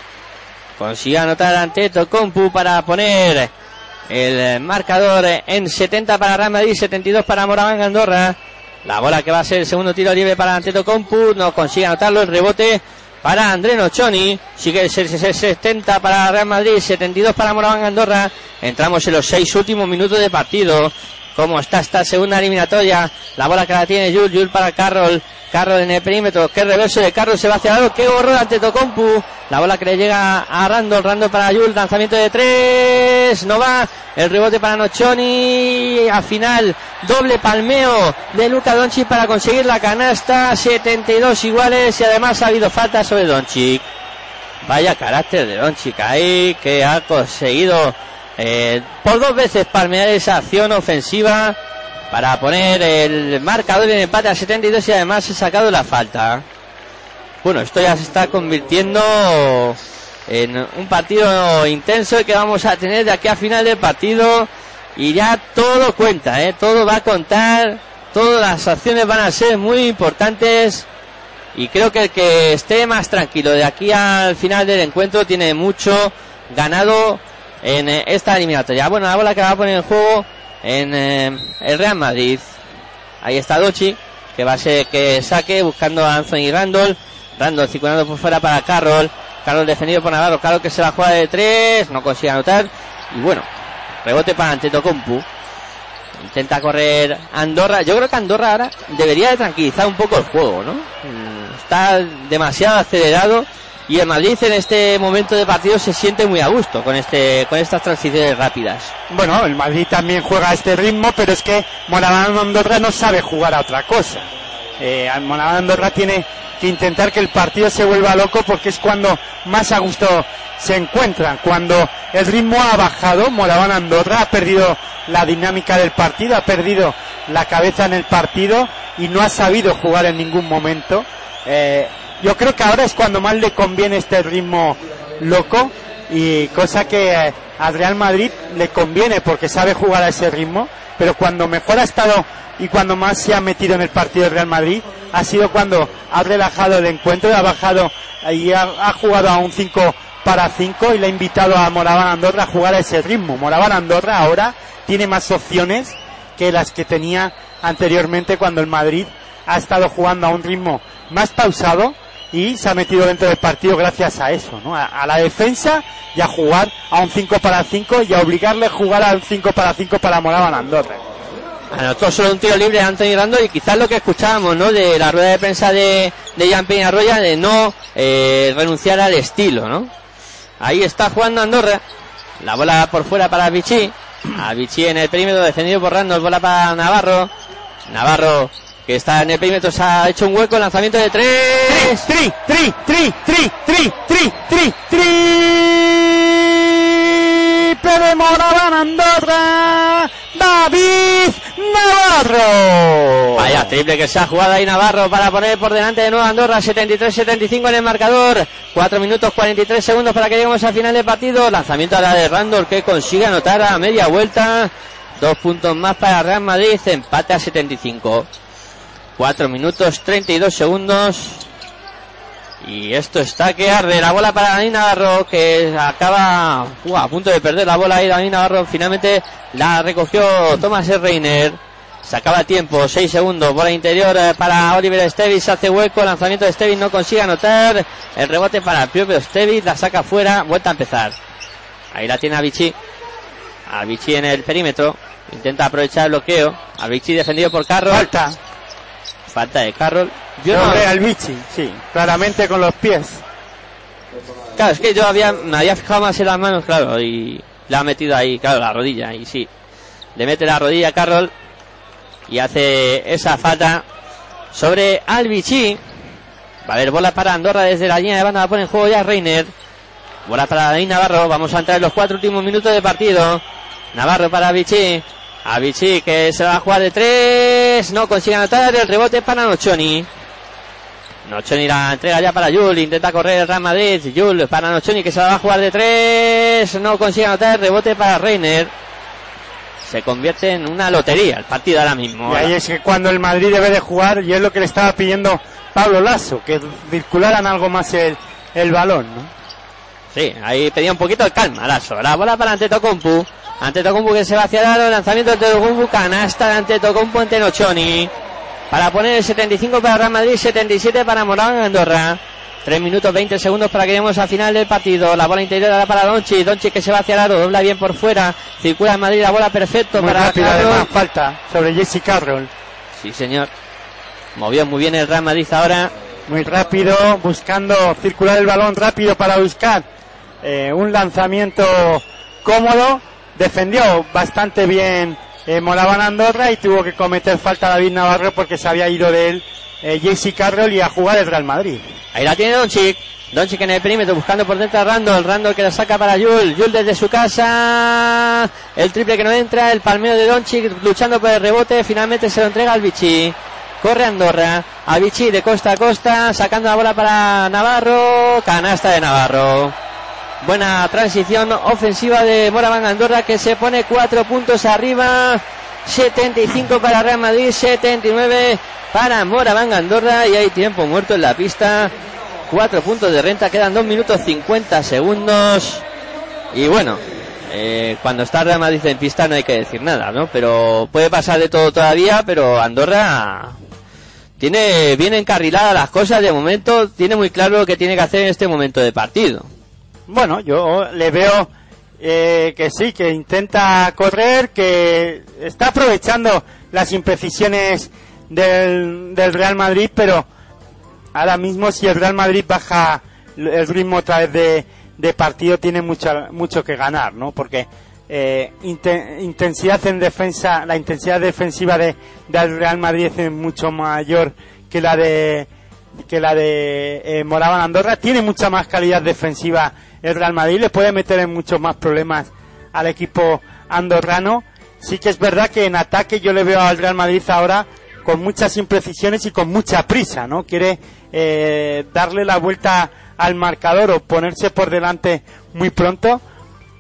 Consigue anotar ante Tocompu para poner el marcador en 70 para Real Madrid, 72 para Moraván Andorra. La bola que va a ser el segundo tiro libre para Antetokounmpu, no consigue anotarlo, el rebote para André Nocioni, sigue el 70 para Real Madrid, 72 para Moraván Andorra. Entramos en los seis últimos minutos de partido. ¿Cómo está esta segunda eliminatoria? La bola que la tiene Jul, Jul para Carroll. Carroll en el perímetro. Qué reverso de Carroll se va hacia. Qué horror ante Tocompu. La bola que le llega a Randall. Randall para Jul. Lanzamiento de tres. No va. El rebote para Nocioni. Al final, doble palmeo de Luca Doncic para conseguir la canasta. 72 iguales y además ha habido falta sobre Doncic. Vaya carácter de Doncic ahí que ha conseguido eh, por dos veces palmear esa acción ofensiva para poner el marcador en empate a 72 y además he sacado la falta. Bueno, esto ya se está convirtiendo en un partido intenso que vamos a tener de aquí a final del partido y ya todo cuenta, ¿eh? todo va a contar, todas las acciones van a ser muy importantes y creo que el que esté más tranquilo de aquí al final del encuentro tiene mucho ganado en eh, esta eliminatoria. Bueno, la bola que va a poner en juego en eh, el Real Madrid. Ahí está Dochi, que va a ser que saque buscando a Anthony Randall. Randall circulando por fuera para Carroll. Carroll defendido por Navarro. Carroll que se la juega de tres, no consigue anotar. Y bueno, rebote para Antetokounmpu. Intenta correr Andorra. Yo creo que Andorra ahora debería de tranquilizar un poco el juego, ¿no? Mm, Está demasiado acelerado y el Madrid en este momento de partido se siente muy a gusto con este con estas transiciones rápidas. Bueno, el Madrid también juega a este ritmo, pero es que Moraván Andorra no sabe jugar a otra cosa. Eh, Andorra tiene que intentar que el partido se vuelva loco porque es cuando más a gusto se encuentran. Cuando el ritmo ha bajado, Moraván Andorra ha perdido la dinámica del partido, ha perdido la cabeza en el partido y no ha sabido jugar en ningún momento. Eh, yo creo que ahora es cuando más le conviene este ritmo loco y cosa que eh, al Real Madrid le conviene porque sabe jugar a ese ritmo, pero cuando mejor ha estado y cuando más se ha metido en el partido del Real Madrid ha sido cuando ha relajado el encuentro, ha bajado y ha, jugado a un 5 para 5 y le ha invitado a Moraván Andorra a jugar a ese ritmo. Moraván Andorra ahora tiene más opciones que las que tenía anteriormente cuando el Madrid ha estado jugando a un ritmo más pausado y se ha metido dentro del partido gracias a eso, ¿no? A, la defensa y a jugar a un 5 para 5 y a obligarle a jugar a un 5 para 5 para Moraban Andorra. Anotó solo un tiro libre Anthony Randall y quizás lo que escuchábamos, ¿no? De la rueda de prensa de, de Jean Peñarroya de no eh, renunciar al estilo, ¿no? Ahí está jugando Andorra. La bola por fuera para Vichy. A Vichy en el perímetro defendido por Randall. Bola para Navarro. Navarro que está en el perímetro se ha hecho un hueco. Lanzamiento de tres. Tri, tri, tri, tri, tri, tri, tri, triple de Moraván Andorra, David Navarro. Vaya triple que se ha jugado ahí Navarro para poner por delante de nuevo Andorra 73-75 en el marcador. 4 minutos 43 segundos para que lleguemos al final del partido. Lanzamiento a la de Randall que consigue anotar a media vuelta. Dos puntos más para Real Madrid. Empate a 75. 4 minutos 32 segundos. Y esto está que arde. La bola para Dani Navarro que acaba uh, a punto de perder la bola ahí. Dani Navarro finalmente la recogió Thomas Reiner. Se acaba el tiempo, 6 segundos. Bola interior eh, para Oliver Stevis. Hace hueco. Lanzamiento de Stevis no consigue anotar. El rebote para el propio Stevis. La saca fuera. Vuelta a empezar. Ahí la tiene Avicii. Avicii en el perímetro. Intenta aprovechar el bloqueo. Avicii defendido por Carroll. Falta. Falta de Carroll. Yo no- Sobre al Vichy, sí, claramente con los pies. Claro, es que yo había, me había fijado más en las manos, claro, y le ha metido ahí, claro, la rodilla, y sí. Le mete la rodilla a Carroll y hace esa falta sobre Albici. Va a haber bola para Andorra desde la línea de banda, la pone en juego ya Reiner. Bola para David Navarro, vamos a entrar en los cuatro últimos minutos de partido. Navarro para Avicii. Avicii que se va a jugar de tres, no consigue anotar, el rebote para Nochoni. Nochoni la entrega ya para Yul, intenta correr el Real Madrid, Yul para Nochoni que se va a jugar de tres, no consigue anotar, rebote para Reiner. Se convierte en una lotería el partido ahora mismo. Y ahí es que cuando el Madrid debe de jugar, y es lo que le estaba pidiendo Pablo Lasso, que circularan algo más el, el balón, ¿no? Sí, ahí pedía un poquito de calma, Lasso. La bola para Antetokounmpo. Antetokounmpo que se va hacia el lanzamiento de Antetokounmpo, canasta de Antetokounmpo ante Nochoni. Para poner el 75 para Real Madrid, 77 para Morán Andorra. 3 minutos 20 segundos para que lleguemos al final del partido. La bola interior ahora para Donchi. Donchi que se va hacia el aro, dobla bien por fuera. Circula en Madrid la bola perfecto Muy para además, falta sobre Jesse Carroll. Sí, señor. Movió muy bien el Real Madrid ahora. Muy rápido, buscando circular el balón rápido para buscar eh, un lanzamiento cómodo. Defendió bastante bien eh, Moraban Andorra y tuvo que cometer falta David Navarro porque se había ido de él eh, Jesse Carroll y a jugar el Real Madrid. Ahí la tiene Doncic. Doncic en el perímetro buscando por dentro a Randall. Randall que la saca para Yul. Yul desde su casa. El triple que no entra. El palmeo de Doncic luchando por el rebote. Finalmente se lo entrega al Vichy. Corre Andorra. A Vichy de costa a costa. Sacando la bola para Navarro. Canasta de Navarro. Buena transición ofensiva de Moraván Andorra que se pone cuatro puntos arriba. 75 para Real Madrid, 79 para Moraván Andorra y hay tiempo muerto en la pista. Cuatro puntos de renta, quedan 2 minutos 50 segundos. Y bueno, eh, cuando está Real Madrid en pista no hay que decir nada, ¿no? Pero puede pasar de todo todavía, pero Andorra tiene bien encarriladas las cosas de momento, tiene muy claro lo que tiene que hacer en este momento de partido. Bueno, yo le veo eh, que sí, que intenta correr, que está aprovechando las imprecisiones del, del Real Madrid, pero ahora mismo si el Real Madrid baja el ritmo otra vez de, de partido tiene mucho, mucho que ganar, ¿no? Porque eh, inte- intensidad en defensa, la intensidad defensiva de, del Real Madrid es mucho mayor que la de que la de eh, Moraban Andorra. Tiene mucha más calidad defensiva el Real Madrid, le puede meter en muchos más problemas al equipo andorrano. Sí que es verdad que en ataque yo le veo al Real Madrid ahora con muchas imprecisiones y con mucha prisa, ¿no? Quiere eh, darle la vuelta al marcador o ponerse por delante muy pronto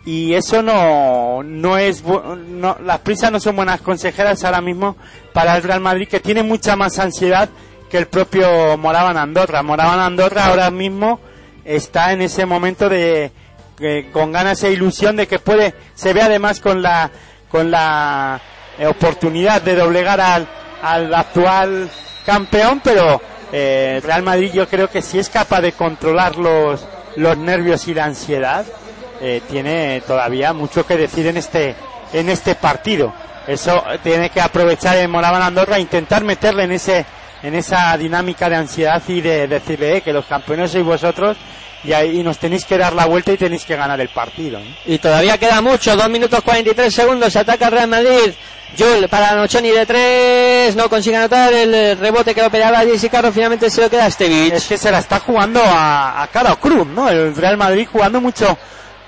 y eso no no es no, las prisas no son buenas consejeras ahora mismo para el Real Madrid que tiene mucha más ansiedad que el propio Moraban Andorra. Moraban Andorra ahora mismo está en ese momento de que- con ganas e ilusión de que puede se ve además con la con la eh, oportunidad de doblegar al, al actual campeón, pero eh, Real Madrid yo creo que si es capaz de controlar los los nervios y la ansiedad, eh, tiene todavía mucho que decir en este en este partido. Eso eh, tiene que aprovechar el Moraban Andorra intentar meterle en ese en esa dinámica de ansiedad y de decirle eh, que los campeones sois vosotros y ahí nos tenéis que dar la vuelta y tenéis que ganar el partido. ¿no? Y todavía queda mucho, 2 minutos 43 segundos, ataca el Real Madrid. Jul para Nochoni de 3, no consigue anotar el eh, rebote que lo peleaba Jesse Carro, finalmente se lo queda Stevich. Es que se la está jugando a, a cruz, ¿no? El Real Madrid jugando mucho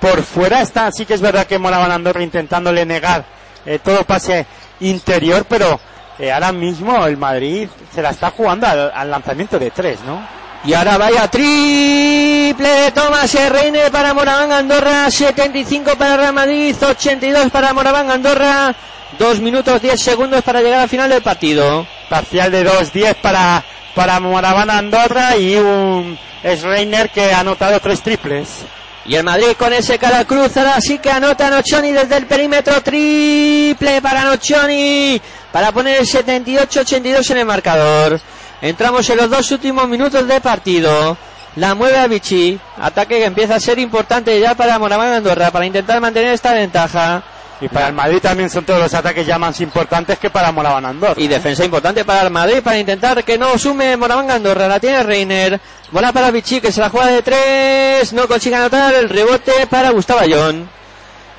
por fuera. Está, sí que es verdad que Moraban Andorra intentándole negar eh, todo pase interior, pero eh, ahora mismo el Madrid se la está jugando al, al lanzamiento de tres, ¿no? Y ahora vaya triple de Thomas y Reine para Moraván Andorra, 75 para Real Madrid, 82 para Moraván Andorra, 2 minutos 10 segundos para llegar al final del partido. Parcial de 2-10 para, para Moraban Andorra y un Reiner que ha anotado tres triples. Y el Madrid con ese cara cruz, ahora que anota Nochoni desde el perímetro, triple para Nochoni, para poner el 78-82 en el marcador. Entramos en los dos últimos minutos de partido. La mueve a Vichy, ataque que empieza a ser importante ya para Moraván Andorra, para intentar mantener esta ventaja. Y para el Madrid también son todos los ataques ya más importantes que para Moraban Andorra. Y defensa importante para el Madrid para intentar que no sume Moraván Andorra. La tiene Reiner. Bola para Vichy que se la juega de tres. No consigue anotar el rebote para Gustavo Ayón.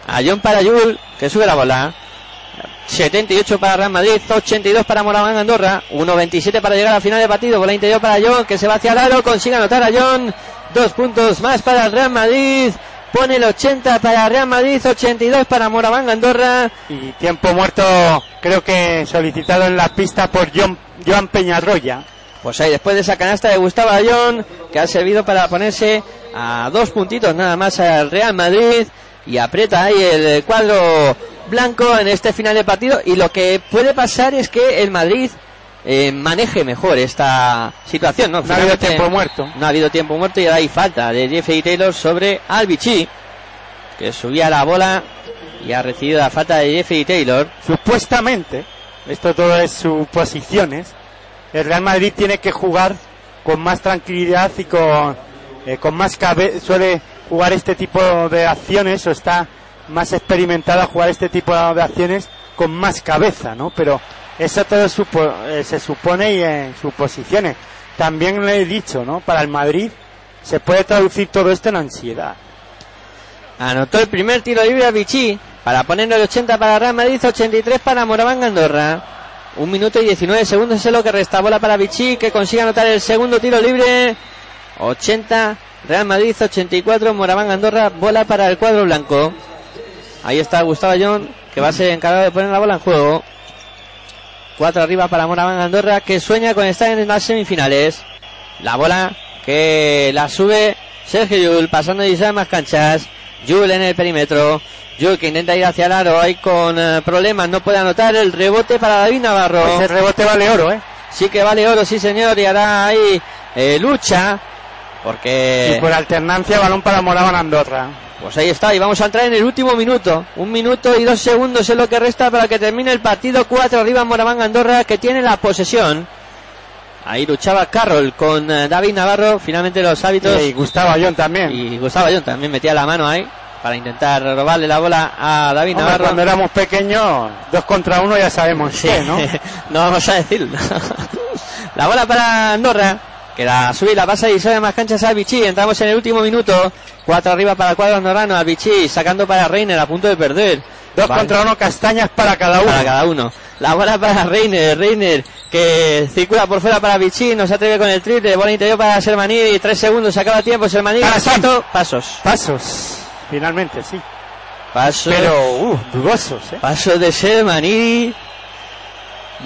Ayón para Yul que sube la bola. 78 para Real Madrid, 82 para Moraván Andorra, 1.27 para llegar al final del partido, bola interior para John, que se va hacia el aro, consigue anotar a John, dos puntos más para el Real Madrid, pone el 80 para Real Madrid, 82 para Moraván Andorra, Y tiempo muerto, creo que solicitado en la pista por John, Joan Peñarroya. Pues ahí después de esa canasta de Gustavo Ayón, que ha servido para ponerse a dos puntitos nada más al Real Madrid y aprieta ahí el cuadro blanco en este final de partido y lo que puede pasar es que el Madrid eh, maneje mejor esta situación, ¿no? No ha habido tiempo muerto. No ha habido tiempo muerto y ahora hay falta de Jeffrey Taylor sobre Albichi, que subía la bola y ha recibido la falta de Jeffrey Taylor. Supuestamente, esto todo es suposiciones, el Real Madrid tiene que jugar con más tranquilidad y con, eh, con más cabe suele jugar este tipo de acciones o está más experimentada a jugar este tipo de acciones con más cabeza, ¿no? Pero eso todo eh, se supone y en suposiciones. También le he dicho, ¿no? Para el Madrid se puede traducir todo esto en ansiedad. Anotó el primer tiro libre a Vichy para ponerlo el 80 para Real Madrid, 83 para Moraván Andorra. Un minuto y 19 segundos es lo que resta. Bola para Vichy que consigue anotar el segundo tiro libre. 80 Real Madrid, 84 Moraván Andorra. Bola para el cuadro blanco. Ahí está Gustavo John que va a ser encargado de poner la bola en juego. Cuatro arriba para Moraván Andorra que sueña con estar en las semifinales. La bola que la sube Sergio Yul pasando y más canchas. Yul en el perímetro. Yul que intenta ir hacia el aro ahí con eh, problemas. No puede anotar el rebote para David Navarro. Ese rebote vale oro, ¿eh? Sí que vale oro, sí señor. Y hará ahí eh, lucha. Porque... Y por alternancia, balón para Moraban Andorra. Pues ahí está, y vamos a entrar en el último minuto. Un minuto y dos segundos es lo que resta para que termine el partido. Cuatro arriba Moraván Andorra que tiene la posesión. Ahí luchaba Carroll con eh, David Navarro. Finalmente los hábitos. Y Gustavo Ayón también. Y Gustavo Ayón también metía la mano ahí para intentar robarle la bola a David Hombre, Navarro. cuando éramos pequeños, dos contra uno ya sabemos qué, ¿no? no vamos a decirlo. la bola para Andorra. Que la sube y la pasa y sale más canchas a Vichy. Entramos en el último minuto. Cuatro arriba para el cuadro andorrano. A Vichy sacando para Reiner a punto de perder. Dos Vale. contra uno, castañas para cada uno. Para cada uno. La bola para Reiner. Reiner que circula por fuera para Vichy. No se atreve con el triple. Bola interior para Sermanidi. Tres segundos. Se acaba tiempo. Salto, Pasos. Pasos. Finalmente, sí. Pasos. Pero, uh, dudosos, ¿eh? Paso de Sermanidi.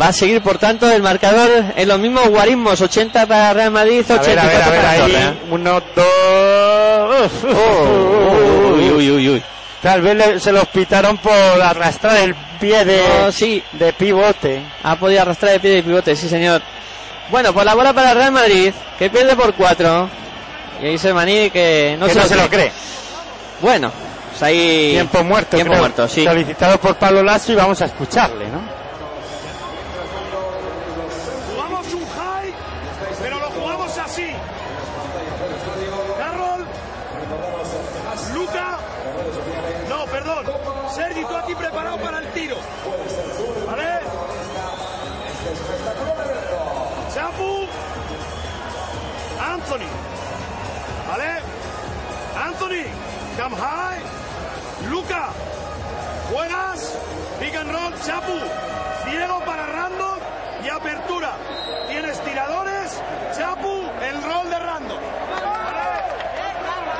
Va a seguir, por tanto, el marcador en los mismos guarismos. 80 para Real Madrid, A 84 ver, a ver, a ver, para Andorra. ahí. Uno, dos. Oh, uy, uy, uy, uy. Tal vez se los pitaron por arrastrar el pie de, Oh, sí, de pivote. ha podido arrastrar el pie de pivote, sí, señor. Bueno, pues la bola para Real Madrid, que pierde por 4. Y ahí que no, que se, no lo se lo cree. cree. Bueno, pues ahí. Tiempo muerto, Tiempo creo. muerto, sí. Solicitado por Pablo Lasso y vamos a escucharle, ¿no?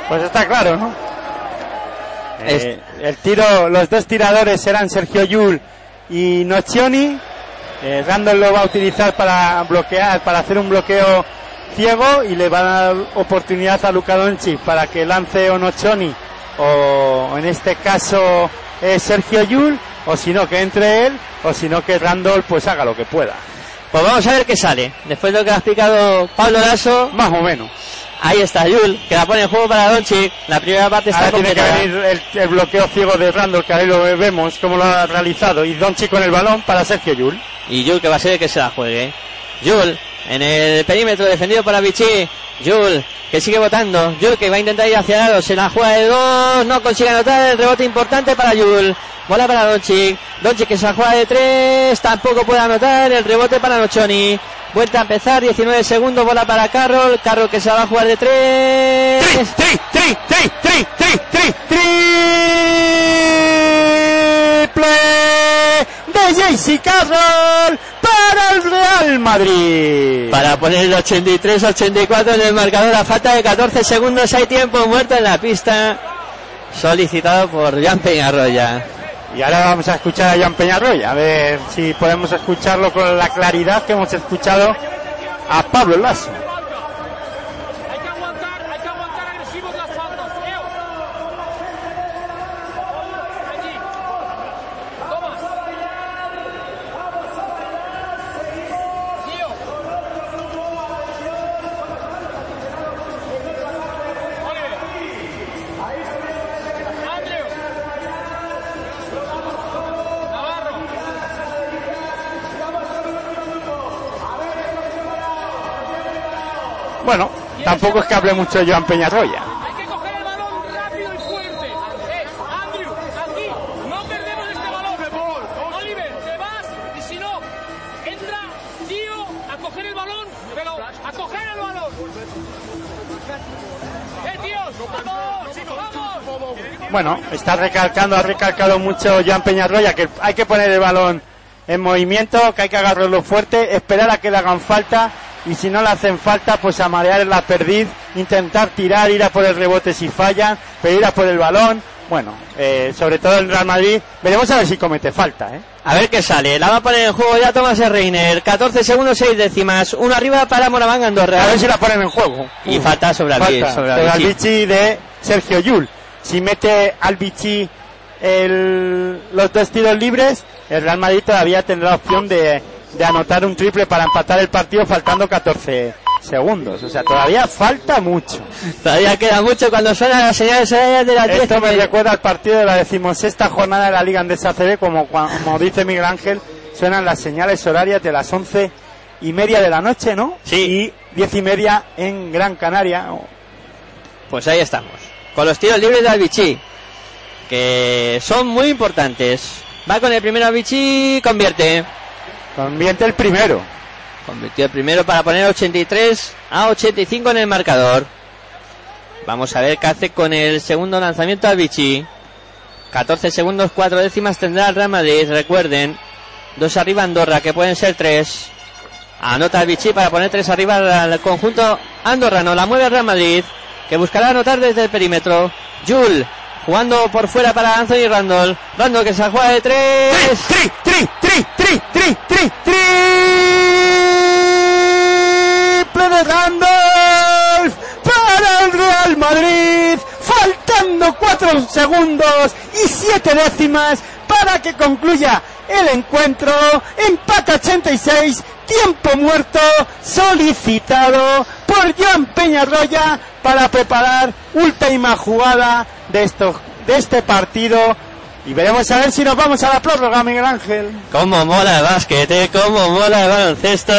Pues está claro, ¿no? Eh, el tiro, los dos tiradores serán Sergio Yul y Nocioni. Eh, Randall lo va a utilizar para bloquear, para hacer un bloqueo ciego y le va a dar oportunidad a Luka Doncic para que lance o Nocioni o en este caso eh, Sergio Yul o si no que entre él o si no que Randall pues haga lo que pueda. Pues vamos a ver qué sale. Después de lo que ha explicado Pablo Lasso, Más o menos. Ahí está Yul, que la pone en juego para Doncic. La primera parte está Ahora tiene que venir el, el bloqueo ciego de Randall, que ahí lo vemos cómo lo ha realizado. Y Doncic con el balón para Sergio Yul. Y Yul que va a ser el que se la juegue. Yul en el perímetro defendido por Avicii. Yul que sigue votando. Yul que va a intentar ir hacia el aro. Se la juega de dos. No consigue anotar el rebote importante para Yul. Bola para Doncic. Doncic que se la juega de tres. Tampoco puede anotar el rebote para Nochoni. Vuelta a empezar. 19 segundos. Bola para Carroll. Carroll que se va a jugar de tres. ¡Tri, tri, tri, tri, tri, tri, triple de JC Carroll para el Real Madrid! Para poner el 83-84 en el marcador a falta de 14 segundos hay tiempo muerto en la pista solicitado por Jan Peñarroya. Y ahora vamos a escuchar a Jan Peñarroy, a ver si podemos escucharlo con la claridad que hemos escuchado a Pablo Lasso. Coger el balón. Eh, tíos, vamos, vamos. Bueno, está recalcando, ha recalcado mucho Joan Peñarroya que hay que poner el balón en movimiento, que hay que agarrarlo fuerte, esperar a que le hagan falta y si no le hacen falta, pues a marear la perdiz, intentar tirar, ir a por el rebote si fallan, pero ir a por el balón. Bueno, eh, sobre todo el Real Madrid, veremos a ver si comete falta, ¿eh? A ver qué sale. La va a poner en juego ya Tomás Reiner. 14 segundos, 6 décimas. Uno arriba para Moraván Andorra. A ver si la ponen en juego. Y falta sobre Albi- Falta sobre Albici. Albici de Sergio Yul. Si mete Albici el, los dos tiros libres, el Real Madrid todavía tendrá opción de, de anotar un triple para empatar el partido faltando 14 segundos. O sea, todavía falta mucho. Todavía queda mucho cuando suenan las señales horarias de 10. Esto me recuerda al partido de la decimosexta jornada de la Liga Andesa CB, como, como dice Miguel Ángel, suenan las señales horarias de las once y media de la noche, ¿no? Sí. Y diez y media en Gran Canaria. Pues ahí estamos. Con los tiros libres de Albici. Que son muy importantes. Va con el primero Albici. Convierte. Convierte el primero. Convirtió el primero para poner 83 a 85 en el marcador. Vamos a ver qué hace con el segundo lanzamiento Albici. 14 segundos, 4 décimas tendrá el Real Madrid. Recuerden, dos arriba Andorra, que pueden ser tres. Anota Albici para poner tres arriba al conjunto andorrano. La mueve el Real Madrid, que buscará anotar desde el perímetro. Jul, jugando por fuera para Anthony Randall. Randall que se juega de tres. Tri, tri, tri, tri, tri, tri, triple de Randolph para el Real Madrid, faltando cuatro segundos y siete décimas para que concluya el encuentro. Empate 86, tiempo muerto solicitado por Joan Peñarroya para preparar última jugada de estos de este partido y veremos a ver si nos vamos a la prórroga, Miguel Ángel. Cómo mola el básquet, ¿eh? cómo mola el baloncesto.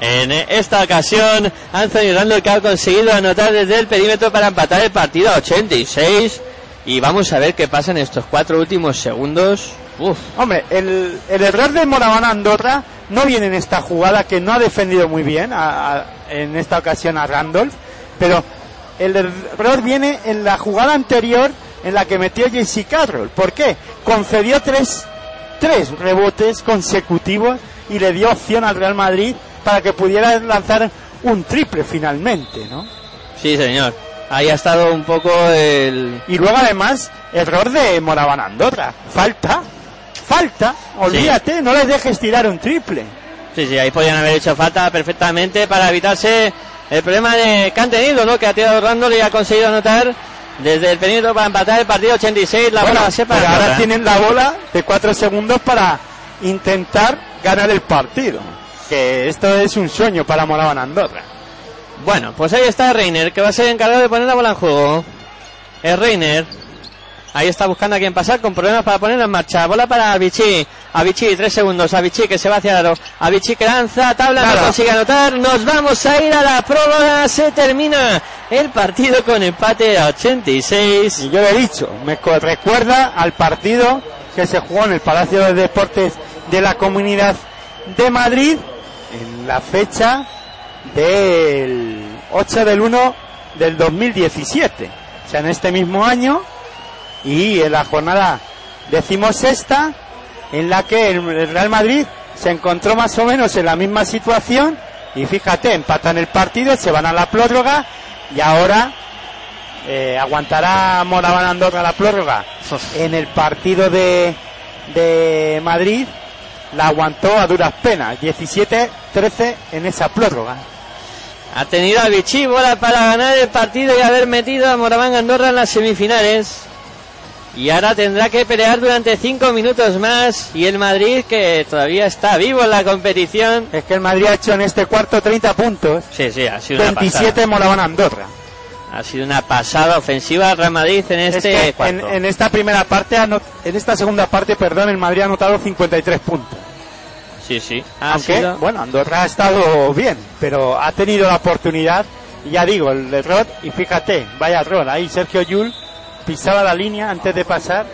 En esta ocasión, Anthony Randall que ha conseguido anotar desde el perímetro para empatar el partido a 86. Y vamos a ver qué pasa en estos cuatro últimos segundos. Uf, Hombre, el, el error de Moraván Andorra no viene en esta jugada que no ha defendido muy bien a- a- en esta ocasión a Randolph, Pero el error viene en la jugada anterior en la que metió JC Carroll. ¿Por qué? Concedió tres, tres rebotes consecutivos y le dio opción al Real Madrid para que pudiera lanzar un triple finalmente, ¿no? Sí, señor. Ahí ha estado un poco el... Y luego además, error de Moraván Andorra. Falta, falta, olvídate, no les dejes tirar un triple. Sí, sí, ahí podían haber hecho falta perfectamente para evitarse el problema de, que han tenido, ¿no? Que ha tirado Randall y ha conseguido anotar desde el perímetro para empatar el partido 86. La Bueno, bola se para ahora tienen la bola de cuatro segundos para intentar ganar el partido. Que esto es un sueño para Moraván Andorra. Bueno, pues ahí está Reiner, que va a ser encargado de poner la bola en juego. Es Reiner. Ahí está buscando a quien pasar con problemas para ponerla en marcha. Bola para Avicii. Avicii, tres segundos. Avicii que se va hacia el aro. Avicii que lanza, tabla, no consigue anotar. Nos vamos a ir a la prórroga. Se termina el partido con empate a 86. Y yo le he dicho, me recuerda al partido que se jugó en el Palacio de Deportes de la Comunidad de Madrid en la fecha del 8 del 1 del 2017. O sea, en este mismo año y en la jornada decimosexta en la que el el Real Madrid se encontró más o menos en la misma situación y fíjate, empatan el partido, se van a la prórroga y ahora eh, aguantará Moraván Andorra la prórroga en el partido de, de Madrid la aguantó a duras penas 17-13 en esa prórroga Ha tenido a Vichy bola para ganar el partido y haber metido a Moraván Andorra en las semifinales. Y ahora tendrá que pelear durante cinco minutos más. Y el Madrid, que todavía está vivo en la competición. es que el Madrid ha hecho en este cuarto 30 puntos Sí, sí, ha sido una 27 pasada. Moraván Andorra Ha sido una pasada ofensiva al Real Madrid en Es este que en, esta primera parte en esta segunda parte perdón el Madrid ha anotado 53 puntos Sí, sí. Ha aunque sido- bueno Andorra ha estado bien pero ha tenido la oportunidad y ya digo el error y fíjate vaya error ahí Sergio Yul pisaba la línea antes de pasar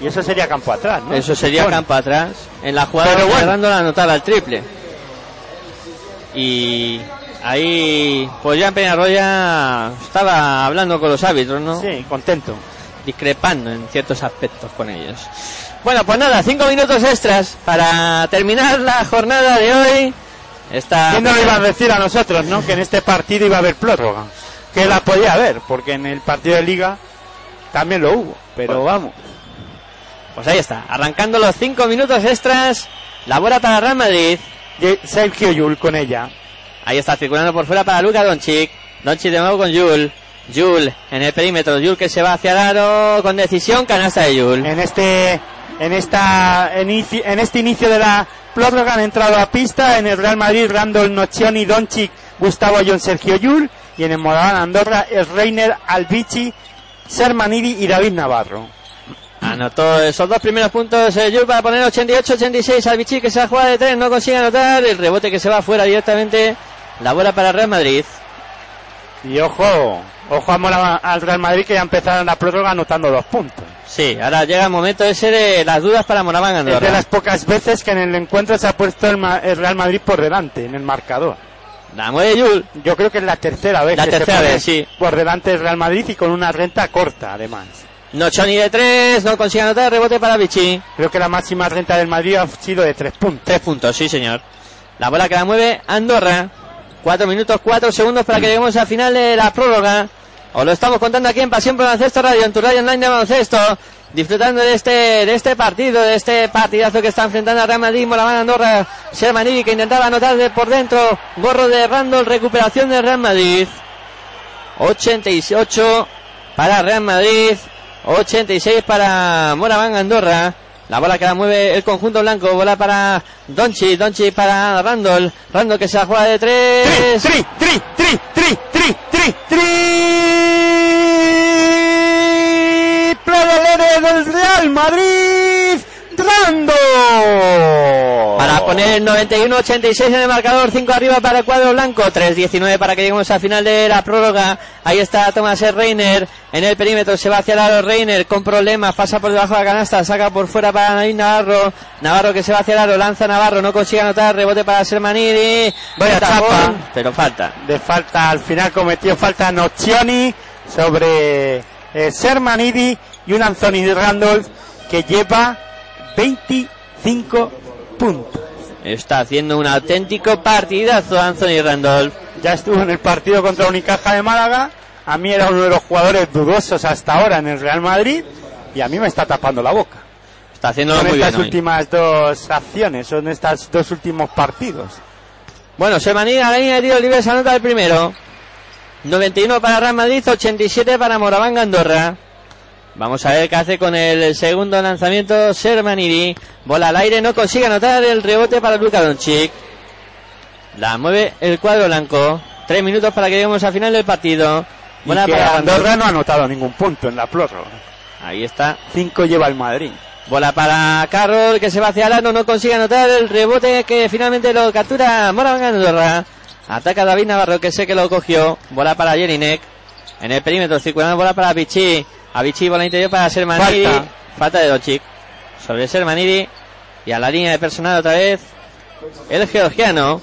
y eso sería campo atrás ¿no? Eso sería Bueno, campo atrás. En la jugada Pero bueno. Randall anotaba el triple. Y ahí, pues ya Peñarroya estaba hablando con los árbitros, ¿no? sí contento discrepando en ciertos aspectos con ellos. Bueno, pues nada, cinco minutos extras para terminar la jornada de hoy. Esta ¿Quién nos iba a decir a nosotros, no? Que en este partido iba a haber prórroga. Que la podía haber, porque en el partido de liga también lo hubo. Pero vamos. Pues ahí está, arrancando los cinco minutos extras. La bola para Real Madrid. Sergio Yul con ella. Ahí está circulando por fuera para Luka Doncic. Doncic de nuevo con Jul. Jul en el perímetro. Jul que se va hacia el aro con decisión. Canasta de Jul. En este, en esta, inici- en este inicio de la prórroga han entrado a pista en el Real Madrid Randall Nocioni, Doncic, Gustavo John, Sergio Yul y en el Moraván Andorra es Reiner, Albici, Sermanidi y David Navarro. Anotó esos dos primeros puntos eh, Jul para poner 88-86 al Vichy que se ha jugado de tres. No consigue anotar. El rebote que se va fuera directamente. La bola para Real Madrid. Y ojo, ojo a Moraván- al Real Madrid que ya empezaron la prórroga anotando dos puntos. Sí, ahora llega el momento ese de las dudas para Moraván Es de Andorra. las pocas veces que en el encuentro se ha puesto el, Ma- el Real Madrid por delante en el marcador. La mueve Jul. Yo creo que es la tercera vez La que se tercera pone vez, sí. por delante el Real Madrid y con una renta corta además. Nochoni de tres. No consigue anotar. Rebote para Vichy. Creo que la máxima renta del Madrid ha sido de tres puntos. Tres puntos, sí señor. La bola que la mueve Andorra. Cuatro minutos, cuatro segundos para que lleguemos al final de la prórroga. Os lo estamos contando aquí en Pasión por Baloncesto Radio, en tu radio online de baloncesto. Disfrutando de este, de este partido, de este partidazo que está enfrentando a Real Madrid, Moraván Andorra, Shermanidi que intentaba anotar de por dentro, gorro de Randall, recuperación de Real Madrid. 88 para Real Madrid, 86 para Moraván Andorra. La bola que la mueve el conjunto blanco, bola para Donchi, Donchi para Randall, Randall que se la juega de tres. Tri, tri, tri, tri, tri, tri, tri. Triple del Real Madrid, Rando. Para poner el 91-86 en el marcador, 5 arriba para el cuadro blanco, 3-19 para que lleguemos al final de la prórroga. Ahí está Thomas Reiner en el perímetro, se va hacia el aro Reiner con problemas, pasa por debajo de la canasta, saca por fuera para Navarro. Navarro que se va hacia el aro, lanza Navarro, no consigue anotar, rebote para Sermanidi. Vaya Tapón, chapa. pero falta. De falta, al final cometió falta Nocioni sobre eh, Sermanidi y un Anthony Randolph que lleva 25 puntos. Está haciendo un auténtico partidazo Anthony Randolph. Ya estuvo en el partido contra Unicaja de Málaga. A mí era uno de los jugadores dudosos hasta ahora en el Real Madrid y a mí me está tapando la boca. Está haciéndolo Son muy estas bien. hoy. últimas dos acciones, son estos dos últimos partidos. Bueno, Sermaní a la línea de tiro libre se anota el primero. 91 para Real Madrid, 87 para Moraván Andorra. Vamos a ver qué hace con el segundo lanzamiento Sermanidi. Bola al aire, no consigue anotar el rebote para Luka Doncic. La mueve el cuadro blanco. Tres minutos para que lleguemos al final del partido. Y Bola que para Andorra no ha anotado ningún punto en la prórroga. Ahí está. Cinco lleva el Madrid. Bola para Carroll que se va hacia Alano, no consigue anotar el rebote que finalmente lo captura Moraván Andorra. Ataca David Navarro que sé que lo cogió. Bola para Jelinek. En el perímetro circulando bola para Vichy. A Vichy bola interior para Sermanidi. Falta. Falta de Doncic. Sobre Sermanidi. Y a la línea de personal otra vez. El georgiano.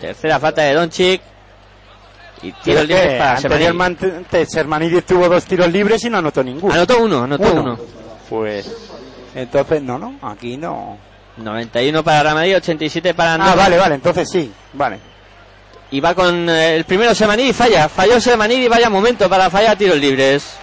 Tercera falta de Doncic. Y tiro libre para Sermanidi. anteriormente Sermanidi tuvo dos tiros libres y no anotó ninguno. Anotó uno, anotó uno. Pues entonces no, no, aquí no. 91 para Real Madrid, 87 para Andorra. Ah, vale, vale, entonces sí, vale. Y va con eh, el primero Semanidi, falla. Falló Semanidi, vaya momento para fallar tiros libres.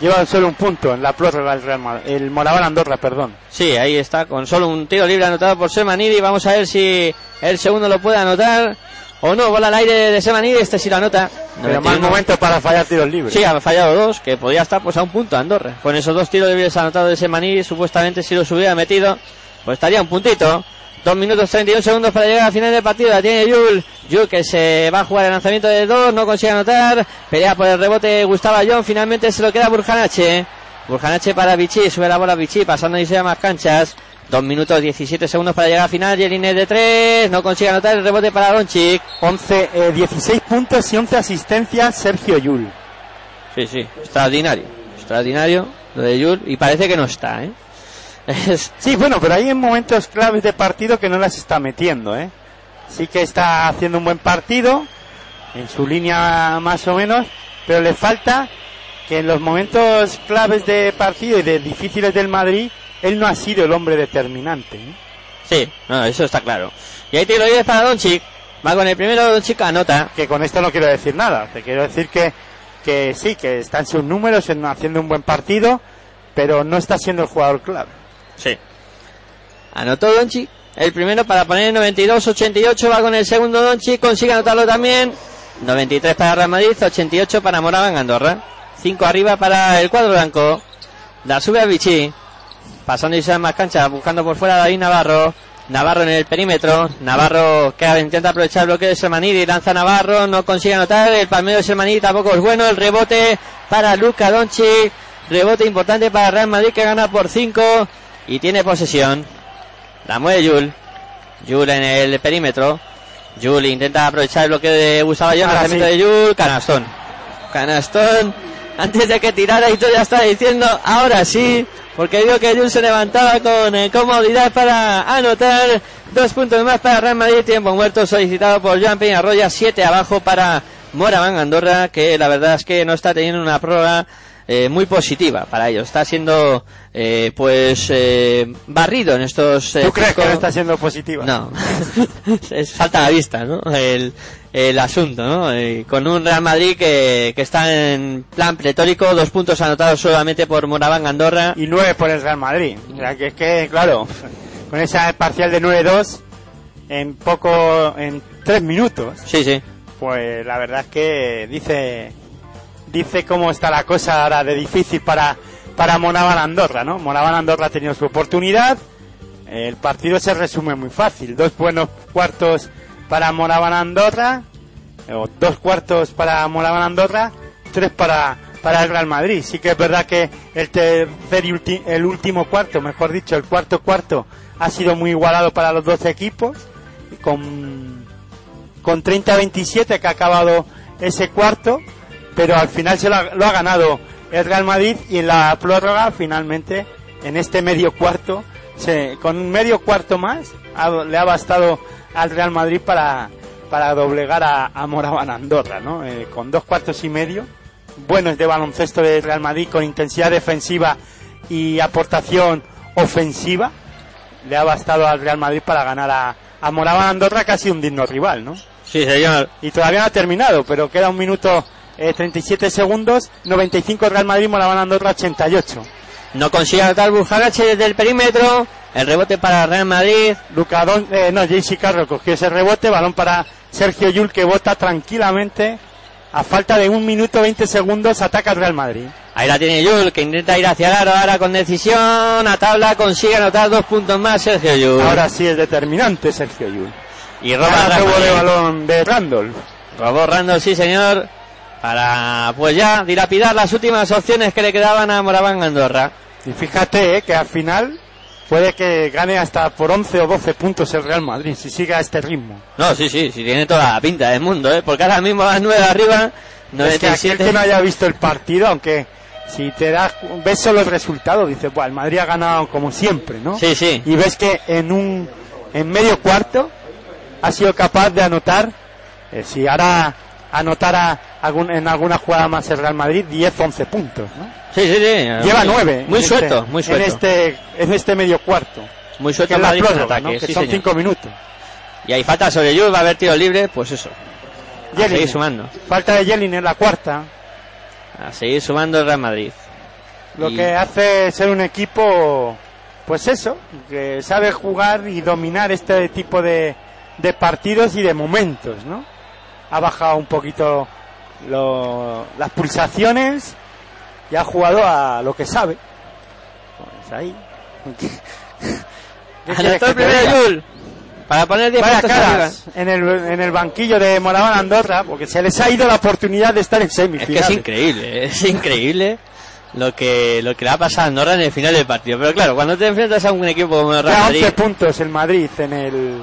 Lleva solo un punto en la prórroga el Real Madrid, el Moraván Andorra, perdón. Sí, ahí está, con solo un tiro libre anotado por Semanidi. Vamos a ver si el segundo lo puede anotar o no. Bola al aire de Semanidi, este sí lo anota. Pero mal 91. momento para fallar tiros libres. Sí, ha fallado dos, que podía estar pues a un punto Andorra. Con esos dos tiros libres anotados de Semanidi, supuestamente si los hubiera metido, pues estaría un puntito. Dos minutos 31 segundos para llegar al final del partido. La tiene Yul. Yul que se va a jugar el lanzamiento de dos, no consigue anotar. Pelea por el rebote Gustavo John. Finalmente se lo queda Burjanache. Burjanache para Vichy. Sube la bola Vichy, pasando y se más canchas. Dos minutos 17 segundos para llegar al final. Yeline de tres. No consigue anotar el rebote para Doncic. 11, eh, 16 puntos y 11 asistencias Sergio Yul. Sí, sí. Extraordinario. Extraordinario lo de Yul. Y parece que no está, ¿eh? Sí, bueno, pero hay en momentos claves de partido que no las está metiendo, ¿eh? Sí que está haciendo un buen partido, en su línea más o menos, pero le falta que en los momentos claves de partido y de difíciles del Madrid, él no ha sido el hombre determinante. ¿eh? Sí, no, eso está claro. Y ahí tiro libre para Doncic. Va con el primero, Doncic anota. Que con esto no quiero decir nada, te quiero decir que, que sí, que está en sus números, en haciendo un buen partido, pero no está siendo el jugador clave. Sí. Anotó Doncic. El primero para poner 92-88. Va con el segundo Doncic. Consigue anotarlo también. 93 para Real Madrid. 88 para Moraván Andorra. 5 arriba para el cuadro blanco. La sube a Vichy. Pasando y se más cancha. Buscando por fuera a David Navarro. Navarro en el perímetro. Navarro que intenta aprovechar el bloqueo de Sermanidi. Lanza Navarro. No consigue anotar. El palmeo de Sermanidi tampoco es bueno. El rebote para Luca Doncic. Rebote importante para Real Madrid que gana por 5 y tiene posesión. La mueve Yul. Yul en el perímetro. Yul intenta aprovechar el bloqueo de Gustavo Ayón. Ahora Lanzamiento sí. de Yul. Canastón. Canastón. Antes de que tirara y todo ya está diciendo ahora sí. Porque vio que Yul se levantaba con eh, comodidad para anotar. Dos puntos más para Real Madrid. Tiempo muerto solicitado por Joan Peñarroya. Siete abajo para Moraván Andorra. Que la verdad es que no está teniendo una prueba eh, muy positiva para ellos. Está siendo eh, pues eh, barrido en estos. eh, ¿Tú crees que no está siendo positiva? no, es falta la vista, ¿no? El, el asunto, ¿no? Eh, con un Real Madrid que, que está en plan pletórico, dos puntos anotados solamente por Moraván Andorra. y 9 por el Real Madrid. O sea, que es que, claro, con esa parcial de 9-2 en poco, en 3 minutos, Sí, sí. pues la verdad es que dice dice cómo está la cosa ahora de difícil para para Monaban Andorra, ¿no? Monaban Andorra ha tenido su oportunidad. El partido se resume muy fácil. Dos buenos cuartos para Monaban Andorra, dos cuartos para Monaban Andorra, tres para, para el Real Madrid. Sí que es verdad que el tercer y ulti- el último cuarto, mejor dicho, el cuarto cuarto ha sido muy igualado para los dos equipos con con 30-27 que ha acabado ese cuarto, pero al final se lo ha, lo ha ganado el Real Madrid y en la prórroga finalmente en este medio cuarto, se, con un medio cuarto más, ha- le ha bastado al Real Madrid para, para doblegar a, a Moraban Andorra, ¿no? Eh, con dos cuartos y medio, buenos de baloncesto del Real Madrid, con intensidad defensiva y aportación ofensiva, le ha bastado al Real Madrid para ganar a, a Moraban Andorra, casi un digno rival, ¿no? Sí, señor. Y todavía no ha terminado, pero queda un minuto eh, 37 segundos, 95 Real Madrid, Moraban Andorra 88. No consigue anotar Burjagache desde el perímetro. El rebote para Real Madrid. Luca Don, eh, no, JC Carroll cogió ese rebote, balón para Sergio Yul que bota tranquilamente. A falta de un minuto 20 segundos ataca Real Madrid. Ahí la tiene Yul, que intenta ir hacia el aro ahora con decisión. A tabla consigue anotar dos puntos más Sergio Yul. Ahora sí es determinante Sergio Yul. y roba el de balón de Randolph. Robó Randall, sí señor. Para, pues ya, dilapidar las últimas opciones que le quedaban a Moraván Andorra. Y fíjate eh, que al final puede que gane hasta por 11 o 12 puntos el Real Madrid si sigue a este ritmo. No, sí, sí, sí, tiene toda la pinta del mundo, ¿eh? Porque ahora mismo las nueve arriba, Es que 97. que no haya visto el partido, aunque si te das, ves solo el resultado, dices, bueno, el Madrid ha ganado como siempre, ¿no? Sí, sí. Y ves que en un, en medio cuarto ha sido capaz de anotar, eh, si ahora anotara algún, en alguna jugada más el Real Madrid, 10, 11 puntos, ¿no? Sí, sí, sí. Lleva Muy- 9. Muy suelto, muy suelto. En este, en este medio cuarto. Muy suelto la en prórroga, ataque, ¿no? Que sí, son señor. 5 minutos. Y ahí falta sobre Jules, va a haber tiro libre, pues eso. A seguir sumando. Falta de Jelin en la cuarta. A seguir sumando el Real Madrid. Lo Y- que hace ser un equipo, pues eso, que sabe jugar y dominar este tipo de, de partidos y de momentos, ¿no? Ha bajado un poquito lo- las pulsaciones y ha jugado a lo que sabe. Pues ahí. ¿Qué quieres Anotó que el te primero. Para poner 10 Vaya caras en el, en el banquillo de Moraván Andorra, porque se les ha ido la oportunidad de estar en Es semifinales. que es increíble, es increíble lo que lo que le ha pasado a Andorra en el final del partido. Pero claro, cuando te enfrentas a un equipo como el Real Ya Madrid, 11 puntos el Madrid en el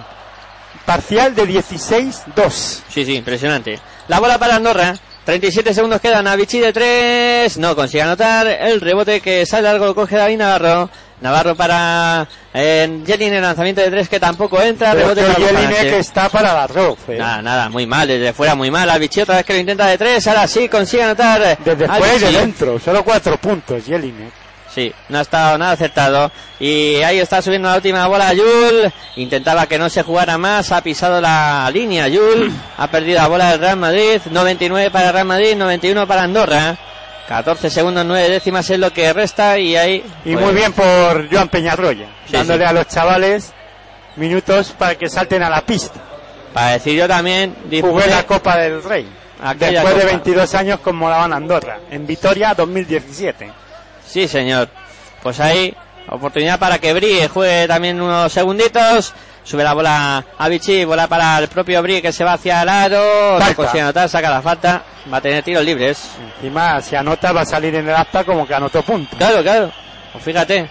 parcial de 16-2. sí, sí, impresionante. La bola para Andorra, 37 segundos quedan, Avicii de 3, no consigue anotar, el rebote que sale largo lo coge David Navarro, Navarro para eh, Jelin el lanzamiento de 3 que tampoco entra, Pero rebote que para Bufanase. está para la arroz. eh. Nada, nada, muy mal, desde fuera muy mal, Avicii otra vez que lo intenta de 3, ahora sí consigue anotar. Desde fuera y de dentro, solo 4 puntos Jelinek. Sí, no ha estado nada acertado. Y ahí está subiendo la última bola Yul. Intentaba que no se jugara más. Ha pisado la línea Yul. Ha perdido la bola del Real Madrid. 99 para el Real Madrid, 91 para Andorra. 14 segundos, 9 décimas es lo que resta. Y ahí. Y pues, muy bien por Joan Peñarroya, Sí, dándole sí. a los chavales minutos para que salten a la pista. Para decir yo también. Jugué la Copa del Rey. Después de copa. 22 años con Moraván Andorra, en Vitoria 2017. Sí, señor. Pues ahí, oportunidad para que Brie juegue también unos segunditos. Sube la bola a Vichy, bola para el propio Brie que se va hacia el aro. No consigue anotar, saca la falta. Va a tener tiros libres. Encima, si anota, va a salir en el acta como que anotó punto. Claro, claro. Pues fíjate.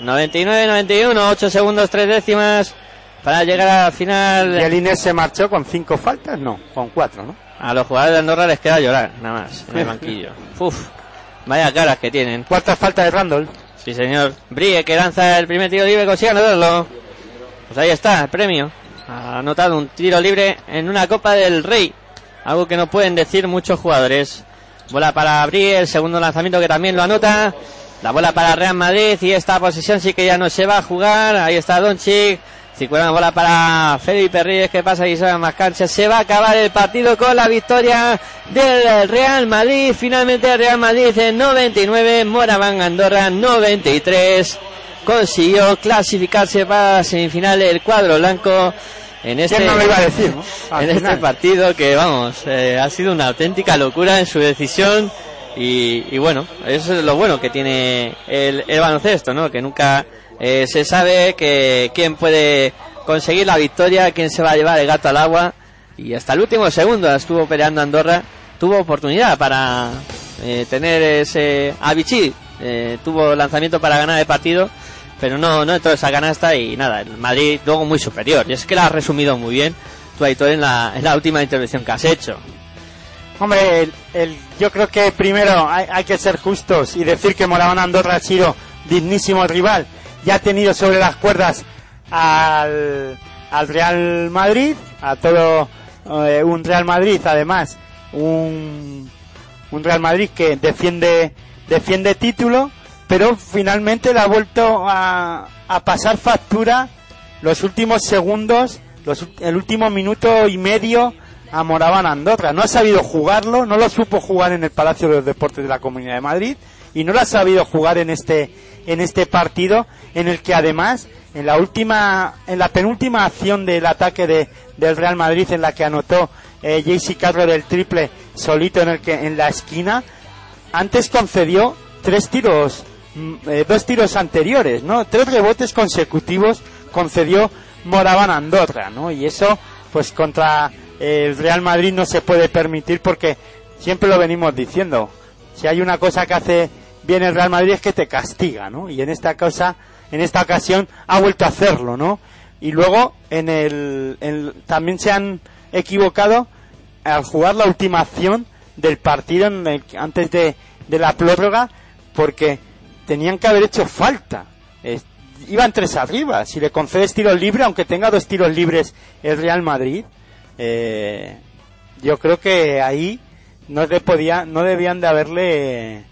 99-91, 8 segundos, 3 décimas. Para llegar al final. Y el Inés se marchó con 5 faltas, no, con 4, ¿no? A los jugadores de Andorra les queda llorar, nada más, en el banquillo. Uf, vaya caras que tienen. Cuarta falta de Randall. Sí, señor. Brie que lanza el primer tiro libre, consigue anotarlo. Pues ahí está, el premio. Ha anotado un tiro libre en una Copa del Rey. Algo que no pueden decir muchos jugadores. Bola para Brie, el segundo lanzamiento que también lo anota. La bola para Real Madrid y esta posición sí que ya no se va a jugar. Ahí está Doncic. Circula la bola para Felipe Ríos que pasa y a más canchas. Se va a acabar el partido con la victoria del Real Madrid. Finalmente el Real Madrid en 99, Moraván Andorra 93. Consiguió clasificarse para la semifinal el cuadro blanco en este, ¿Quién no iba a decir, no? En final. este partido que vamos, eh, ha sido una auténtica locura en su decisión y, y bueno, eso es lo bueno que tiene el, el baloncesto, ¿no? Que nunca eh, se sabe que quién puede conseguir la victoria, quién se va a llevar el gato al agua y hasta el último segundo estuvo peleando Andorra, tuvo oportunidad para eh, tener ese... Avicii eh, tuvo lanzamiento para ganar el partido, pero no, no entró esa canasta y nada, el Madrid luego muy superior. Y es que la has resumido muy bien, tú Aitor, en la, última intervención que has hecho. Hombre, yo creo que primero hay, hay que ser justos y decir que Moraván Andorra ha sido dignísimo rival y ha tenido sobre las cuerdas al, al Real Madrid, a todo eh, un Real Madrid, además, un, un Real Madrid que defiende, defiende título, pero finalmente le ha vuelto a, a pasar factura los últimos segundos, los, el último minuto y medio a Moraván Andorra. No ha sabido jugarlo, no lo supo jugar en el Palacio de los Deportes de la Comunidad de Madrid y no lo ha sabido jugar en este en este partido en el que además en la última en la penúltima acción del ataque de, del Real Madrid en la que anotó eh, JC Carroll el triple solito en el que en la esquina antes concedió tres tiros, mm, eh, dos tiros anteriores, ¿no? Tres rebotes consecutivos concedió Moraván Andorra, ¿no? Y eso, pues contra eh, el Real Madrid no se puede permitir porque siempre lo venimos diciendo. Si hay una cosa que hace bien el Real Madrid es que te castiga, ¿no? Y en esta cosa, en esta ocasión ha vuelto a hacerlo, ¿no? Y luego en el, en- también se han equivocado al jugar la última acción del partido en el antes de, de la prórroga porque tenían que haber hecho falta. Iban tres arriba. Si le concedes tiros libres, aunque tenga dos tiros libres el Real Madrid, eh, yo creo que ahí no le podía, no debían de haberle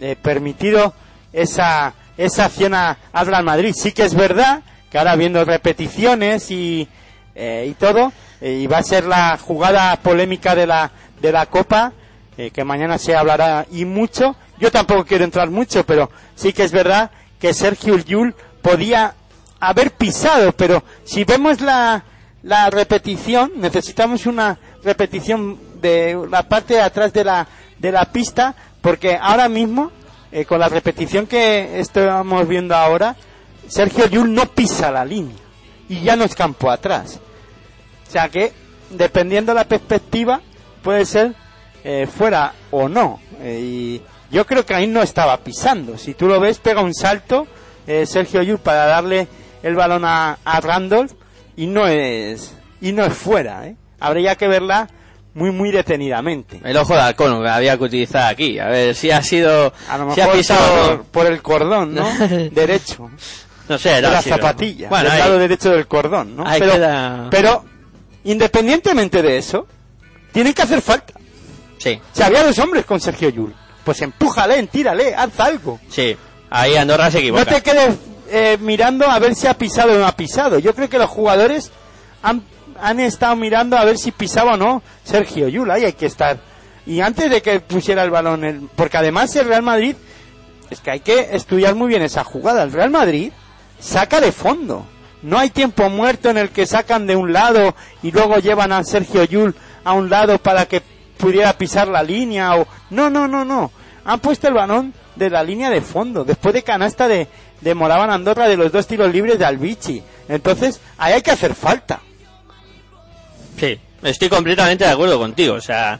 eh, permitido esa, esa acción a, al Real Madrid. Sí que es verdad que ahora viendo repeticiones y, eh, y todo, eh, y va a ser la jugada polémica de la, de la Copa, que mañana se hablará y mucho. Yo tampoco quiero entrar mucho, pero sí que es verdad que Sergio Llull podía haber pisado, pero si vemos la, la repetición, necesitamos una repetición de la parte de atrás de la, de la pista, porque ahora mismo, eh, con la repetición que estamos viendo ahora, Sergio Llull no pisa la línea y ya no es campo atrás. O sea que, dependiendo de la perspectiva, puede ser eh, fuera o no. Eh, y yo creo que ahí no estaba pisando. Si tú lo ves, pega un salto Sergio Llull para darle el balón a, a Randolph y no es y no es fuera. ¿eh? Habría que verla muy muy detenidamente. El ojo de halcón que había que utilizar aquí. A ver si ha sido... A lo si ha pisado por, por el cordón, ¿no? Derecho. No sé, de no, la sí, zapatilla, Bueno, del ahí- lado derecho del cordón, ¿no? pero, queda- pero, independientemente de eso, tienen que hacer falta. Sí, Si había dos hombres con Sergio Yul, pues empújale, tírale, haz algo. sí. Ahí Andorra se equivoca. No te quedes eh, mirando a ver si ha pisado o no ha pisado. Yo creo que los jugadores han, han estado mirando a ver si pisaba o no Sergio Yul. Ahí hay que estar. Y antes de que pusiera el balón, el- porque además el Real Madrid, es que hay que estudiar muy bien esa jugada. El Real Madrid saca de fondo. No hay tiempo muerto en el que sacan de un lado y luego llevan a Sergio Yul a un lado para que pudiera pisar la línea o no, no, no, no. Han puesto el balón de la línea de fondo después de canasta de, de Moraban Andorra de los dos tiros libres de Albici. Entonces, ahí hay que hacer falta. Sí, estoy completamente de acuerdo contigo. O sea,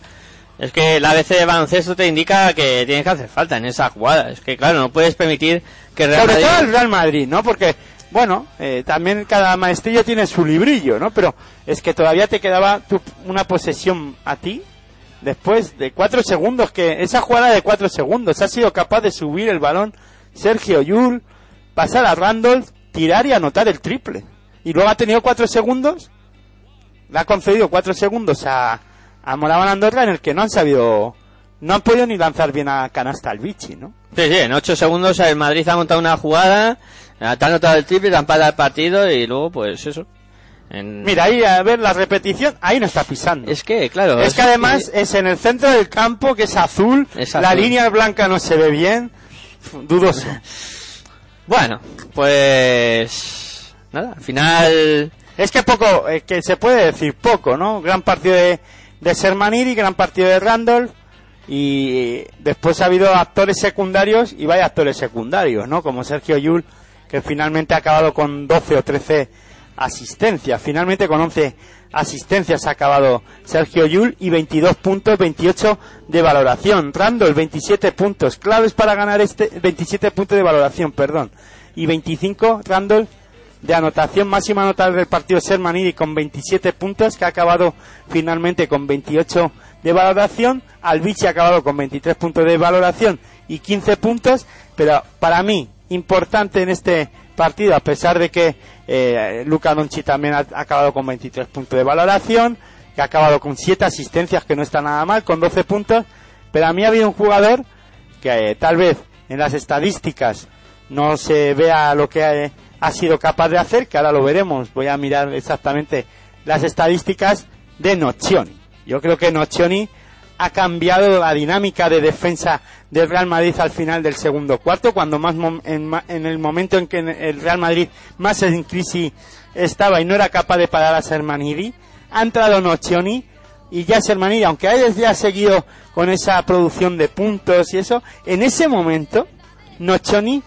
es que la ABC de baloncesto te indica que tienes que hacer falta en esa jugada. Es que, claro, no puedes permitir que el Real Sobre Madrid- todo el Real Madrid, ¿no? Porque, bueno, eh, también cada maestrillo tiene su librillo, ¿no? Pero es que todavía te quedaba tu- una posesión a ti después de cuatro segundos, que esa jugada de cuatro segundos ha sido capaz de subir el balón Sergio Yul, pasar a Randolph, tirar y anotar el triple. Y luego ha tenido cuatro segundos, le ha concedido cuatro segundos a, a Moraban Andorra en el que no han sabido, no han podido ni lanzar bien a canasta al bichi, ¿no? Sí, sí, en ocho segundos el Madrid ha montado una jugada, te ha anotado el triple, ha empatado el partido y luego, pues eso. En- Mira, ahí a ver la repetición, ahí no está pisando. Es que, claro. Es que además es en el centro del campo que es azul, Es la azul. línea blanca no se ve bien, dudoso. Bueno, pues. Nada, al final. Es que poco, eh, que se puede decir poco, ¿no? Gran partido de, de Sermaniri, gran partido de Randolph y después ha habido actores secundarios y vaya actores secundarios, ¿no? Como Sergio Yul, que finalmente ha acabado con 12 o 13 asistencias. Finalmente con 11 asistencias ha acabado Sergio Yul y 22 puntos, 28 de valoración. Randall 27 puntos, claves para ganar este 27 puntos de valoración, perdón. Y 25 Randall de anotación máxima anotador del partido Sermanidi con 27 puntos que ha acabado finalmente con 28 de valoración. Albici ha acabado con 23 puntos de valoración y 15 puntos, pero para mí importante en este partido, a pesar de que eh, Luca Donchi también ha, acabado con 23 puntos de valoración, que ha acabado con 7 asistencias, que no está nada mal, con 12 puntos, pero a mí ha habido un jugador que eh, tal vez en las estadísticas no se vea lo que ha, ha sido capaz de hacer, que ahora lo veremos, voy a mirar exactamente las estadísticas de Nocioni. Yo creo que Nocioni ha cambiado la dinámica de defensa del Real Madrid al final del segundo cuarto, cuando más en, en el momento en que el Real Madrid más en crisis estaba y no era capaz de parar a Sermanidi, ha entrado Nocioni y ya Sermanidi, aunque haya ya seguido con esa producción de puntos y eso, en ese momento Nocioni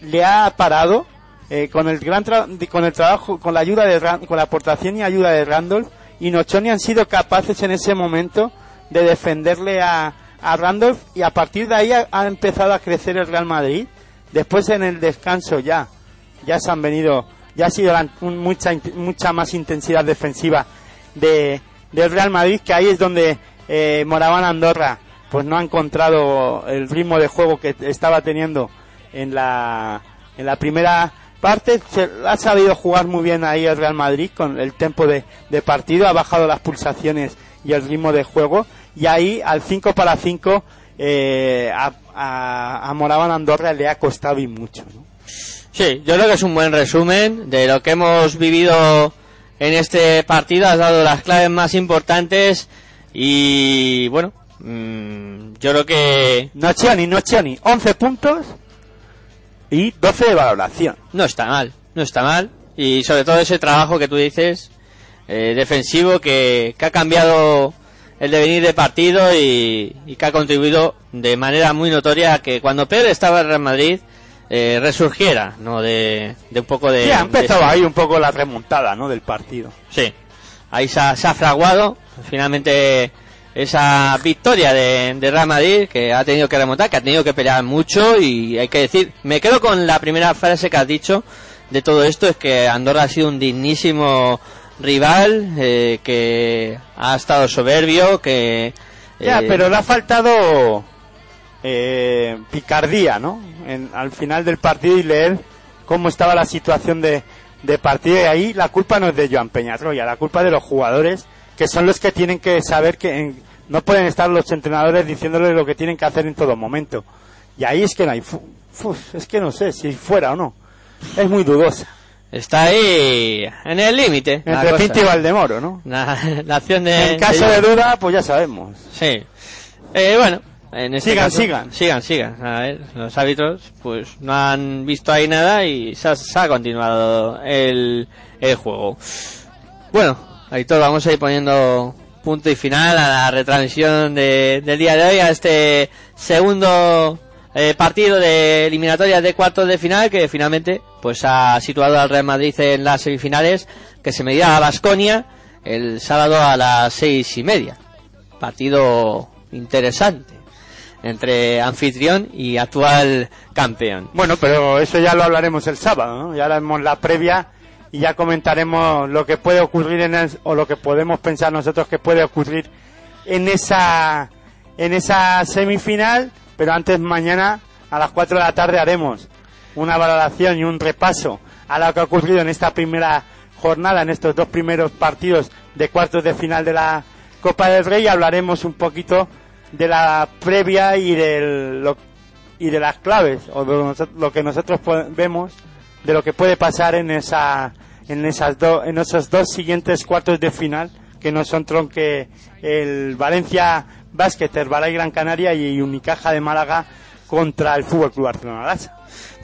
le ha parado eh, con el gran tra- con el trabajo con la ayuda de Ran- con la aportación y ayuda de Randolph y Nochoni han sido capaces en ese momento de defenderle a, a Randolph y a partir de ahí ha, empezado a crecer el Real Madrid. Después en el descanso ya ya se han venido ya ha sido la- mucha mucha más intensidad defensiva de del Real Madrid que ahí es donde eh, Moraván Andorra pues no ha encontrado el ritmo de juego que estaba teniendo en la en la primera parte se ha sabido jugar muy bien ahí el Real Madrid con el tempo de, de partido ha bajado las pulsaciones y el ritmo de juego y ahí al 5 para 5 eh, a, a, a Moraván Andorra le ha costado y mucho ¿no? Sí, yo creo que es un buen resumen de lo que hemos vivido en este partido. Has dado las claves más importantes y bueno, mm, yo creo que Nocioni, Nocioni 11 puntos y 12 de valoración no está mal, no está mal. Y sobre todo ese trabajo que tú dices, eh, defensivo, que, que ha cambiado el devenir de partido y, y que ha contribuido de manera muy notoria a que cuando Pedro estaba en Real Madrid eh, resurgiera, ¿no? De, de un poco de... Sí, ha empezado de- ahí un poco la remontada ¿no? del partido Sí, ahí se ha, se ha fraguado finalmente esa victoria de, de Real Madrid que ha tenido que remontar, que ha tenido que pelear mucho y hay que decir, me quedo con la primera frase que has dicho de todo esto, es que Andorra ha sido un dignísimo rival, eh, que ha estado soberbio, que... Ya, eh, pero le ha faltado eh, picardía, ¿no? En- al final del partido y leer cómo estaba la situación de, de partido. Y ahí la culpa no es de Joan Peñatroya, la culpa de los jugadores, que son los que tienen que saber que en- no pueden estar los entrenadores diciéndoles lo que tienen que hacer en todo momento. Y ahí es que no hay... fu- fu- es que no sé si fuera o no. Es muy dudosa. Está ahí en el límite. Entre. Pinto y Valdemoro, ¿no? La, la acción de... En caso de duda, pues ya sabemos. Sí. Eh, bueno, en este Sigan, caso- sigan. Sigan, sigan. A ver, los árbitros pues no han visto ahí nada y se ha, se ha continuado el, el juego. Bueno, Aitor, vamos a ir poniendo punto y final a la retransmisión de- del día de hoy, a este segundo eh, partido de eliminatorias de cuartos de final que finalmente pues ha situado al Real Madrid en las semifinales que se medirá a Basconia el sábado a las seis y media partido interesante entre anfitrión y actual campeón. Bueno, pero eso ya lo hablaremos el sábado. Ya haremos la previa y ya comentaremos lo que puede ocurrir en el, o lo que podemos pensar nosotros que puede ocurrir en esa en esa semifinal, pero antes mañana a las 4 de la tarde haremos una valoración y un repaso a lo que ha ocurrido en esta primera jornada, en estos dos primeros partidos de cuartos de final de la Copa del Rey. Y hablaremos un poquito de la previa y del lo- y de las claves o de lo, que nosotros vemos de lo que puede pasar en esa en esas dos en esos dos siguientes cuartos de final que no son tronque el Valencia Basket, Herbalife Gran Canaria y Unicaja de Málaga contra el Fútbol Club Barcelona.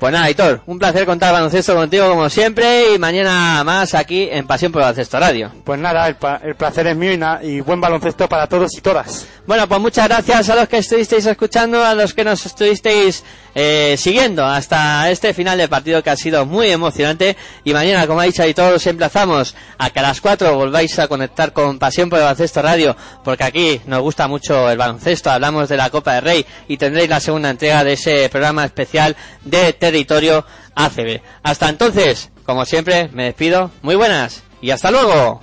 Pues nada, Hitor, un placer contar baloncesto contigo como siempre y mañana más aquí en Pasión por Baloncesto Radio. Pues nada, el, el placer es mío y, y buen baloncesto para todos y todas. Bueno, pues muchas gracias a los que estuvisteis escuchando, a los que nos estuvisteis eh, siguiendo hasta este final de partido que ha sido muy emocionante. Y mañana, como ha dicho Aitor, os emplazamos a que a las 4 volváis a conectar con Pasión por Baloncesto Radio, porque aquí nos gusta mucho el baloncesto, hablamos de la Copa del Rey y tendréis la segunda entrega de ese programa especial de territorio ACB. Hasta entonces, como siempre, me despido. Muy buenas y hasta luego.